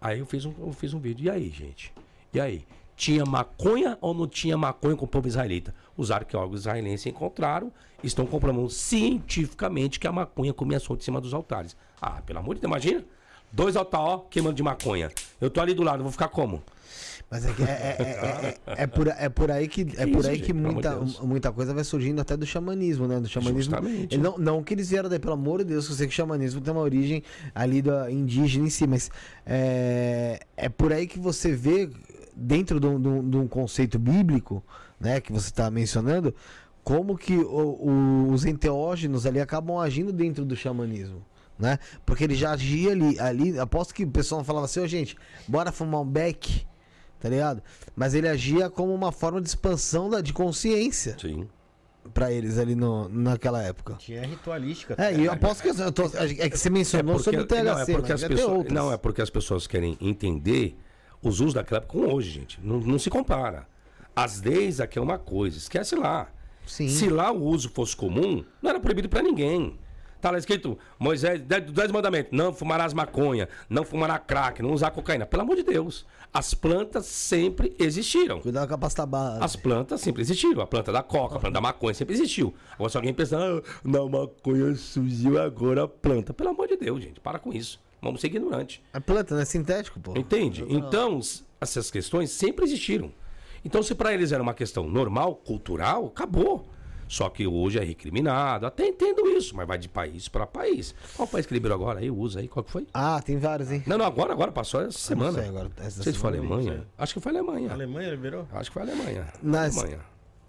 Aí eu fiz um, eu fiz um vídeo. E aí, gente? E aí? Tinha maconha ou não tinha maconha com o povo israelita? Os arqueólogos israelenses encontraram, estão comprovando cientificamente que a maconha comia solto em cima dos altares. Ah, pelo amor de Deus, imagina? Dois altares, ó, queimando de maconha. Eu tô ali do lado, vou ficar como? Mas é, que é, é, é, é, é por, é por aí que, é por aí que muita, de muita coisa vai surgindo até do xamanismo, né? Do xamanismo. Justamente. Não, não que eles vieram daí, pelo amor de Deus, que eu sei que o xamanismo tem uma origem ali da indígena em si, mas é, é por aí que você vê, dentro de um, de um- de um conceito bíblico, né, que você está mencionando, como que o- o- os enteógenos ali acabam agindo dentro do xamanismo. Né? Porque ele já agia ali, ali. Aposto que o pessoal não falava assim, ô gente, bora fumar um beck, tá ligado? Mas ele agia como uma forma de expansão da, de consciência Sim. pra eles ali no, naquela época. Tinha ritualística. É, e eu aposto que eu tô- é que você mencionou sobre o THC, não, é porque mas as pessoas, não, é porque as pessoas querem entender os usos daquela época com hoje, gente. Não, não se compara. As leis aqui é uma coisa, esquece lá. Sim. Se lá o uso fosse comum, não era proibido pra ninguém. Tá lá escrito, Moisés, dez mandamentos, não fumarás maconha, não fumará crack, não usar cocaína. Pelo amor de Deus. As plantas sempre existiram. Cuidado com a pasta base. As plantas sempre existiram. A planta da coca, a planta da maconha sempre existiu. Agora, se alguém pensar, ah, não, maconha surgiu agora a planta. Pelo amor de Deus, gente, para com isso. Vamos ser ignorantes. É planta, né? Sintético, pô. Entende? Então, essas questões sempre existiram. Então, se para eles era uma questão normal, cultural, acabou. Só que hoje é recriminado. Até entendo isso, mas vai de país para país. Qual país que liberou agora? Aí usa aí, qual que foi? Ah, tem vários, hein? Não, não, agora, agora passou essa semana. sei agora, essa Não sei se foi Alemanha. Acho que foi Alemanha. A Alemanha liberou? Acho que foi Alemanha. Nas- Alemanha.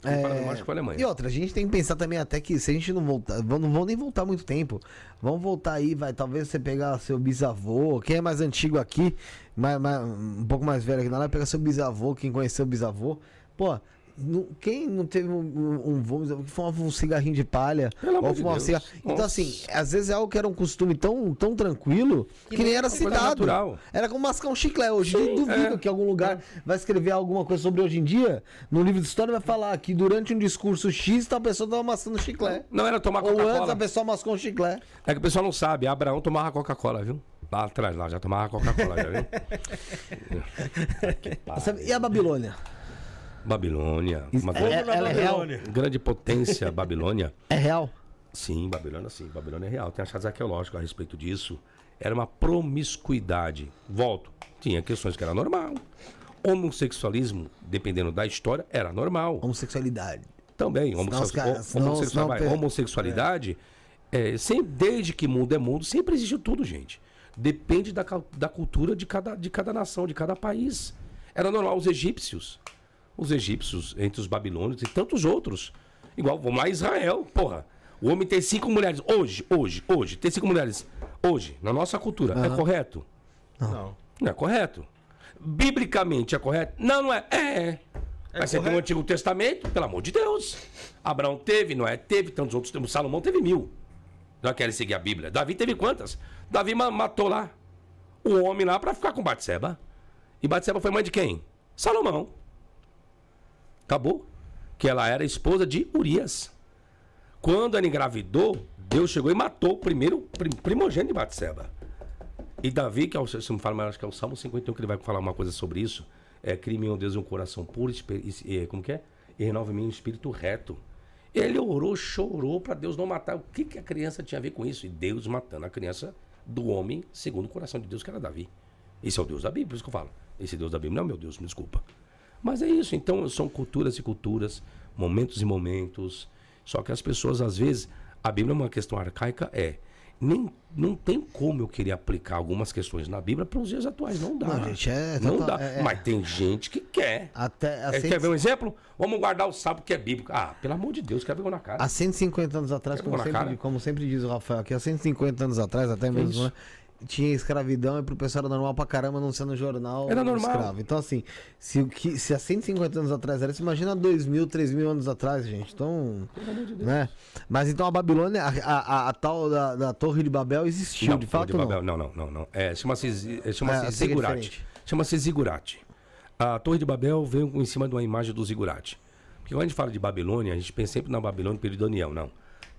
É, que foi Alemanha. E outra, a gente tem que pensar também até que se a gente não voltar, não vão nem voltar muito tempo. Vamos voltar aí, vai. Talvez você pegar seu bisavô, quem é mais antigo aqui, mais, mais- um pouco mais velho aqui na live, pegar seu bisavô, quem conheceu o bisavô. Pô, quem não teve um, um, um vamos dizer, fumava um cigarrinho de palha? Pelo ou de fumava um Deus. cigarro. Então, Nossa. assim, às vezes é algo que era um costume tão, tão tranquilo que, nem era coisa citado. Era como mascar um chiclete. Hoje dia, duvido é. que algum lugar vai escrever alguma coisa sobre hoje em dia. No livro de história vai falar que durante um discurso X, tal pessoa tava amassando chiclete. Não era tomar Ou antes a Coca-Cola. pessoa mascou um chiclete. É que o pessoal não sabe. Abraão tomava Coca-Cola, viu? Lá atrás, lá, já tomava Coca-Cola, já viu? Sabe? E a Babilônia? Babilônia. Uma É- grande, ela é real? grande potência, Babilônia. É real? Sim, Babilônia sim. Babilônia é real. Tem achados arqueológicos a respeito disso. Era uma promiscuidade. Volto. Tinha questões que era normal. Homossexualismo, dependendo da história, era normal. Homossexualidade. Também, Senão homossexu- os caras- ho- homossexual- senão- vai, senão- homossexualidade, é, sempre, desde que mundo é mundo, sempre existiu tudo, gente. Depende da, da cultura de cada, de cada nação, de cada país. Era normal os egípcios. Os egípcios, entre os babilônios e tantos outros. Igual, vamos lá, Israel, porra. O homem tem cinco mulheres. Hoje, hoje, hoje, tem cinco mulheres. Hoje, na nossa cultura. É correto? Não. Não é correto. Biblicamente é correto? Não, não é. É. Mas você tem o correto. Antigo Testamento, pelo amor de Deus. Abraão teve, Noé teve, tantos outros teve. Salomão teve mil. Não querem seguir a Bíblia. Davi teve quantas? Davi ma- matou lá o homem lá pra ficar com Batseba. E Batseba foi mãe de quem? Salomão. Acabou. Que ela era esposa de Urias. Quando ela engravidou, Deus chegou e matou o primeiro prim- primogênito de Batseba. E Davi, que é o, se me fala, mas acho que é o Salmo 51 que ele vai falar uma coisa sobre isso. É crime, meu Deus, um coração puro, e- como que é? E renova em mim um espírito reto. Ele orou, chorou para Deus não matar. O que, que a criança tinha a ver com isso? E Deus matando a criança do homem segundo o coração de Deus, que era Davi. Esse é o Deus da Bíblia, por isso que eu falo. Esse Deus da Bíblia não é meu Deus, me desculpa. Mas é isso, então são culturas e culturas, momentos e momentos. Só que as pessoas, às vezes, a Bíblia é uma questão arcaica, é. Nem, não tem como eu querer aplicar algumas questões na Bíblia para os dias atuais. Não dá. Não, gente, é não total- dá. é- é. Mas tem gente que quer. Até É, quer ver um exemplo? Vamos guardar o sábado que é bíblico. Ah, pelo amor de Deus, quer ver na cara. há 150 anos atrás, como sempre, como sempre diz o Rafael aqui, há 150 anos atrás, até mesmo, isso? né, tinha escravidão e pro pessoal era normal pra caramba não ser no jornal Era normal. escravo. Então, assim, se, o que, se há 150 anos atrás era isso, imagina há 2 mil, 3 mil anos atrás, gente. Então, né? Mas então a Babilônia, a, a- a- a tal da, da Torre de Babel existiu, Não, de Torre fato de não. Babel, não, não, não, não. É, chama-se é, chama é zigurate. diferente. chama-se zigurate. A Torre de Babel veio em cima de uma imagem do zigurate. Porque quando a gente fala de Babilônia, a gente pensa sempre na Babilônia período Daniel, não.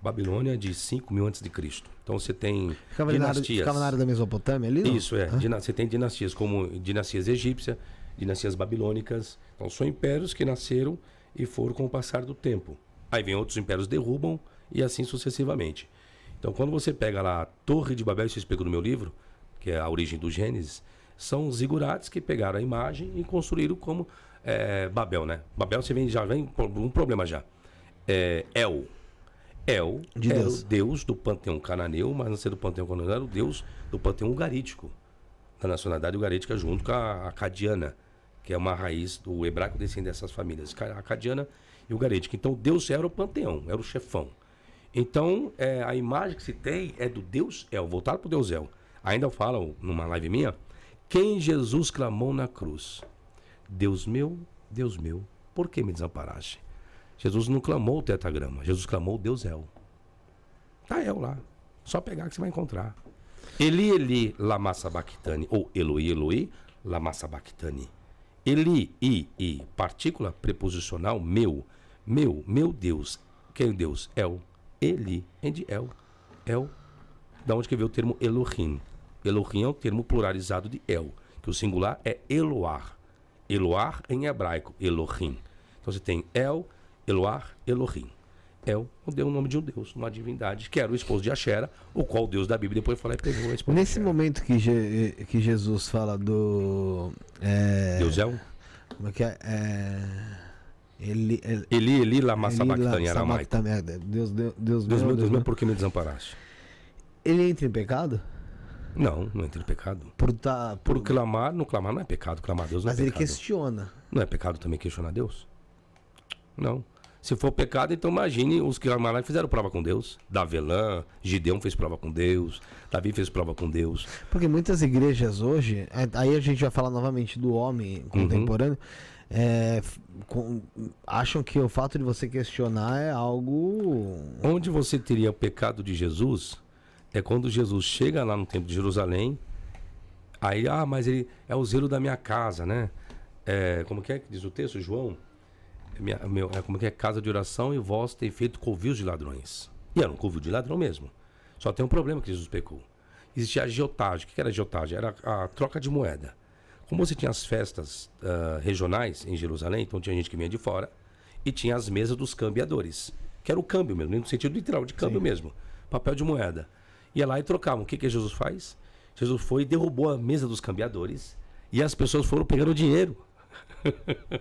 Babilônia de 5 mil antes de Cristo. Então você tem Ficava, dinastias. ficava na área da Mesopotâmia ali? não? Isso, é. Dina- Você tem dinastias como dinastias egípcia, dinastias babilônicas. Então são impérios que nasceram e foram com o passar do tempo. Aí vem outros impérios derrubam e assim sucessivamente. Então quando você pega lá a Torre de Babel, isso eu explico no meu livro, que é a origem do Gênesis, são os zigurates que pegaram a imagem e construíram como é, Babel, né? Babel você vem, já vem com um problema já. É, El. El De era Deus. o deus do panteão cananeu, mas não ser do panteão cananeu, era o deus do panteão ugarítico, da nacionalidade ugarítica, junto com a acadiana, que é uma raiz do hebraico descende dessas famílias, ca- acadiana e ugarítica. Então, Deus era o panteão, era o chefão. Então, é, a imagem que se tem é do Deus El, voltado para o Deus El. Ainda eu falo numa live minha, quem Jesus clamou na cruz? Deus meu, Deus meu, por que me desamparaste? Jesus não clamou o tetagrama, Jesus clamou o Deus El. Tá El lá. Só pegar que você vai encontrar. Eli, Eli, lama sabachthani. Ou Eloi, Eloi, lama sabachthani. Eli, I, I, partícula preposicional, meu. Meu, meu Deus. Quem é Deus? El. Eli, de El. El. Da onde que veio o termo Elohim? Elohim é o termo pluralizado de El, que o singular é Eloar. Eloar em hebraico, Elohim. Então você tem El, Eloar, Elohim. El deu o nome de um deus, uma divindade, que era o esposo de Axera, o qual o deus da Bíblia depois e pegou a esposa Nesse momento que, Je- que Jesus fala do. É, Deus é um. Como é que é? é ele, ele, Eli, Eli, lama ele- sabachthani, aramaico. é, Deus, Deus, Deus, Deus meu, meu, Deus meu, por que me desamparaste? Ele entra em pecado? Não, não entra em pecado. Por tá, por, Por clamar, não clamar não é pecado, clamar a Deus não mas é ele pecado. questiona. Não é pecado também questionar Deus? Não. Se for pecado, então imagine os que clamaram e fizeram prova com Deus. Davelã, Gideão fez prova com Deus, Davi fez prova com Deus. Porque muitas igrejas hoje, é, aí a gente vai falar novamente do homem contemporâneo, é, f- com- acham que o fato de você questionar é algo. Onde você teria o pecado de Jesus é quando Jesus chega lá no templo de Jerusalém. Aí, ah, mas ele é o zelo da minha casa, né? É, como que é que diz o texto, João? É Minha, meu, é como que é casa de oração e vós tem feito covios de ladrões. E era um covil de ladrão mesmo. Só tem um problema que Jesus pecou. Existia a agiotagem. O que era agiotagem? Era a troca de moeda. Como você tinha as festas ah, regionais em Jerusalém, então tinha gente que vinha de fora, e tinha as mesas dos cambiadores, que era o câmbio mesmo, no sentido literal, de câmbio mesmo, papel de moeda. Ia lá e trocavam. O que, que Jesus faz? Jesus foi e derrubou a mesa dos cambiadores, e as pessoas foram pegando dinheiro.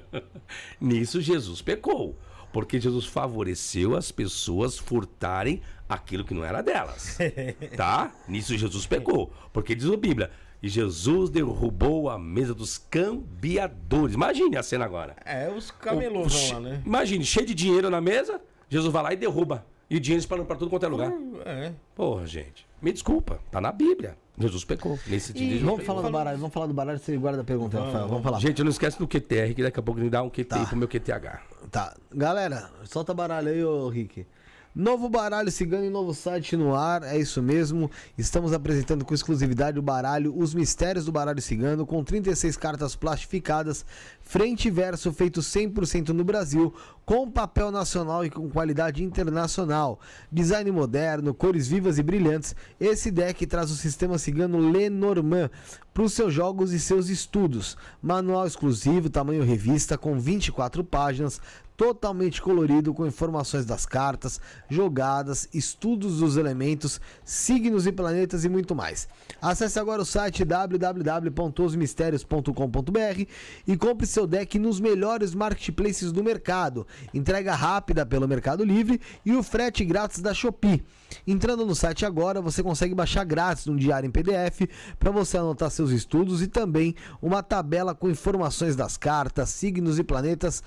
Nisso Jesus pecou. Porque Jesus favoreceu as pessoas furtarem aquilo que não era delas. tá? Nisso Jesus pecou. Porque diz a Bíblia. E Jesus derrubou a mesa dos cambiadores. Imagine a cena agora. É, os camelôs vão lá, né? Imagine, cheio de dinheiro na mesa, Jesus vai lá e derruba. E o dinheiro espalhando pra tudo quanto é lugar. É. Porra, gente. Me desculpa, tá na Bíblia. Jesus pecou. Nesse dia, Jesus Vamos pecou. falar do baralho, vamos falar do baralho, você guarda a pergunta, Rafael. Vamos falar. Gente, não esquece do QTR, que daqui a pouco me dá um QTI Tá. pro meu QTH. Tá. Galera, solta baralho aí, ô Rick. Novo baralho cigano e novo site no ar, é isso mesmo. Estamos apresentando com exclusividade o baralho Os Mistérios do Baralho Cigano, com 36 cartas plastificadas, frente e verso feito 100% no Brasil, com papel nacional e com qualidade internacional. Design moderno, cores vivas e brilhantes. Esse deck traz o sistema cigano Lenormand para os seus jogos e seus estudos. Manual exclusivo, tamanho revista, com 24 páginas, totalmente colorido com informações das cartas, jogadas, estudos dos elementos, signos e planetas e muito mais. Acesse agora o site www.osmistérios.com.br e compre seu deck nos melhores marketplaces do mercado. Entrega rápida pelo Mercado Livre e o frete grátis da Shopee. Entrando no site agora, você consegue baixar grátis um diário em PDF para você anotar seus estudos e também uma tabela com informações das cartas, signos e planetas.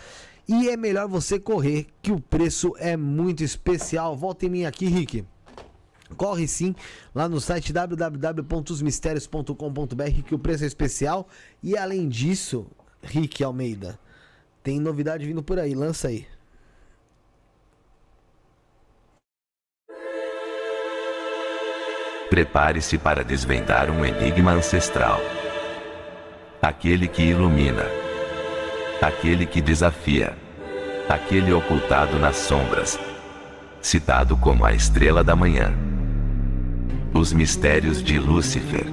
E é melhor você correr, que o preço é muito especial. Volta em mim aqui, Rick. Corre sim lá no site www.osmistérios.com.br que o preço é especial. E além disso, Rick Almeida, tem novidade vindo por aí, lança aí. Prepare-se para desvendar um enigma ancestral. Aquele que ilumina. Aquele que desafia. Aquele ocultado nas sombras. Citado como a estrela da manhã. Os mistérios de Lúcifer.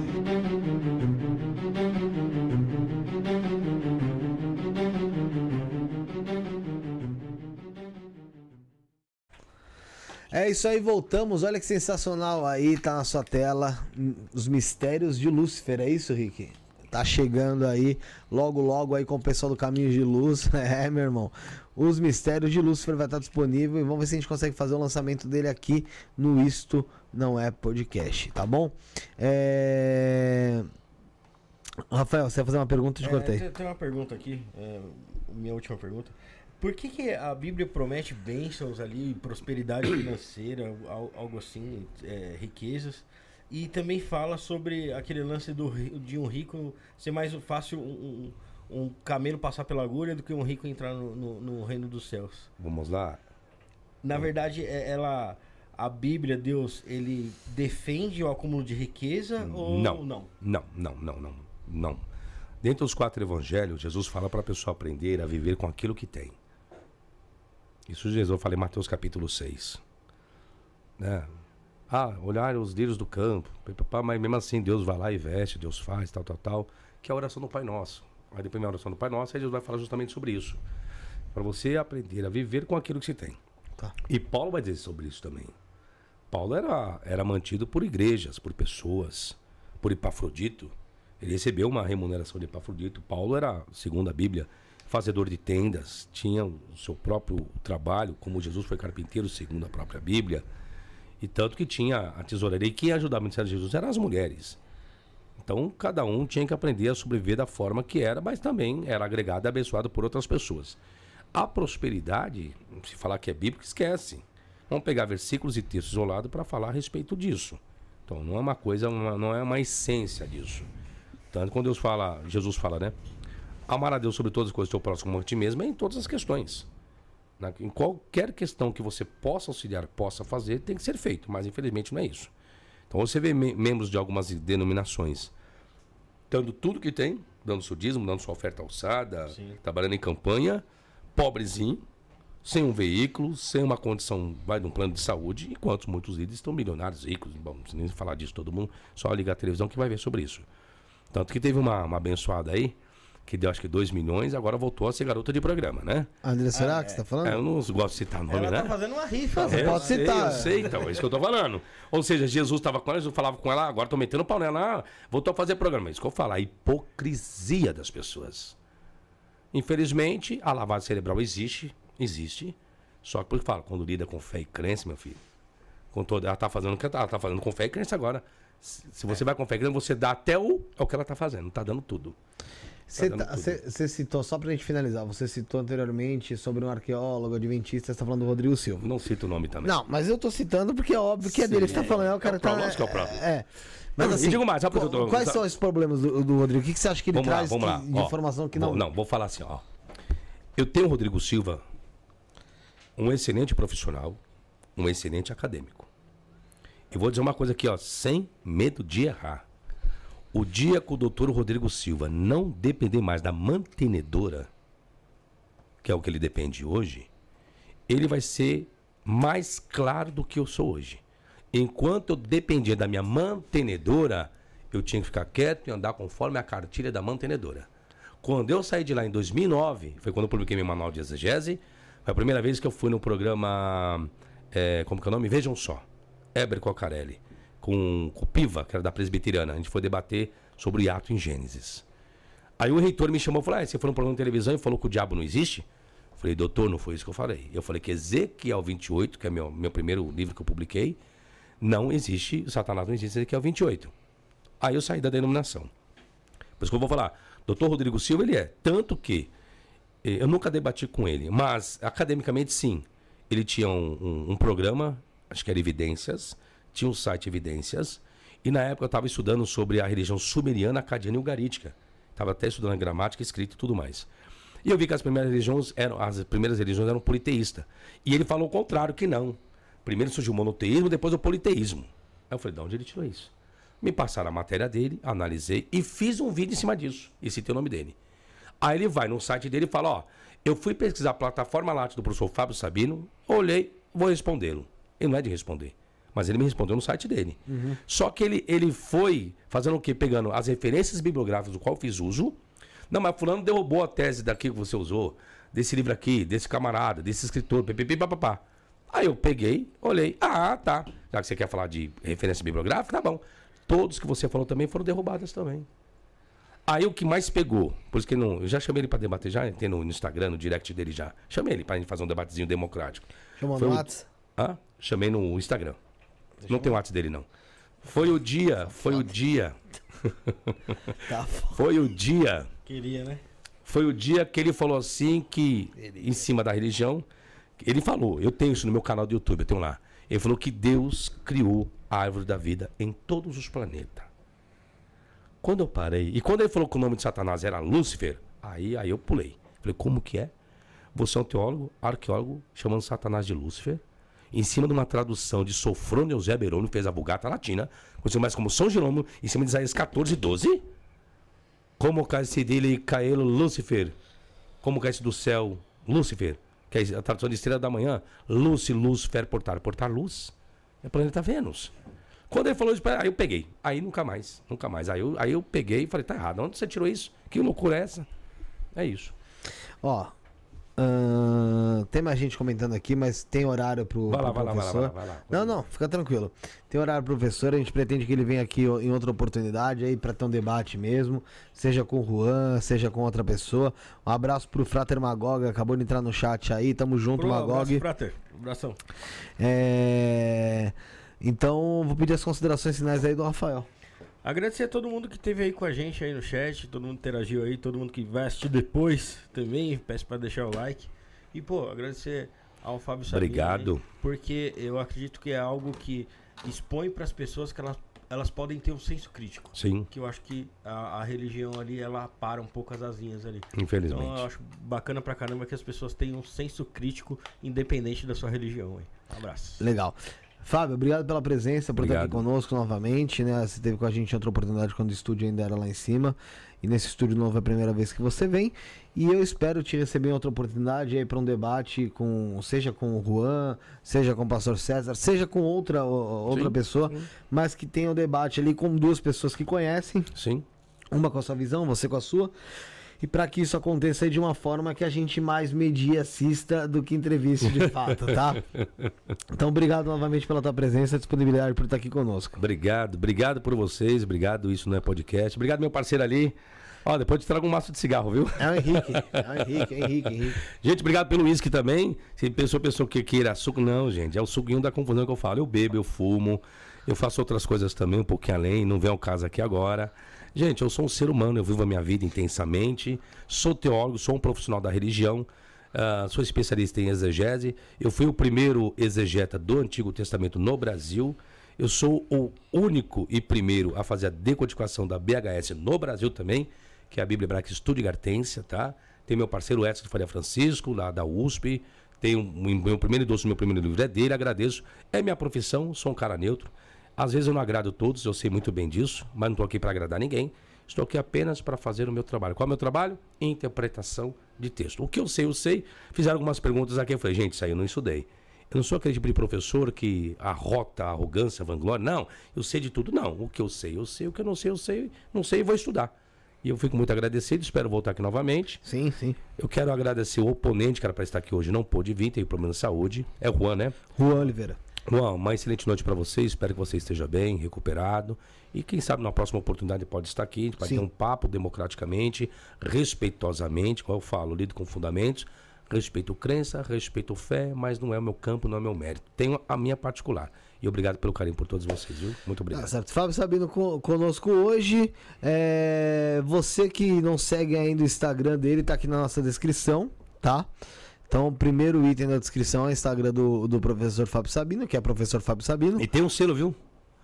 É isso aí, voltamos. Olha que sensacional aí, tá na sua tela. Os mistérios de Lúcifer, é isso, Rick? Tá chegando aí, logo, logo aí com o pessoal do Caminho de Luz. É, meu irmão. Os mistérios de Lúcifer vai estar disponível e vamos ver se a gente consegue fazer o lançamento dele aqui no Isto Não É Podcast, tá bom? É... Rafael, você vai fazer uma pergunta? Eu te É, cortei. tem, tem uma pergunta aqui, é, minha última pergunta. Por que, que a Bíblia promete bênçãos ali, prosperidade financeira, al- algo assim, é, riquezas? E também fala sobre aquele lance do, de um rico ser mais fácil um, um, um camelo passar pela agulha do que um rico entrar no, no- no reino dos céus. Vamos lá. Na verdade, é- ela, a Bíblia, Deus, ele defende o acúmulo de riqueza ou Não. não? Não, não, não, não, não. Dentro dos quatro evangelhos, Jesus fala para a pessoa aprender a viver com aquilo que tem. Isso Jesus falei em Mateus capítulo 6. Né? Ah, olhar os lírios do campo. Mas mesmo assim, Deus vai lá e veste, Deus faz, tal, tal, tal. Que é a oração do Pai Nosso. Aí depois da oração do Pai Nosso, aí Jesus vai falar justamente sobre isso. Para você aprender a viver com aquilo que se tem. Tá. E Paulo vai dizer sobre isso também. Paulo era, era mantido por igrejas, por pessoas, por Epafrodito. Ele recebeu uma remuneração de Epafrodito. Paulo era, segundo a Bíblia, fazedor de tendas, tinha o seu próprio trabalho, como Jesus foi carpinteiro, segundo a própria Bíblia. E tanto que tinha a tesouraria. E quem ajudava o ministério de Jesus eram as mulheres. Então, cada um tinha que aprender a sobreviver da forma que era, mas também era agregado e abençoado por outras pessoas. A prosperidade, se falar que é bíblico, esquece. Vamos pegar versículos e textos isolados para falar a respeito disso. Então, não é uma coisa, uma- não é uma essência disso. Tanto quando Deus fala, Jesus fala, né? Amar a Deus sobre todas as coisas, teu próximo como a ti mesmo, é em todas as questões. Na- em qualquer questão que você possa auxiliar, possa fazer, tem que ser feito, mas infelizmente não é isso. Então você vê me- membros de algumas denominações dando tudo que tem, dando seu dízimo, dando sua oferta alçada, trabalhando em campanha, pobrezinho, sem um veículo, sem uma condição, vai de um plano de saúde, enquanto muitos líderes estão milionários, ricos, bom, nem falar disso, todo mundo só liga a televisão que vai ver sobre isso. Tanto que teve uma, uma abençoada aí, que deu acho que 2 milhões, agora voltou a ser garota de programa, né? André, será que você tá falando? É, eu não gosto de citar nome, Ela né? tá fazendo uma rifa. Você? Eu pode sei, citar. Eu sei, então, é isso que eu tô falando. Ou seja, Jesus estava com ela, Jesus falava com ela, agora tô metendo pau nela, ah, voltou a fazer programa. É isso que eu falo, a hipocrisia das pessoas. Infelizmente, a lavagem cerebral existe, existe, Só que por que fala, quando lida com fé e crença, meu filho, com toda, ela tá fazendo o que ela tá fazendo com fé e crença agora. Se, se você vai com fé e crença, você dá até o, é o que ela tá fazendo, tá dando tudo. Você tá- você citou, só pra gente finalizar, você citou anteriormente sobre um arqueólogo adventista, você tá falando do Rodrigo Silva. Não cito o nome também. Não, mas eu tô citando porque é óbvio que é dele que você tá falando. É o cara o que tá. próprio, lógico que é o próprio. É. Mas E assim, digo mais, só porque qu- eu tô- quais são esses problemas do, do Rodrigo? O que, que você acha que ele Vamos lá, traz vamos lá. de Ó, informação que não. Vou, não, vou falar assim, ó. Eu tenho o Rodrigo Silva, um excelente profissional, um excelente acadêmico. Eu vou dizer uma coisa aqui, ó, sem medo de errar. O dia que o doutor Rodrigo Silva não depender mais da mantenedora, que é o que ele depende hoje, ele vai ser mais claro do que eu sou hoje. Enquanto eu dependia da minha mantenedora, eu tinha que ficar quieto e andar conforme a cartilha da mantenedora. Quando eu saí de lá em 2009, foi quando eu publiquei meu manual de exegese, foi a primeira vez que eu fui no programa, é, como que é o nome? Vejam só, Heber Cocarelli, com, com o Piva, que era da presbiteriana. A gente foi debater sobre o hiato em Gênesis. Aí o reitor me chamou e falou: ah, você foi num programa de televisão e falou que o diabo não existe? Eu falei, doutor, não foi isso que eu falei. Eu falei que Ezequiel 28, que é meu, meu primeiro livro que eu publiquei, não existe, Satanás não existe, Ezequiel 28. Aí eu saí da denominação. Por isso que eu vou falar, doutor Rodrigo Silva, ele é. Tanto que eh, eu nunca debati com ele, mas academicamente sim. Ele tinha um, um- um programa, acho que era Evidências, tinha um site Evidências, e na época eu estava estudando sobre a religião sumeriana, acadiana e ugarítica. Estava até estudando gramática, escrita e tudo mais. E eu vi que as primeiras religiões eram, as primeiras religiões eram politeístas. E ele falou o contrário, que não. Primeiro surgiu o monoteísmo, depois o politeísmo. Aí eu falei, de onde ele tirou isso? Me passaram a matéria dele, analisei e fiz um vídeo em cima disso. E citei o nome dele. Aí ele vai no site dele e fala, ó, eu fui pesquisar a plataforma Lattes do professor Fábio Sabino, olhei, vou respondê-lo. Ele não é de responder. Mas ele me respondeu no site dele. Só que ele, ele foi fazendo o quê? Pegando as referências bibliográficas do qual eu fiz uso. Não, mas fulano derrubou a tese daqui que você usou, desse livro aqui, desse camarada, desse escritor, pipipi, papapá. Aí eu peguei, olhei, ah, tá. Já que você quer falar de referência bibliográfica, tá bom. Todos que você falou também foram derrubadas também. Aí o que mais pegou, por isso que não, eu já chamei ele pra debater, já tem no Instagram, no direct dele já. Chamei ele pra gente fazer um debatezinho democrático. Chamou no o- Whats? Hã? Chamei no Instagram. Não tem o WhatsApp dele, não. Foi o dia, foi o dia, Tá foi o dia, Queria, né? foi o dia que ele falou assim que, em cima da religião, ele falou, eu tenho isso no meu canal do YouTube, eu tenho lá. Ele falou que Deus criou a árvore da vida em todos os planetas. Quando eu parei, e quando ele falou que o nome de Satanás era Lúcifer, aí, aí eu pulei. Falei, como que é? Você é um teólogo, arqueólogo, chamando Satanás de Lúcifer, em cima de uma tradução de Sofrônio Eusébio Herônimo, fez a Vulgata Latina, conhecido mais como São Jerônimo, em cima de Isaías 14, 12. Como cai-se dele caelo Lúcifer? Como cai-se do céu Lúcifer? Que é a tradução de estrela da manhã. Luz, luz, fer, portar. Portar luz é planeta Vênus. Quando ele falou isso, aí eu peguei. Aí nunca mais, nunca mais. Aí eu, aí eu peguei e falei, tá errado. Onde você tirou isso? Que loucura é essa? É isso. Ó. ahn, tem mais gente comentando aqui, mas tem horário pro, Vai lá, pro vai lá, vai lá, professor. vai lá, vai lá. Não, não, fica tranquilo. Tem horário pro professor, a gente pretende que ele venha aqui em outra oportunidade aí pra ter um debate mesmo, seja com o Juan, seja com outra pessoa. Um abraço pro Frater Magog, acabou de entrar no chat aí, tamo junto, Pro, Magog. abraço, Frater. Abração. É... Então, vou pedir as considerações finais aí do Rafael. Agradecer a todo mundo que esteve aí com a gente aí no chat, todo mundo interagiu aí, todo mundo que vai assistir depois também, peço pra deixar o like. E, pô, agradecer ao Fábio Sabino. Obrigado. aí, Porque eu acredito que é algo que expõe pras pessoas que elas, elas podem ter um senso crítico. Sim, Que eu acho que a, a religião ali, ela para um pouco as asinhas ali. Então eu infelizmente. acho bacana pra caramba que as pessoas tenham um senso crítico independente da sua religião. Aí. Abraço. Legal. Fábio, obrigado pela presença, por estar aqui Obrigado. conosco novamente, né? Você esteve com a gente outra oportunidade quando o estúdio ainda era lá em cima. E nesse estúdio novo é a primeira vez que você vem. E eu espero te receber em outra oportunidade aí para um debate com, seja com o Juan, seja com o pastor César, seja com outra, outra Sim, pessoa, mas que tenha um debate ali com duas pessoas que conhecem, Sim. uma com a sua visão, você com a sua. E para que isso aconteça aí de uma forma que a gente mais medie assista do que entreviste de fato, tá? Então, obrigado novamente pela tua presença e disponibilidade por estar aqui conosco. Obrigado, obrigado por vocês, obrigado, isso não é podcast. Obrigado, meu parceiro ali. Ó, depois te trago um maço de cigarro, viu? É o Henrique. É o Henrique, é o Henrique, Henrique. Gente, obrigado pelo uísque também. Se pessoa, pessoa que queira suco, não, gente. É o suquinho da confusão que eu falo. Eu bebo, eu fumo, eu faço outras coisas também, um pouquinho além. Não vem ao caso aqui agora. Gente, eu sou um ser humano, eu vivo a minha vida intensamente. Sou teólogo, sou um profissional da religião. ah, sou especialista em exegese. Eu fui o primeiro exegeta do Antigo Testamento no Brasil. Eu sou o único e primeiro a fazer a decodificação da BHS no Brasil também, que é a Bíblia Hebraica Estudo e Gartência, tá? Tem meu parceiro Edson de Faria Francisco, lá da USP. Tem um, meu primeiro doce, meu primeiro livro é dele, agradeço. É minha profissão, sou um cara neutro. Às vezes eu não agrado todos, eu sei muito bem disso, mas não estou aqui para agradar ninguém. Estou aqui apenas para fazer o meu trabalho. Qual é o meu trabalho? Interpretação de texto. O que eu sei, eu sei. Fizeram algumas perguntas aqui, eu falei, gente, isso aí eu não estudei. Eu não sou aquele tipo de professor que arrota a arrogância, a vanglória. Não, eu sei de tudo. Não, o que eu sei, eu sei. O que eu não sei, eu sei. Não sei e vou estudar. E eu fico muito agradecido, espero voltar aqui novamente. Sim, sim. Eu quero agradecer o oponente que era para estar aqui hoje, não pôde vir, teve problema de saúde. É o Juan, né? Juan Oliveira. Juan, uma excelente noite para você. Espero que você esteja bem, recuperado. E quem sabe na próxima oportunidade pode estar aqui. A gente vai Sim. ter um papo democraticamente, respeitosamente, como eu falo, lido com fundamentos. Respeito crença, respeito fé, mas não é o meu campo, não é o meu mérito. Tenho a minha particular. E obrigado pelo carinho por todos vocês, viu? Muito Tá obrigado. certo. Fábio Sabino co- conosco hoje. É, Você que não segue ainda o Instagram dele, tá aqui na nossa descrição, tá? Então, o primeiro item da descrição é o Instagram do, do professor Fábio Sabino, que é professor Fábio Sabino. E tem um selo, viu?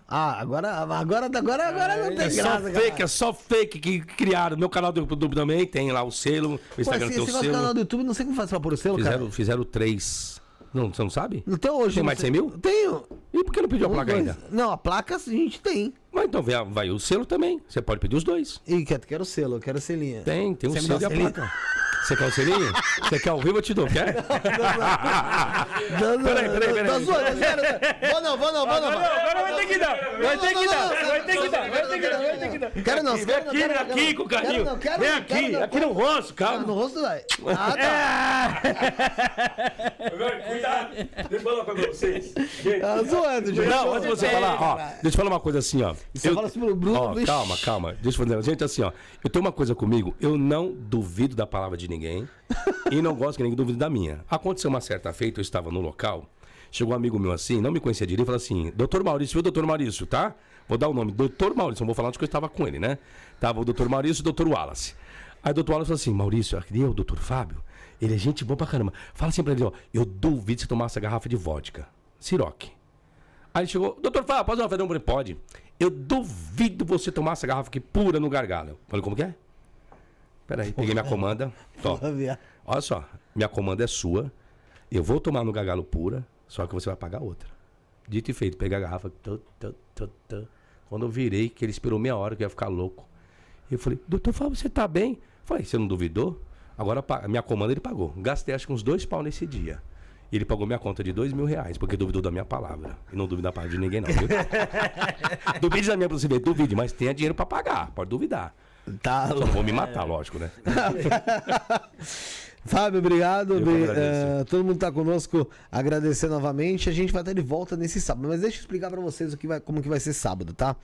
Ah, agora, agora, agora, agora não tem É só graça, fake, cara. é só fake que criaram. Meu canal do YouTube também tem lá o selo. O Instagram esse, tem o nosso canal selo. do YouTube, não sei como faz pra pôr o selo, Fizeram, cara. fizeram três. Não, você não sabe? Até hoje. Tem mais de sei- 100 mil? Tenho. E por que não pediu a Um, placa dois. ainda? Não, a placa a gente tem. Mas então vai, vai o selo também. Você pode pedir os dois. Ih, quero, quero o selo, eu quero o selinho. Tem, tem um Você selo e a placa. Você quer o selinho? Você quer ao vivo, eu te dou, quer? Não, não, Peraí, peraí, peraí. Tô zoando, eu quero- Vou não, vou não, vou não. agora vai ter que dar. Vai ter que dar. Vai ter que dar. Vai ter que dar. Vai ter que dar. Quero não, Vem quero não, vem não, aqui com não. o carrinho. Não, Vem não, aqui, não. aqui no rosto, calma. no rosto vai. Ah, tá. Cuidado. Deixa eu falar uma coisa pra vocês. Tá zoando, gente. Não, antes de você falar, ó, deixa eu falar uma coisa assim, ó. Você fala assim pro Bruno, calma, calma. Deixa eu fazer. Gente, assim, ó. Eu tenho uma coisa comigo, eu não duvido da palavra de ninguém e não gosto que ninguém duvide da minha. Aconteceu uma certa feita, eu estava no local, chegou um amigo meu assim, não me conhecia direito, e falou assim: Doutor Maurício, viu, doutor Maurício, tá? Vou dar o nome, doutor Maurício, não vou falar onde que eu estava com ele, né? Tava o doutor Maurício e o doutor Wallace. Aí o doutor Wallace falou assim: Maurício, aqui é o doutor Fábio, ele é gente boa pra caramba. Fala assim pra ele, ó, eu duvido você tomar essa garrafa de vodka. Siroque. Aí ele chegou, doutor Fábio, pode? Eu falei, pode. Eu duvido você tomar essa garrafa aqui pura no gargalo. Eu Falei, como que é? Peraí, peguei minha comanda. Olha só, minha comanda é sua. Eu vou tomar no gargalo pura, só que você vai pagar outra. Dito e feito, peguei a garrafa. Quando eu virei, que ele esperou meia hora que eu ia ficar louco. Eu falei, doutor Fábio, você tá bem? Eu falei, você não duvidou? Agora minha comanda ele pagou. Gastei acho que uns dois pau nesse dia. E ele pagou minha conta de dois mil reais, porque duvidou da minha palavra. E não duvida da palavra de ninguém, não, viu? duvide da minha pra você ver, duvide, mas tenha dinheiro pra pagar, pode duvidar. Tá Só não vou me matar, lógico, né? Fábio, obrigado. Eh, todo mundo tá conosco, agradecer novamente. A gente vai estar de volta nesse sábado, mas deixa eu explicar pra vocês o que vai, como que vai ser sábado, tá?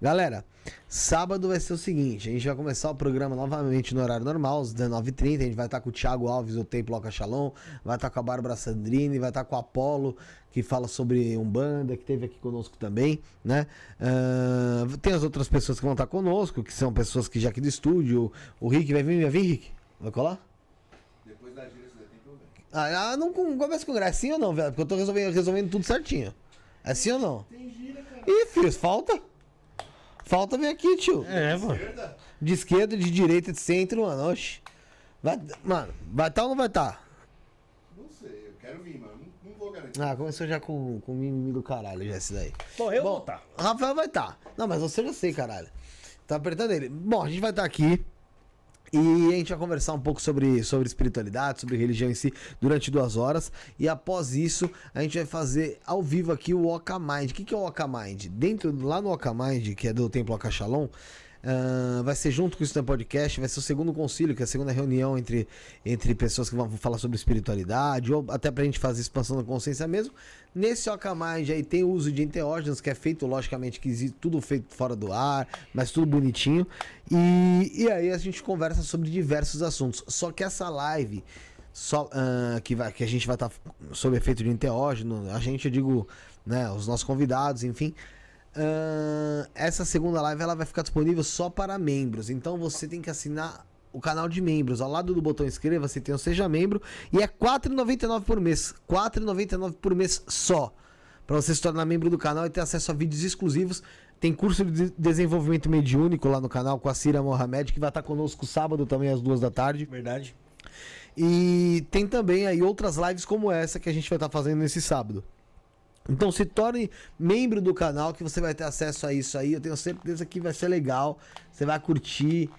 Galera, sábado vai ser o seguinte: a gente vai começar o programa novamente no horário normal, às 19h30. A gente vai estar com o Thiago Alves do Templo Loca Shalom, vai estar com a Bárbara Sandrini, vai estar com o Apolo, que fala sobre Umbanda, que teve aqui conosco também, né? Ah, tem as outras pessoas que vão estar conosco, que são pessoas que já aqui do estúdio. O Rick vai vir, vai vir, Rick? Vai colar? Depois da gira, você tem que ouvir. Ah, não com- começa com graça, sim ou não, velho? Porque eu tô resolvendo, resolvendo tudo certinho. É sim ou não? Tem gira, cara. Ih, filho, falta? Falta vir aqui, tio. É, mano. De esquerda, de direita, de centro, mano. Oxi. Vai, mano, vai tá ou não vai tá? Não sei, eu quero vir, mano. Não, não vou garantir. Ah, começou já com, com mimimi do caralho, já esse daí. Bom, eu Bom, vou tá. Rafael vai tá. Não, mas você já sei, caralho. Tá apertando ele. Bom, a gente vai estar aqui. E a gente vai conversar um pouco sobre, sobre espiritualidade, sobre religião em si, durante duas horas. E após isso, a gente vai fazer ao vivo aqui o Oca Mind. O que, que é o Oca Mind? Dentro, lá no Oca Mind, que é do Templo Shalom, Ah, vai ser junto com isso no podcast, vai ser o segundo concílio, que é a segunda reunião entre, entre pessoas que vão falar sobre espiritualidade, ou até pra gente fazer expansão da consciência mesmo. Nesse Oca Mind aí tem o uso de enteógenos, que é feito, logicamente, que tudo feito fora do ar, mas tudo bonitinho. E, e aí a gente conversa sobre diversos assuntos. Só que essa live só, ah, que, vai, que a gente vai estar sob efeito de enteógeno, a gente, eu digo, né, os nossos convidados, enfim. Ah, essa segunda live ela vai ficar disponível só para membros. Então você tem que assinar o canal de membros. Ao lado do botão inscreva-se tem o Seja Membro. E é R$ 4,99 por mês. R$ 4,99 por mês só. Para você se tornar membro do canal e ter acesso a vídeos exclusivos. Tem curso de desenvolvimento mediúnico lá no canal com a Cira Mohamed, que vai estar conosco sábado também às duas da tarde. Verdade. E tem também aí outras lives como essa que a gente vai estar fazendo nesse sábado. Então se torne membro do canal que você vai ter acesso a isso aí. Eu tenho certeza que vai ser legal. Você vai curtir.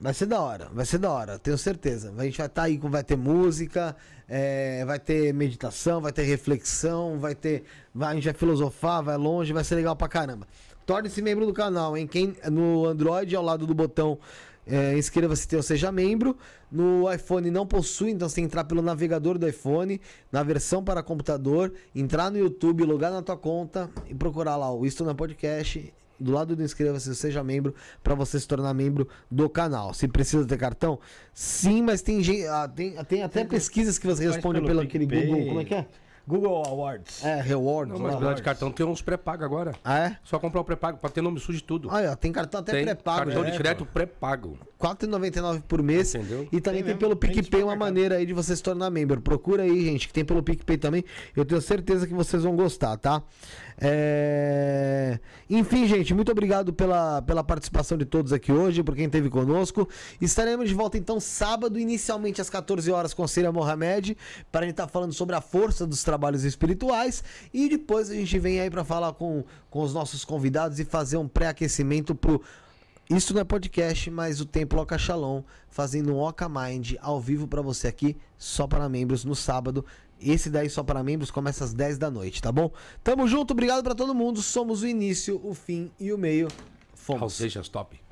Vai ser da hora, vai ser da hora, tenho certeza. A gente vai estar aí com, vai ter música, é, vai ter meditação, vai ter reflexão, vai ter. Vai, a gente vai filosofar, vai longe, vai ser legal pra caramba. Torne-se membro do canal, hein? Quem no Android, ao lado do botão é, inscreva-se ou seja membro. No iPhone não possui, então você tem que entrar pelo navegador do iPhone, na versão para computador, entrar no YouTube, logar na tua conta e procurar lá o Isto na Podcast. Do lado do inscreva-se, ou seja membro, para você se tornar membro do canal. Se precisa ter cartão? Sim, mas tem, ah, tem, tem até pesquisas que você responde pelo pelo aquele. Google. Como é que é? Google Awards. É, Rewards. Não, mas lá. apesar de cartão tem uns pré-pago agora. Ah, é? Só comprar o pré-pago, pode ter nome sujo de tudo. Olha, tem cartão até pré-pago. cartão né? de crédito pré-pago. R$ 4,99 por mês. Entendeu? E também tem, pelo tem de PicPay uma maneira aí de você se tornar membro. Procura aí, gente, que tem pelo PicPay também. Eu tenho certeza que vocês vão gostar, tá? É... Enfim, gente, muito obrigado pela, pela participação de todos aqui hoje, por quem esteve conosco. Estaremos de volta então sábado, inicialmente às 14 horas com Cira Mohamed, para a gente estar falando sobre a força dos trabalhos espirituais. E depois a gente vem aí para falar com, com os nossos convidados e fazer um pré-aquecimento pro. Isso não é podcast, mas o Templo Oca Shalom fazendo um Oca Mind ao vivo pra você aqui, só para membros no sábado. Esse daí só para membros começa às 10 da noite, tá bom? Tamo junto, obrigado pra todo mundo. Somos o início, o fim e o meio. Fomos. Seixas, top.